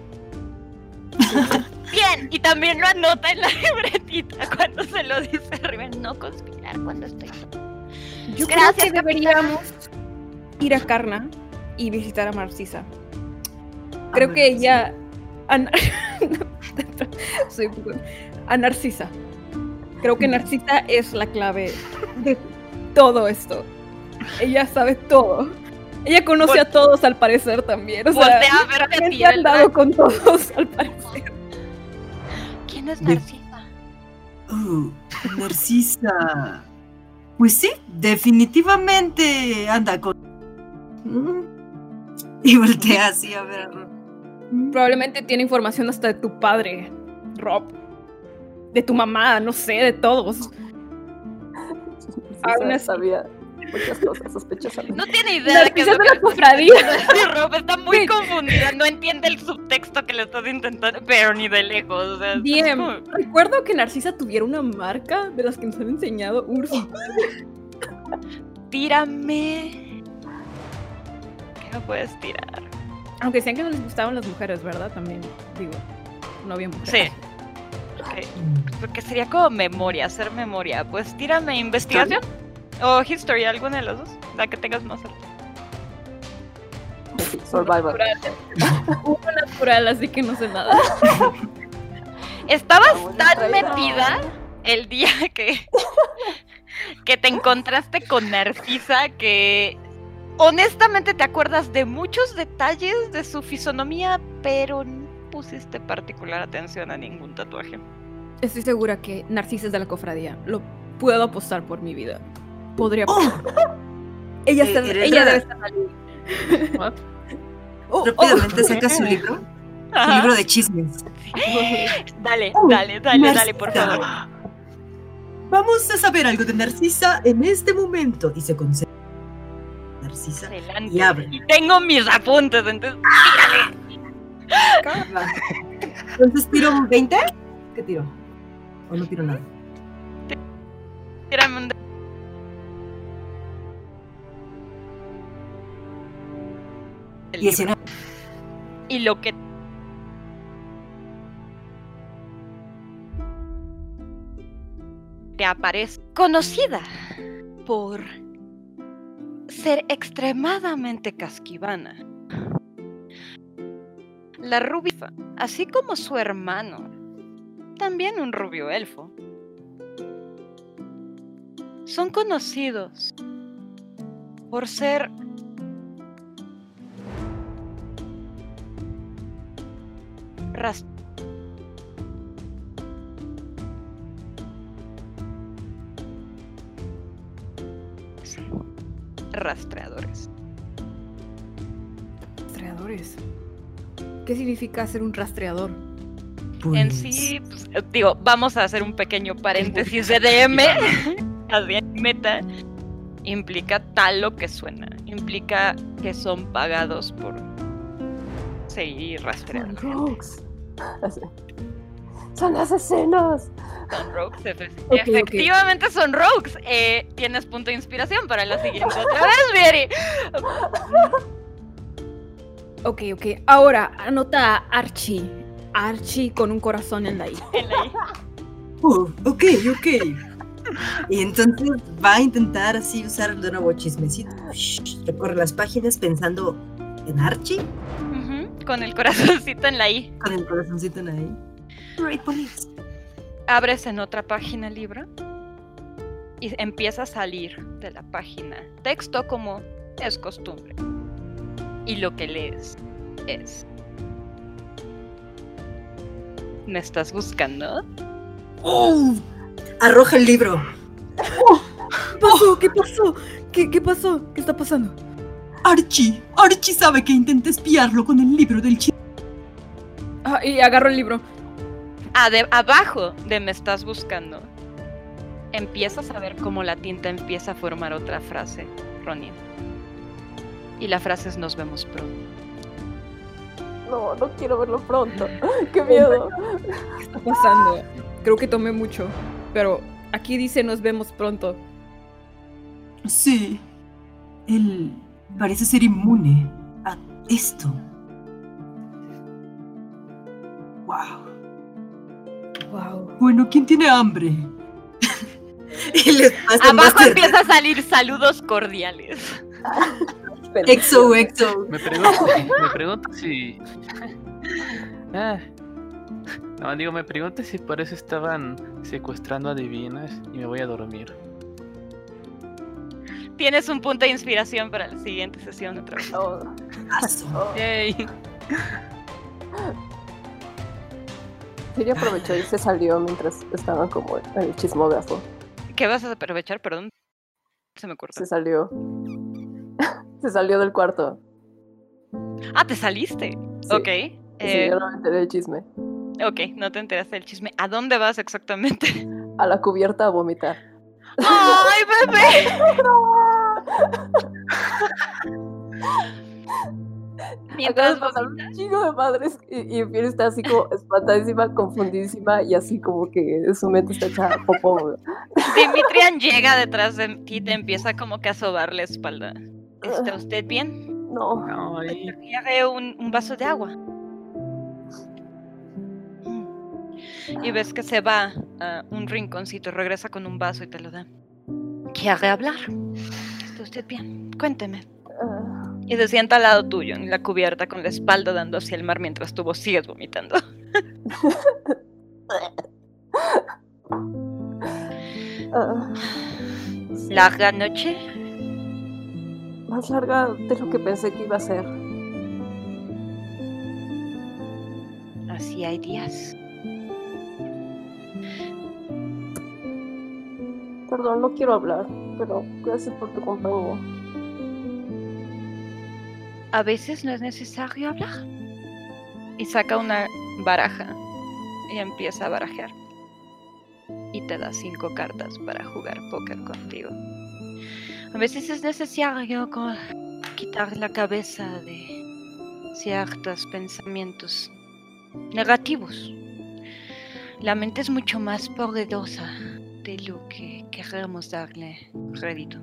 S2: Bien, y también lo anota en la libretita cuando se lo dice. No conspirar cuando estoy.
S6: Yo
S2: Gracias,
S6: creo que deberíamos ir a Karna y visitar a Marcisa. Creo
S7: ver,
S6: que ella. A, Nar- Soy un poco- a Narcisa. Creo que Narcisa es la clave de todo esto. Ella sabe todo. Ella conoce a todos al parecer también. O sea,
S2: Voltea a ver a ti.
S6: han dado con todos al parecer.
S2: ¿Quién es
S7: De-
S2: Narcisa?
S7: Oh, Narcisa. Pues sí, definitivamente anda con. Y voltea así a ver.
S6: Probablemente tiene información hasta de tu padre, Rob. De tu mamá, no sé, de todos.
S4: Sí,
S6: Aún así.
S4: sabía, muchas cosas sospechosamente.
S2: No tiene idea de qué es lo
S6: de
S2: que
S6: la cofradía.
S2: Rob está muy confundida, no entiende el subtexto que le estás intentando, pero ni de lejos. O sea, como-
S6: recuerdo que Narcisa tuviera una marca de las que nos han enseñado Urso.
S2: Tírame. ¿Qué me puedes tirar?
S6: Aunque decían que no les gustaban las mujeres, ¿verdad? También, digo, no había mujeres.
S2: Sí. Porque sería como memoria, hacer memoria. Pues tírame investigación. O history, alguna de las dos. La que tengas más alta.
S4: Survivor.
S6: Uno natural, así que no sé nada.
S2: Estabas tan metida el día que, que te encontraste con Narcisa que honestamente te acuerdas de muchos detalles de su fisonomía, pero no pusiste particular atención a ningún tatuaje.
S6: Estoy segura que Narcisa es de la cofradía. Lo puedo apostar por mi vida. Podría
S7: Oh,
S6: Ella,
S7: Eh,
S6: está-
S7: eres
S6: ella
S7: la-
S6: debe estar ahí.
S5: What?
S6: Oh,
S7: rápidamente saca su libro. Su libro de chismes.
S2: Dale,
S7: Oh,
S2: dale, dale, dale, por favor.
S7: Vamos a saber algo de Narcisa en este momento. Y se concentra. Narcisa.
S2: Adelante.
S7: Y abre.
S2: Y tengo mis apuntes, entonces
S7: Entonces tiro un 20. ¿Qué tiro? ¿O no tiro nada?
S2: tírame un el libro.
S7: 19.
S2: y lo que te aparece conocida por ser extremadamente casquivana. La rubia, así como su hermano, también un rubio elfo, son conocidos por ser ras- rastreadores.
S6: Rastreadores. ¿Qué significa ser un rastreador?
S2: En
S7: Pues,
S2: sí, pues, digo, vamos a hacer un pequeño paréntesis de DM. En meta. Implica tal lo que suena. Implica que son pagados por seguir
S4: Son
S2: rastreando.
S4: Así. Son asesinos.
S2: Son rogues, efe-
S6: ok.
S2: Efectivamente son rogues. Eh, Tienes punto de inspiración para la siguiente otra vez, Vieri.
S6: Ok, ok. Ahora, anota a Archie. Archie con un corazón en la I.
S2: En la I.
S7: oh, ok, ok. Y entonces va a intentar así usar de nuevo chismecito. Shh, Recorre las páginas pensando en Archie
S2: Con el corazoncito en la I.
S7: con el corazoncito en ahí. Great police.
S2: Abres en otra página el libro y empieza a salir de la página texto como es costumbre. Y lo que lees es... ¿Me estás buscando?
S7: Oh, arroja el libro.
S6: ¿Qué pasó? ¿Qué pasó? ¿Qué, qué pasó? ¿Qué está pasando?
S7: Archie, Archie sabe que intenté espiarlo con el libro del chisme.
S6: Ah, y agarro el libro.
S2: De- abajo de me estás buscando. Empiezas a ver cómo la tinta empieza a formar otra frase, Ronin. Y la frase es nos vemos pronto.
S4: No, no quiero verlo pronto. Qué miedo.
S6: ¿Qué está pasando? Creo que tomé mucho. Pero aquí dice nos vemos pronto.
S7: Sí, él parece ser inmune a esto. Wow. Bueno, ¿quién tiene hambre? y les pasa
S2: Abajo
S7: más de-
S2: empieza a salir saludos cordiales.
S7: Exo, exo.
S5: Me pregunto, me pregunto si. Ah. No, digo, me pregunto si por eso estaban secuestrando a divinas y me voy a dormir.
S2: Tienes un punto de inspiración para la siguiente sesión otra vez.
S4: Oh,
S7: Aso.
S4: oh.
S5: ¡Yay!
S4: Siri aprovechó y se salió mientras estaban como el chismógrafo.
S2: ¿Qué vas a aprovechar? Perdón. Se me cortó.
S4: Se salió. se salió del cuarto.
S2: Ah, te saliste.
S4: Sí.
S2: Ok.
S4: Y
S2: eh,
S4: yo no me enteré del chisme.
S2: ok, no te enteraste del chisme. ¿A dónde vas exactamente?
S4: A la cubierta a vomitar.
S2: ¡Ay, bebé! Mientras
S4: Acabas de pasar
S2: vomitas.
S4: un chingo de madres y, y Fiona está así como espantadísima, confundidísima y así como que su mente está hecha popó. güey.
S2: Dimitrian llega detrás de ti y te empieza como que a sobar la espalda. ¿Está usted bien?
S4: No,
S5: No.
S2: Quiere un, un vaso de agua. Y ves que se va a un rinconcito, regresa con un vaso y te lo da. ¿Quiere hablar? ¿Está usted bien? Cuénteme. Y se sienta al lado tuyo, en la cubierta, con la espalda dando hacia el mar mientras tú sigues vomitando.
S4: ah, sí,
S2: Larga noche.
S4: más larga de lo que pensé que iba a ser.
S2: Así hay días.
S4: Perdón, no quiero hablar, pero gracias por tu compañía.
S2: A veces no es necesario hablar. Y saca una baraja y empieza a barajear. Y te da cinco cartas para jugar póker contigo. A veces es necesario quitar la cabeza de ciertos pensamientos negativos. La mente es mucho más poderosa de lo que queremos darle crédito.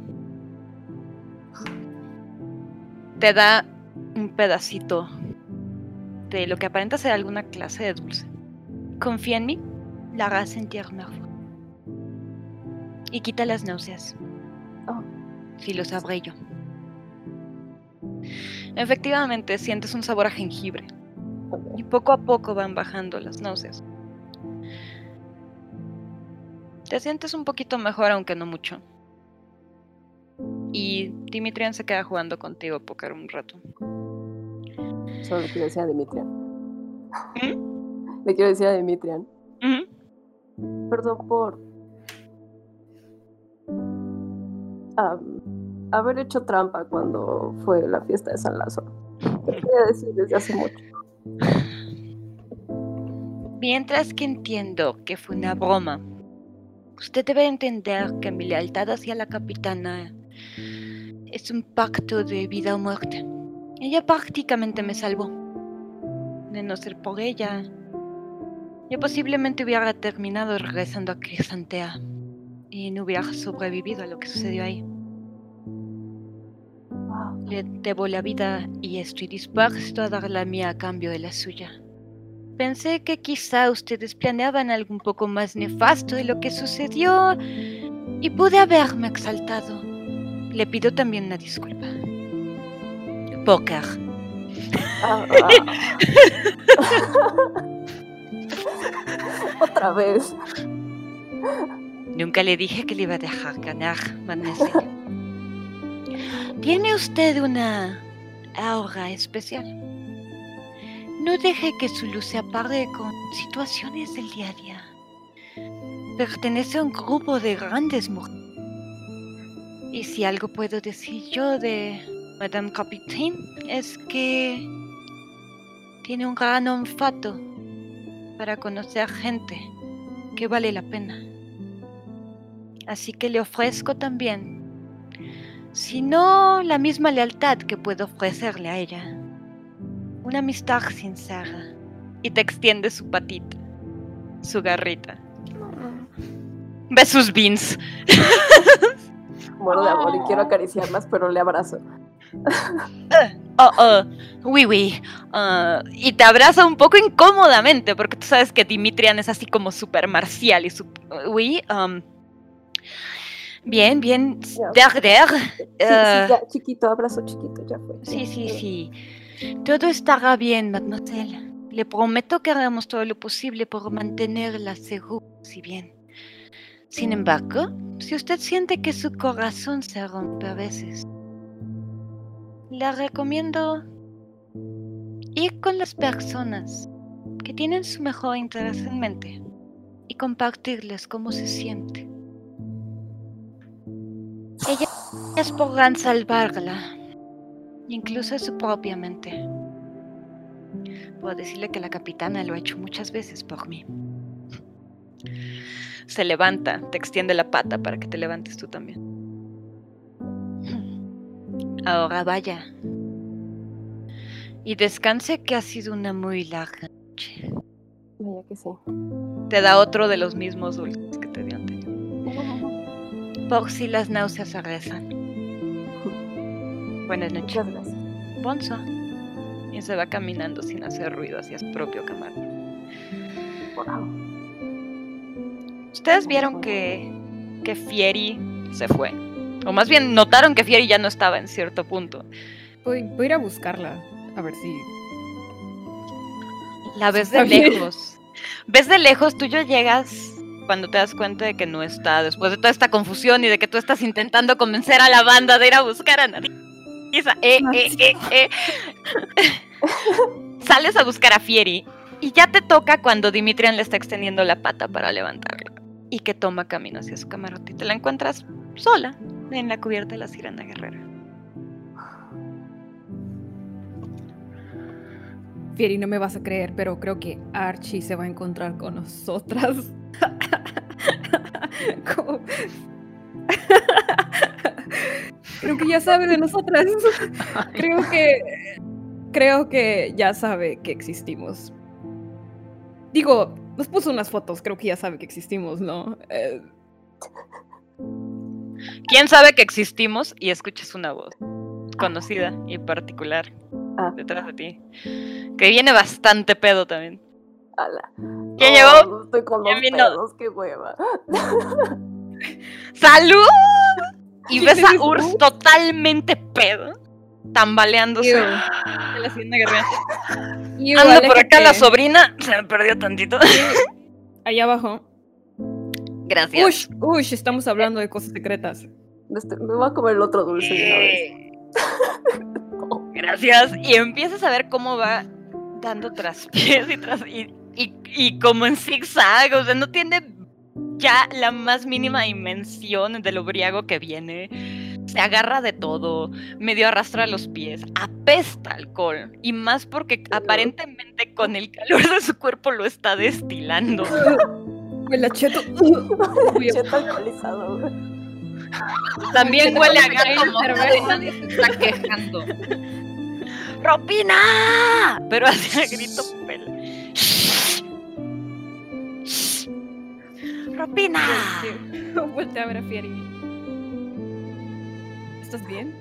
S2: Te da un pedacito de lo que aparenta ser alguna clase de dulce. Confía en mí, la harás sentir mejor. Y quita las náuseas.
S4: Oh.
S2: Si lo sabré yo. Efectivamente, sientes un sabor a jengibre. Y poco a poco van bajando las náuseas. Te sientes un poquito mejor, aunque no mucho. Y Dimitrian se queda jugando contigo póker un rato.
S4: Solo le quiero decir a Dimitrian. Le quiero decir a Dimitrian.
S2: Ujú.
S4: Perdón por am, haber hecho trampa cuando fue la fiesta de San Lázaro. Te quería decir desde hace mucho.
S2: Mientras que entiendo que fue una broma, usted debe entender que mi lealtad hacia la capitana es un pacto de vida o muerte. Ella prácticamente me salvó. De no ser por ella, yo posiblemente hubiera terminado regresando a Crisantea y no hubiera sobrevivido a lo que sucedió ahí. Le debo la vida y estoy dispuesto a dar la mía a cambio de la suya. Pensé que quizá ustedes planeaban algo un poco más nefasto de lo que sucedió y pude haberme exaltado. Le pido también una disculpa. Póker.
S4: Ah, ah. Otra vez.
S2: Nunca le dije que le iba a dejar ganar, Mademoiselle. Tiene usted una aura especial. No deje que su luz se apague con situaciones del día a día. Pertenece a un grupo de grandes mujeres. Y si algo puedo decir yo de Madame Capitaine es que tiene un gran olfato para conocer gente que vale la pena. Así que le ofrezco también, si no la misma lealtad que puedo ofrecerle a ella, una amistad sincera. Y te extiende su patita, su garrita. Ve sus beans.
S4: Muero de amor y quiero acariciarlas, pero le abrazo.
S2: Oh, oh, oui, oui. Ah, y te abraza un poco incómodamente, porque tú sabes que Dimitrian es así como súper marcial y súper... Oui, um, bien, bien. Der, der.
S4: Sí, sí, ya, chiquito, abrazo chiquito, ya fue.
S2: Sí, sí, sí. Todo estará bien, mademoiselle. Le prometo que haremos todo lo posible por mantenerla segura, si bien. Sin embargo, si usted siente que su corazón se rompe a veces, le recomiendo ir con las personas que tienen su mejor interés en mente y compartirles cómo se siente. Ellas podrán salvarla, incluso su propia mente. Puedo decirle que la capitana lo ha hecho muchas veces por mí. Se levanta, te extiende la pata para que te levantes tú también. Ahora vaya. Y descanse que ha sido una muy larga noche.
S4: Vaya que sí.
S2: Te da otro de los mismos dulces que te dio anterior. Por si las náuseas regresan. Buenas noches.
S4: Muchas gracias.
S2: Bonzo. Y se va caminando sin hacer ruido hacia su propio camarote.
S4: Wow.
S2: Ustedes vieron que, que Fieri se fue. O más bien notaron que Fieri ya no estaba en cierto punto.
S6: Voy, voy a ir a buscarla. A ver si.
S2: La ves de lejos. Ves de lejos, tú ya llegas cuando te das cuenta de que no está, después de toda esta confusión y de que tú estás intentando convencer a la banda de ir a buscar a nadie. Eh, eh, eh, eh. Sales a buscar a Fieri y ya te toca cuando Dimitrian le está extendiendo la pata para levantarla y que toma camino hacia su camarote y te la encuentras sola en la cubierta de la sirena guerrera.
S6: Fieri, no me vas a creer, pero creo que Archie se va a encontrar con nosotras. Como- creo que ya sabe de nosotras. creo que. Creo que ya sabe que existimos. Digo, nos puso unas fotos, creo que ya sabe que existimos, ¿no? Eh,
S2: ¿Quién sabe que existimos? Y escuchas una voz conocida y particular
S4: Ah.
S2: detrás de ti. Que viene bastante pedo también.
S4: Ala.
S2: ¿Quién
S4: Oh,
S2: llegó?
S4: Estoy con
S2: ¿Quién
S4: los
S2: vino?
S4: pedos, qué hueva.
S2: ¡Salud! Y ves a Urs totalmente pedo, tambaleándose de la hacienda guerrera.
S6: y
S2: Anda por acá la sobrina, se me perdió tantito.
S6: Allá abajo.
S2: Gracias.
S6: Ush, ush, estamos hablando de cosas secretas.
S4: Este, me voy a comer el otro dulce de una vez.
S2: Eh, Gracias. Y empiezas a ver cómo va dando traspiés y tras y, y, y como en zigzag. O sea, no tiene ya la más mínima dimensión de lo briago que viene. Se agarra de todo, medio arrastra los pies, apesta alcohol. Y más porque aparentemente con el calor de su cuerpo lo está destilando.
S6: El acheto. Uy,
S4: Cheto alcoholizado, güey.
S2: También huele a gato mojado está quejando. ¡Ropina! Pero hace grito pel. ¡Ropina!
S6: Vuelta a ver a Fieri. ¿Estás bien?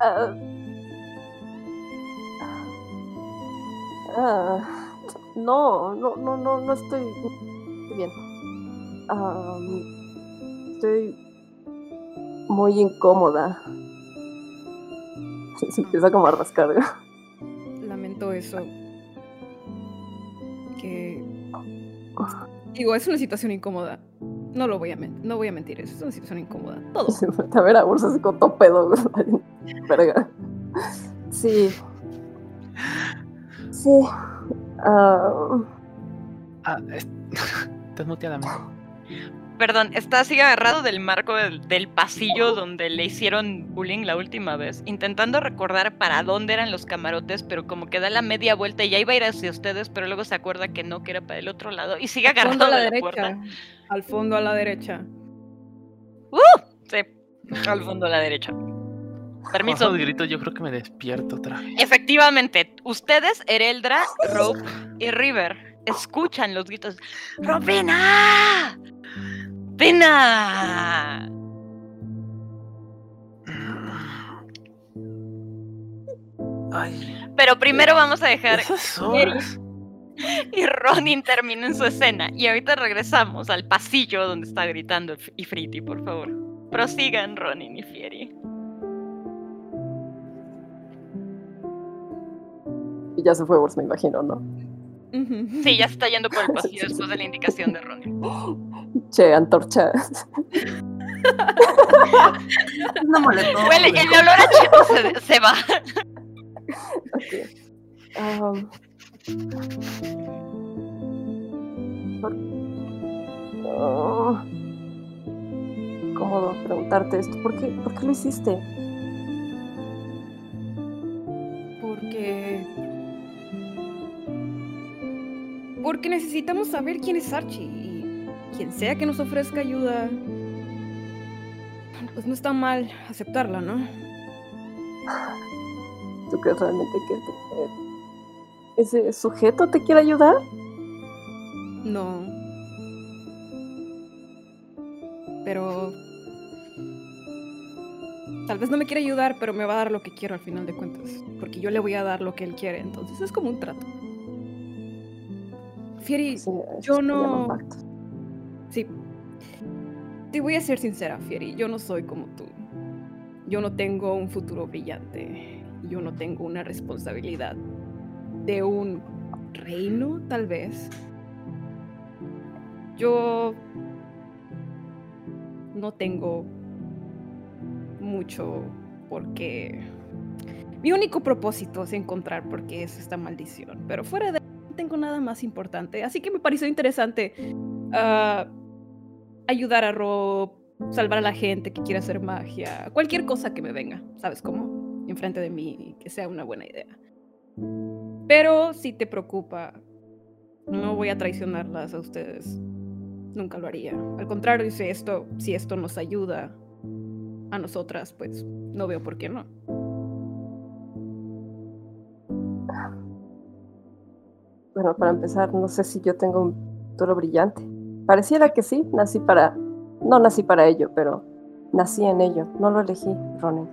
S4: Ah. Ah, no, no, no, no, no estoy bien. Am, estoy muy incómoda. Se empieza como a rascar.
S6: Lamento eso. Que. Digo, es una situación incómoda. No lo voy a mentir, no voy a mentir, es una situación incómoda. Todo.
S4: Se mete a ver a Ursa así con todo pedo. güey. Verga. Sí. Sí. Ah,
S5: Ah, es- Estás muteada, amigo.
S2: Perdón, está así agarrado del marco del, del pasillo donde le hicieron bullying la última vez, intentando recordar para dónde eran los camarotes, pero como que da la media vuelta y ya iba a ir hacia ustedes, pero luego se acuerda que no, que era para el otro lado y sigue
S6: Al fondo
S2: agarrado
S6: a la
S2: de la
S6: derecha.
S2: puerta.
S6: Al fondo a la derecha.
S2: Sí, al fondo a la derecha. Permiso.
S5: esos gritos yo creo que me despierto otra vez.
S2: Efectivamente, ustedes, Ereldra, Rope y River, escuchan los gritos. ¡Robina! ¡Pena!
S5: Ay,
S2: Pero primero vamos a dejar y Ronin termina en su escena. Y ahorita regresamos al pasillo donde está gritando Ifriti, por favor. Prosigan Ronin y Fieri.
S4: y ya se fue me imagino, ¿no?
S2: Sí, ya se está yendo por el pasillo después de la indicación de Ronin.
S4: Che, antorcha.
S7: No molestó.
S2: Huele, el olor a cheto se, se va.
S4: Ok. Am. Por- Oh. Cómodo preguntarte esto. ¿Por qué, ¿Por qué lo hiciste?
S6: Necesitamos saber quién es Archie y quien sea que nos ofrezca ayuda. Pues no está mal aceptarla, ¿no?
S4: ¿Tú crees realmente que te- ese sujeto te quiere ayudar?
S6: No. Pero... Tal vez no me quiere ayudar, pero me va a dar lo que quiero al final de cuentas. Porque yo le voy a dar lo que él quiere. Entonces es como un trato. Fieri,
S4: Sí,
S6: yo no... Sí. Te voy a ser sincera, Fieri. Yo no soy como tú. Yo no tengo un futuro brillante. Yo no tengo una responsabilidad de un reino, tal vez. Yo no tengo mucho porque mi único propósito es encontrar por qué es esta maldición. Pero fuera de tengo nada más importante. Así que me pareció interesante ah, ayudar a Rob, salvar a la gente que quiere hacer magia, cualquier cosa que me venga, ¿sabes cómo? Enfrente de mí que sea una buena idea. Pero si te preocupa, no voy a traicionarlas a ustedes. Nunca lo haría. Al contrario, si esto, si esto nos ayuda a nosotras, pues no veo por qué no.
S4: Bueno, para empezar, no sé si yo tengo un futuro brillante. Pareciera que sí, nací para... No nací para ello, pero nací en ello. No lo elegí, Ronen.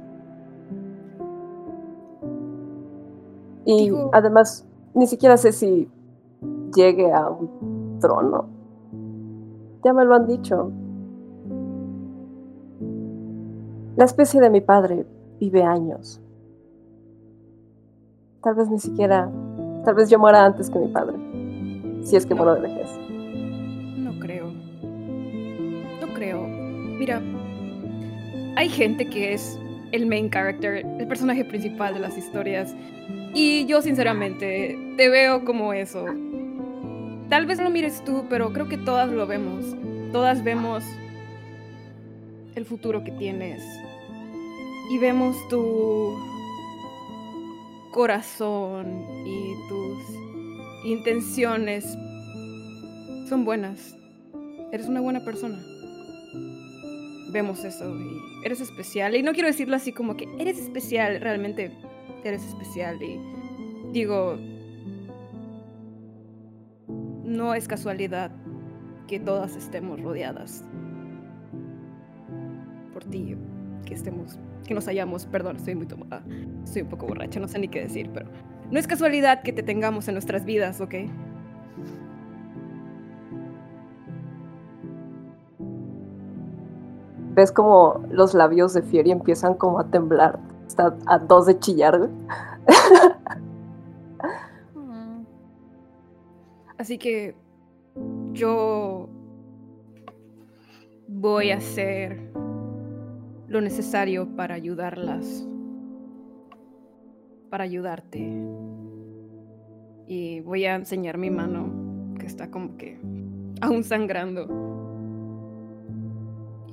S4: Y
S6: Digo-
S4: además, ni siquiera sé si llegue a un trono. Ya me lo han dicho. La especie de mi padre vive años. Tal vez ni siquiera Tal vez yo muera antes que mi padre. Si es que
S6: No.
S4: muero de vejez.
S6: No creo. No creo. Mira, hay gente que es el main character, el personaje principal de las historias. Y yo sinceramente te veo como eso. Tal vez lo mires tú, pero creo que todas lo vemos. Todas vemos el futuro que tienes. Y vemos tu corazón y tus intenciones son buenas. Eres una buena persona. Vemos eso y eres especial. Y no quiero decirlo así como que eres especial, realmente eres especial. Y digo, no es casualidad que todas estemos rodeadas por ti, que estemos, que nos hayamos, perdón, estoy muy tomada, estoy un poco borracha, no sé ni qué decir, pero no es casualidad que te tengamos en nuestras vidas, ¿ok?
S4: ves como los labios de Fieri empiezan como a temblar. Está a dos de chillar. güey.
S6: Así que yo voy a hacer lo necesario para ayudarlas, para ayudarte. Y voy a enseñar mi mano, que está como que aún sangrando.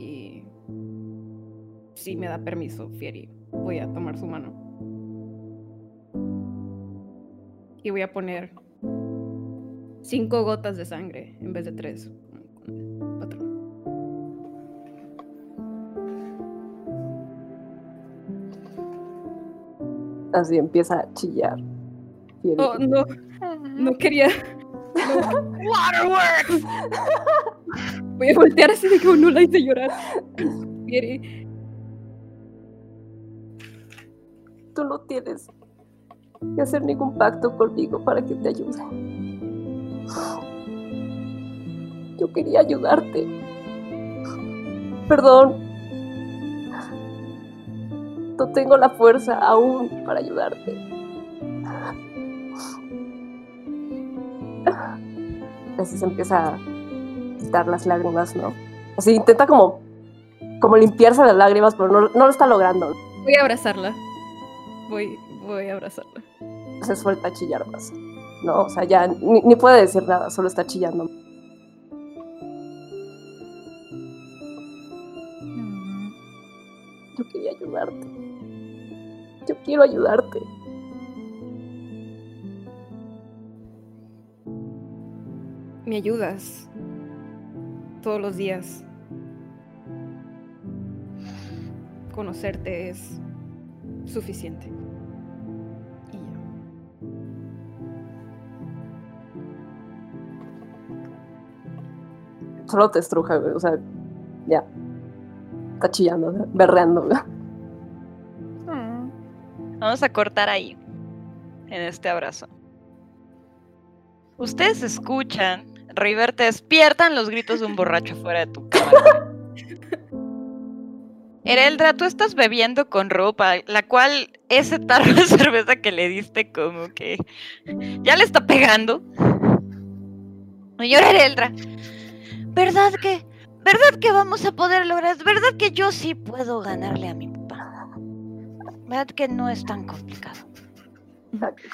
S6: Y si me da permiso, Fieri, voy a tomar su mano. Y voy a poner cinco gotas de sangre en vez de tres. patrón.
S4: Así empieza a chillar.
S6: Oh, no, no quería.
S2: Waterworks.
S6: Voy a voltear así de que no la hice llorar. Fieri,
S4: Tú no tienes que hacer ningún pacto conmigo para que te ayude. Yo quería ayudarte. Perdón. No tengo la fuerza aún para ayudarte. Así se empieza a quitar las lágrimas, ¿no? Así intenta como, como limpiarse las lágrimas, pero no, no lo está logrando.
S6: voy a abrazarla. Voy, voy a abrazarla.
S4: se suelta a chillar más. No, o sea, ya ni, ni puede decir nada, solo está chillando. Yo quería ayudarte. Quiero ayudarte.
S6: Me ayudas todos los días. Conocerte es suficiente. Y ya.
S4: Solo te estruja. O sea, ya. Está chillando, berreando. Güey.
S2: Vamos a cortar ahí, en este abrazo. Ustedes escuchan, River, te despiertan los gritos de un borracho fuera de tu cama. Ereldra, tú estás bebiendo con ropa, la cual ese tarro de cerveza que le diste como que ya le está pegando. Señora Ereldra, ¿verdad que, verdad que vamos a poder lograr? ¿Verdad que yo sí puedo ganarle a mi papá? ¿Verdad que no es tan complicado?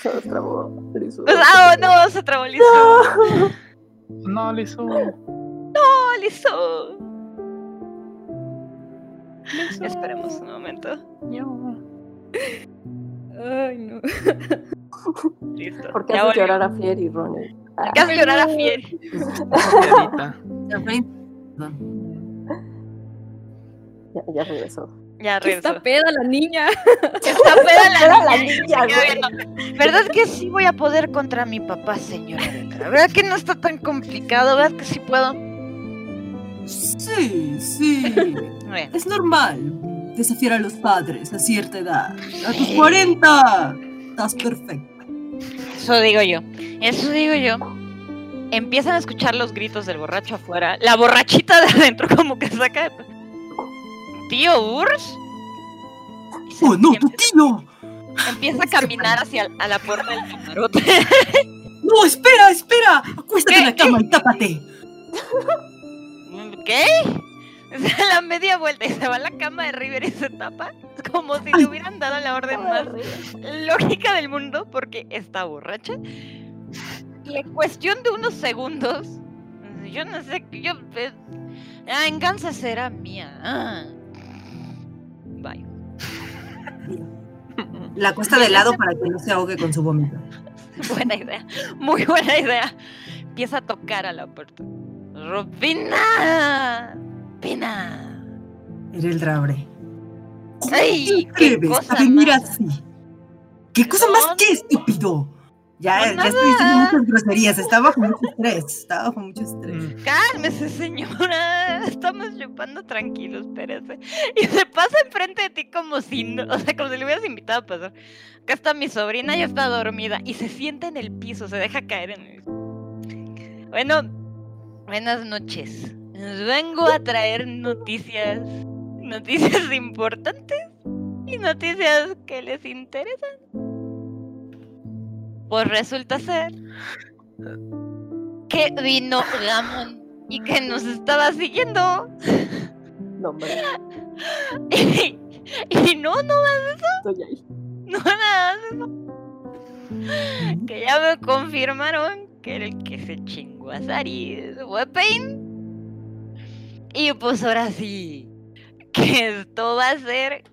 S4: Se nos trabó, Lizu.
S2: Pues, ah, no, se trabó Lizu.
S5: No, Lizu.
S2: No, Lizu. Esperemos un momento.
S6: Ay, no.
S2: Listo.
S4: ¿Por qué haces llorar a Fier y Ronnie?
S2: ¿Por qué haces llorar a
S7: perdón.
S4: Ya, ya regresó.
S2: Ya regresó.
S6: está peda la niña.
S2: Está peda la
S4: la
S2: niña. y
S4: niña,
S2: se queda viendo. ¿Verdad que sí voy a poder contra mi papá, señora? ¿Verdad que no está tan complicado? ¿Verdad que sí puedo?
S7: Sí, sí.
S2: Bueno,
S7: Es normal desafiar a los padres a cierta edad. A tus 40. Estás perfecta.
S2: Eso digo yo. Eso digo yo. Empiezan a escuchar los gritos del borracho afuera. La borrachita de adentro como que saca de... ¿Tío Urs?
S7: ¡Oh, no, tu tío!
S2: empieza a caminar hacia a la puerta del camarote.
S7: ¡No, espera, espera! Acuéstate en la
S2: ¿Qué?
S7: cama y tápate.
S2: ¿Qué? Se da la media vuelta y se va a la cama de River y se tapa. Como si le hubieran dado la orden más lógica del mundo porque está borracha. Y en cuestión de unos segundos, yo no sé, yo... eh, La venganza será mía. Bye.
S7: La cuesta de lado para que no se ahogue con su vómito.
S2: Buena idea, muy buena idea. Empieza a tocar a la puerta. ¡Rupina! ¡Pina!
S7: Ereldra abre. ¿Cómo
S2: ¡Ay,
S7: te
S2: qué cosa
S7: a venir
S2: más!
S7: así? ¿Qué cosa más que estúpido? Ya,
S2: No,
S7: ya estoy diciendo muchas groserías. Estaba bajo mucho estrés. Estaba bajo mucho estrés.
S5: Mm.
S2: Cálmese, señora. Estamos chupando tranquilos, espérese. Y se pasa enfrente de ti como si no, o sea, como si le hubieras invitado a pasar. Acá está mi sobrina, ya está dormida y se sienta en el piso, se deja caer en el. Bueno, buenas noches. Les vengo a traer noticias, noticias importantes y noticias que les interesan. Pues resulta ser que vino Gamon y que nos estaba siguiendo.
S4: No, hombre,
S2: Y, y no, no,
S4: estoy ahí.
S2: no nada más eso. Que ya me confirmaron que era el que se chingó a Sari Wepain. Y pues ahora sí, que esto va a ser.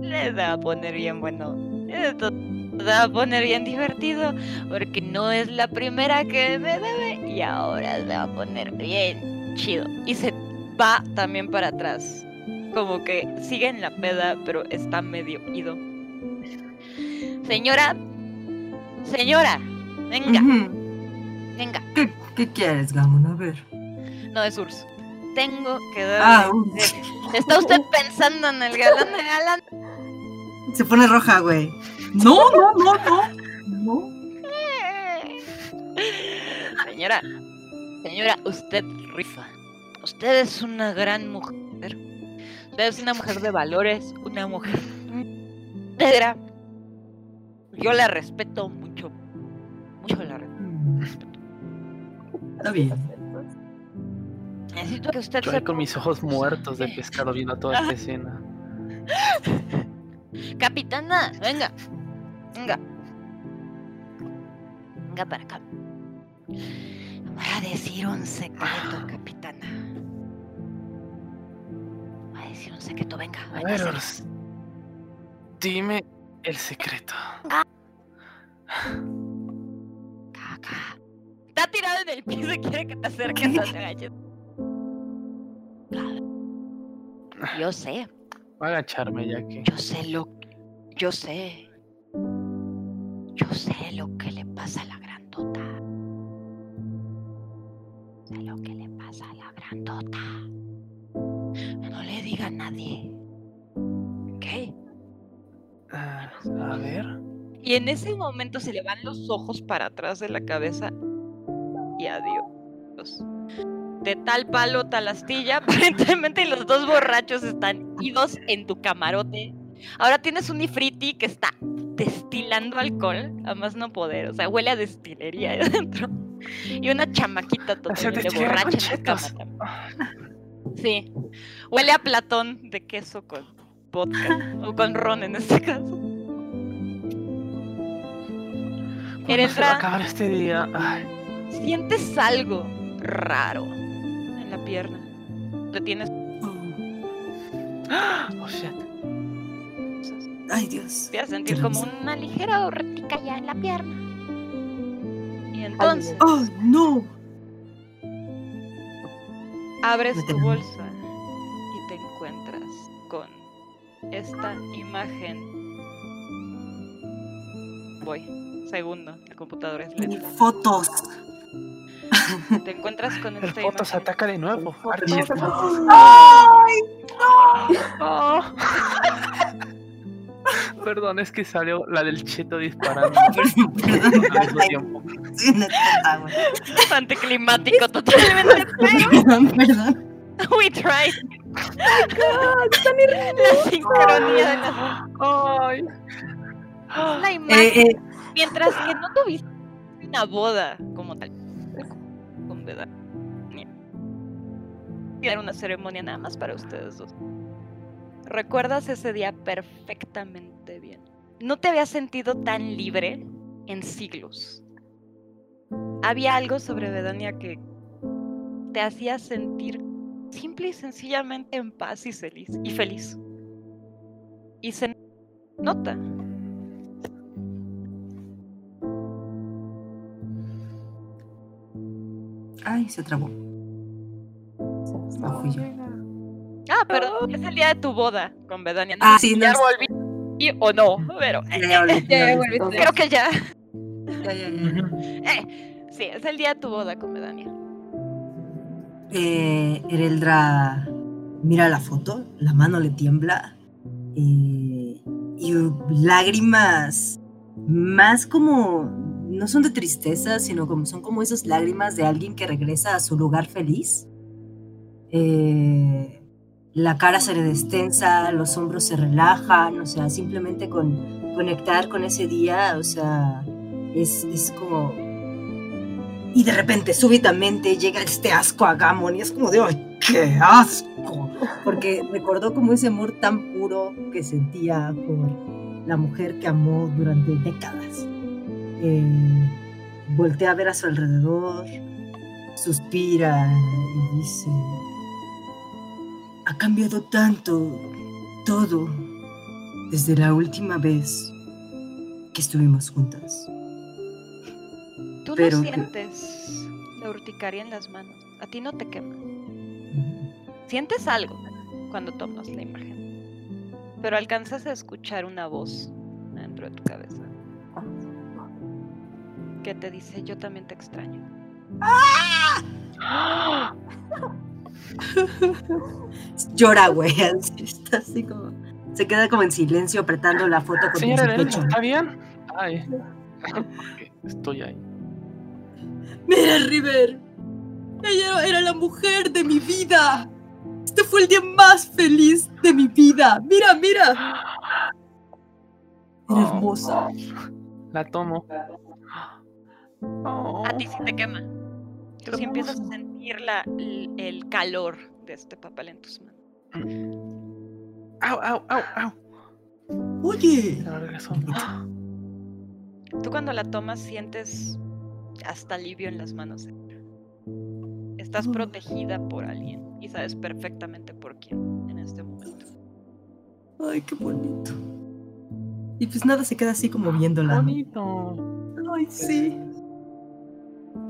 S2: Les va a poner bien bueno. Esto a poner bien divertido. Porque no es la primera que me bebe. Y ahora se va a poner bien chido. Y se va también para atrás. Como que sigue en la peda, pero está medio ido. Señora, señora, venga, venga.
S7: ¿Qué, qué quieres, Gamon? A ver.
S2: No es Urs. Tengo que darle.
S7: Ah,
S2: ¿Está usted pensando en el galán de galán?
S7: se pone roja, güey. No, no, no, no. No.
S2: Señora, señora, usted rifa. Usted es una gran mujer. Usted es una mujer de valores, una mujer negra. Yo la respeto mucho. Mucho la respeto.
S7: Está bien.
S2: Necesito que usted
S5: Yo con mis ojos muertos de pescado viendo toda esta escena.
S2: Capitana, venga. Venga. Venga para acá. Voy a decir un secreto, capitana. Voy a decir un secreto, venga.
S5: A
S2: venga,
S5: ver, dime el secreto.
S2: Caca. Está tirado en el piso y quiere que te acerques a te agaches. Yo sé,
S5: Voy a agacharme ya que.
S2: yo sé lo. Yo sé. Yo sé lo que le pasa a la grandota. Sé lo que le pasa a la
S8: grandota. No le diga a nadie.
S2: Ok.
S5: Ah, a ver.
S2: Y en ese momento se le van los ojos para atrás de la cabeza y adiós. De tal palo, tal astilla, aparentemente los dos borrachos están idos en tu camarote. Ahora tienes un ifriti que está destilando alcohol, a más no poder, o sea, huele a destilería ahí adentro. Y una chamaquita totalmente borracha en tu cama también. Sí, huele a platón de queso con vodka, o con ron en este caso.
S5: ¿Cuándo se va a acabar este día? Ay,
S2: sientes algo raro en la pierna. Lo tienes.
S5: oh shit.
S7: Ay, Dios.
S2: Te a sentir como una ligera horretica ya en la pierna. Y entonces
S7: ¡Oh, no!
S2: abres
S7: Me
S2: tu
S7: tengo.
S2: bolsa y te encuentras con esta imagen. Voy, segundo, el computador es lento.
S7: Fotos.
S2: Te encuentras con
S5: El
S2: esta
S5: foto se
S2: imagen.
S5: ataca de nuevo.
S7: ¡Ay!
S5: Oh. Perdón, es que salió la del cheto disparando al mismo tiempo.
S7: Güey.
S2: Anticlimático totalmente.
S7: Perdón, perdón.
S2: We tried. La sincronía de las
S5: Ay.
S2: la imagen.
S7: Eh, eh,
S2: Mientras que no tuviste una boda como tal. Con verdad. Era una ceremonia nada más para ustedes dos. Recuerdas ese día perfectamente bien. No te habías sentido tan libre en siglos. Había algo sobre Bedania que te hacía sentir simple y sencillamente en paz y feliz. Y feliz. Y se nota.
S7: Ay, se trabó. No fui yo.
S2: Ah, perdón, es el día de tu boda con Bedania. No
S7: Ah, sí, no
S2: ya
S7: es-
S2: volví o no, pero
S7: Ya, volví,
S6: Ya,
S7: volví.
S2: creo que ya.
S7: Ya, ya, ya.
S2: Eh, sí, es el día de tu boda con Bedania.
S7: Eh, Ereldra mira la foto, la mano le tiembla eh, y lágrimas más como, no son de tristeza, sino como son como esas lágrimas de alguien que regresa a su lugar feliz. Eh, la cara se le destensa, los hombros se relajan, o sea, simplemente con conectar con ese día, o sea, es, es como y de repente, súbitamente, llega este asco a Gamon y es como de, ¡ay, qué asco! Porque recordó como ese amor tan puro que sentía por la mujer que amó durante décadas. Eh, voltea a ver a su alrededor, suspira y dice, ha cambiado tanto todo desde la última vez que estuvimos juntas.
S2: Tú
S7: Pero
S2: no
S7: que-
S2: sientes la urticaria en las manos. A ti no te quema. Sientes algo cuando tomas la imagen. Pero alcanzas a escuchar una voz dentro de tu cabeza que te dice, yo también te extraño.
S7: Llora, güey. Está así como. Se queda como en silencio apretando la foto con
S5: Señora
S7: su
S5: Elena,
S7: pecho.
S5: ¿está bien? Ay. Estoy ahí.
S7: Mira, River. Ella era la mujer de mi vida. Este fue el día más feliz de mi vida. Mira, mira. Era
S5: Oh.
S7: hermosa.
S5: La tomo. Oh.
S2: A ti sí te quema. Tú sí empiezas a sentir la, el, calor de este papel en tus manos.
S5: Au, au, au, au.
S7: Oye.
S2: Tú cuando la tomas sientes hasta alivio en las manos. Estás protegida por alguien y sabes perfectamente por quién en este momento.
S7: Ay, qué bonito. Y pues nada, se queda así como viéndola.
S5: Bonito.
S7: Ay, sí.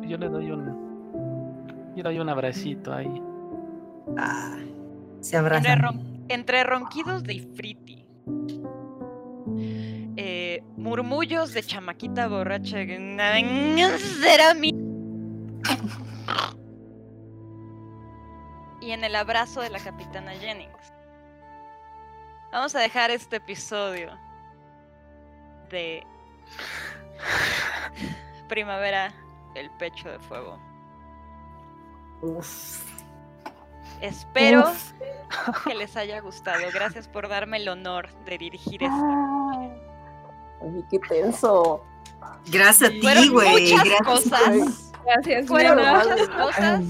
S5: Yo le doy un. Le doy un abracito ahí.
S7: Ah, se
S2: Entre,
S7: abrazan.
S2: ron- entre ronquidos de Ifriti, eh, murmullos de chamaquita borracha, será mi. y en el abrazo de la capitana Jennings. Vamos a dejar este episodio de Primavera, el pecho de fuego.
S7: Uf.
S2: Espero que les haya gustado. Gracias por darme el honor de dirigir esto.
S4: Ay, qué tenso.
S7: Gracias a ti,
S2: Fueron
S7: güey.
S2: muchas
S7: Gracias.
S2: cosas.
S6: Gracias,
S2: Fueron muchas cosas.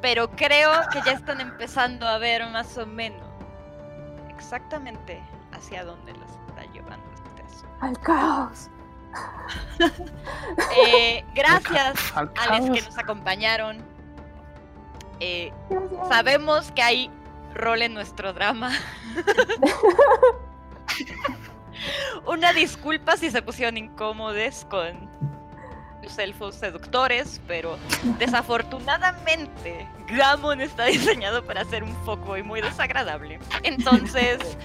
S2: Pero creo que ya están empezando a ver más o menos exactamente hacia dónde las está llevando este asunto.
S4: Al caos.
S2: Eh, gracias
S5: Al
S2: a los que nos acompañaron. Eh, sabemos que hay rol en nuestro drama. Una disculpa si se pusieron incómodos con los elfos seductores, pero desafortunadamente Gammon está diseñado para ser un fuckboy muy desagradable. Entonces,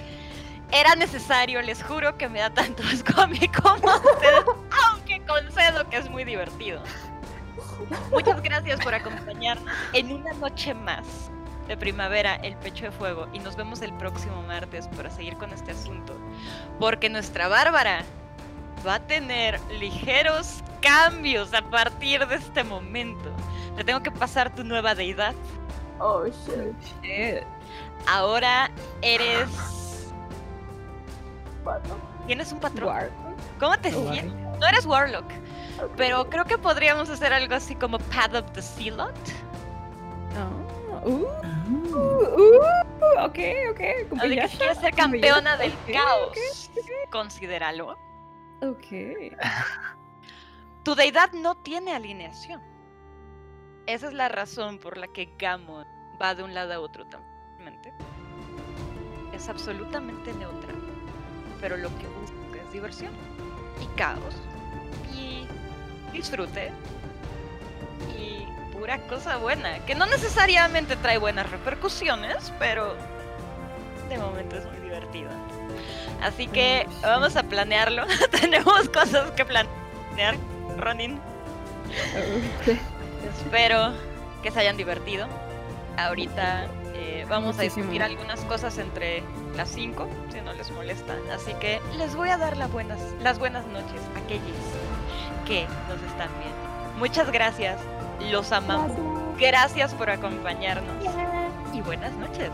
S2: era necesario, les juro que me da tanto asco a mí como a ustedes, aunque concedo que es muy divertido. Muchas gracias por acompañarnos en una noche más de primavera, el pecho de fuego, y nos vemos el próximo martes para seguir con este asunto, porque nuestra Bárbara va a tener ligeros cambios a partir de este momento. Te tengo que pasar tu nueva deidad.
S4: Oh, shit.
S6: Shit.
S2: Ahora eres... Tienes un patrón.
S6: War-
S2: ¿Cómo te sientes? No eres Warlock. Pero creo que podríamos hacer algo así como Path of the Zealot.
S6: Oh, uh,
S7: Ah.
S6: uh, ok, ok. con
S2: Así que
S6: belleza,
S2: si quieres ser campeona del
S6: belleza. Ok,
S2: caos, considéralo.
S6: Ok.
S2: Tu deidad no tiene alineación. Esa es la razón por la que Gammon va de un lado a otro también. Es absolutamente neutral. Pero lo que busca es diversión. Y caos. Disfrute. Y pura cosa buena. Que no necesariamente trae buenas repercusiones, pero de momento es muy divertido. Así que vamos a planearlo. Tenemos cosas que planear, Ronin. Espero que se hayan divertido. Ahorita eh, vamos a discutir algunas cosas entre las 5, si no les molesta. Así que les voy a dar las buenas, las buenas noches a aquellos que nos están viendo. Muchas gracias, los amamos. Gracias por acompañarnos y buenas noches.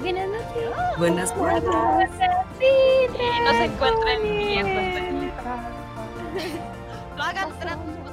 S8: Buenas noches.
S7: Buenas noches.
S2: Y nos encuentren viejos. No hagan trampa.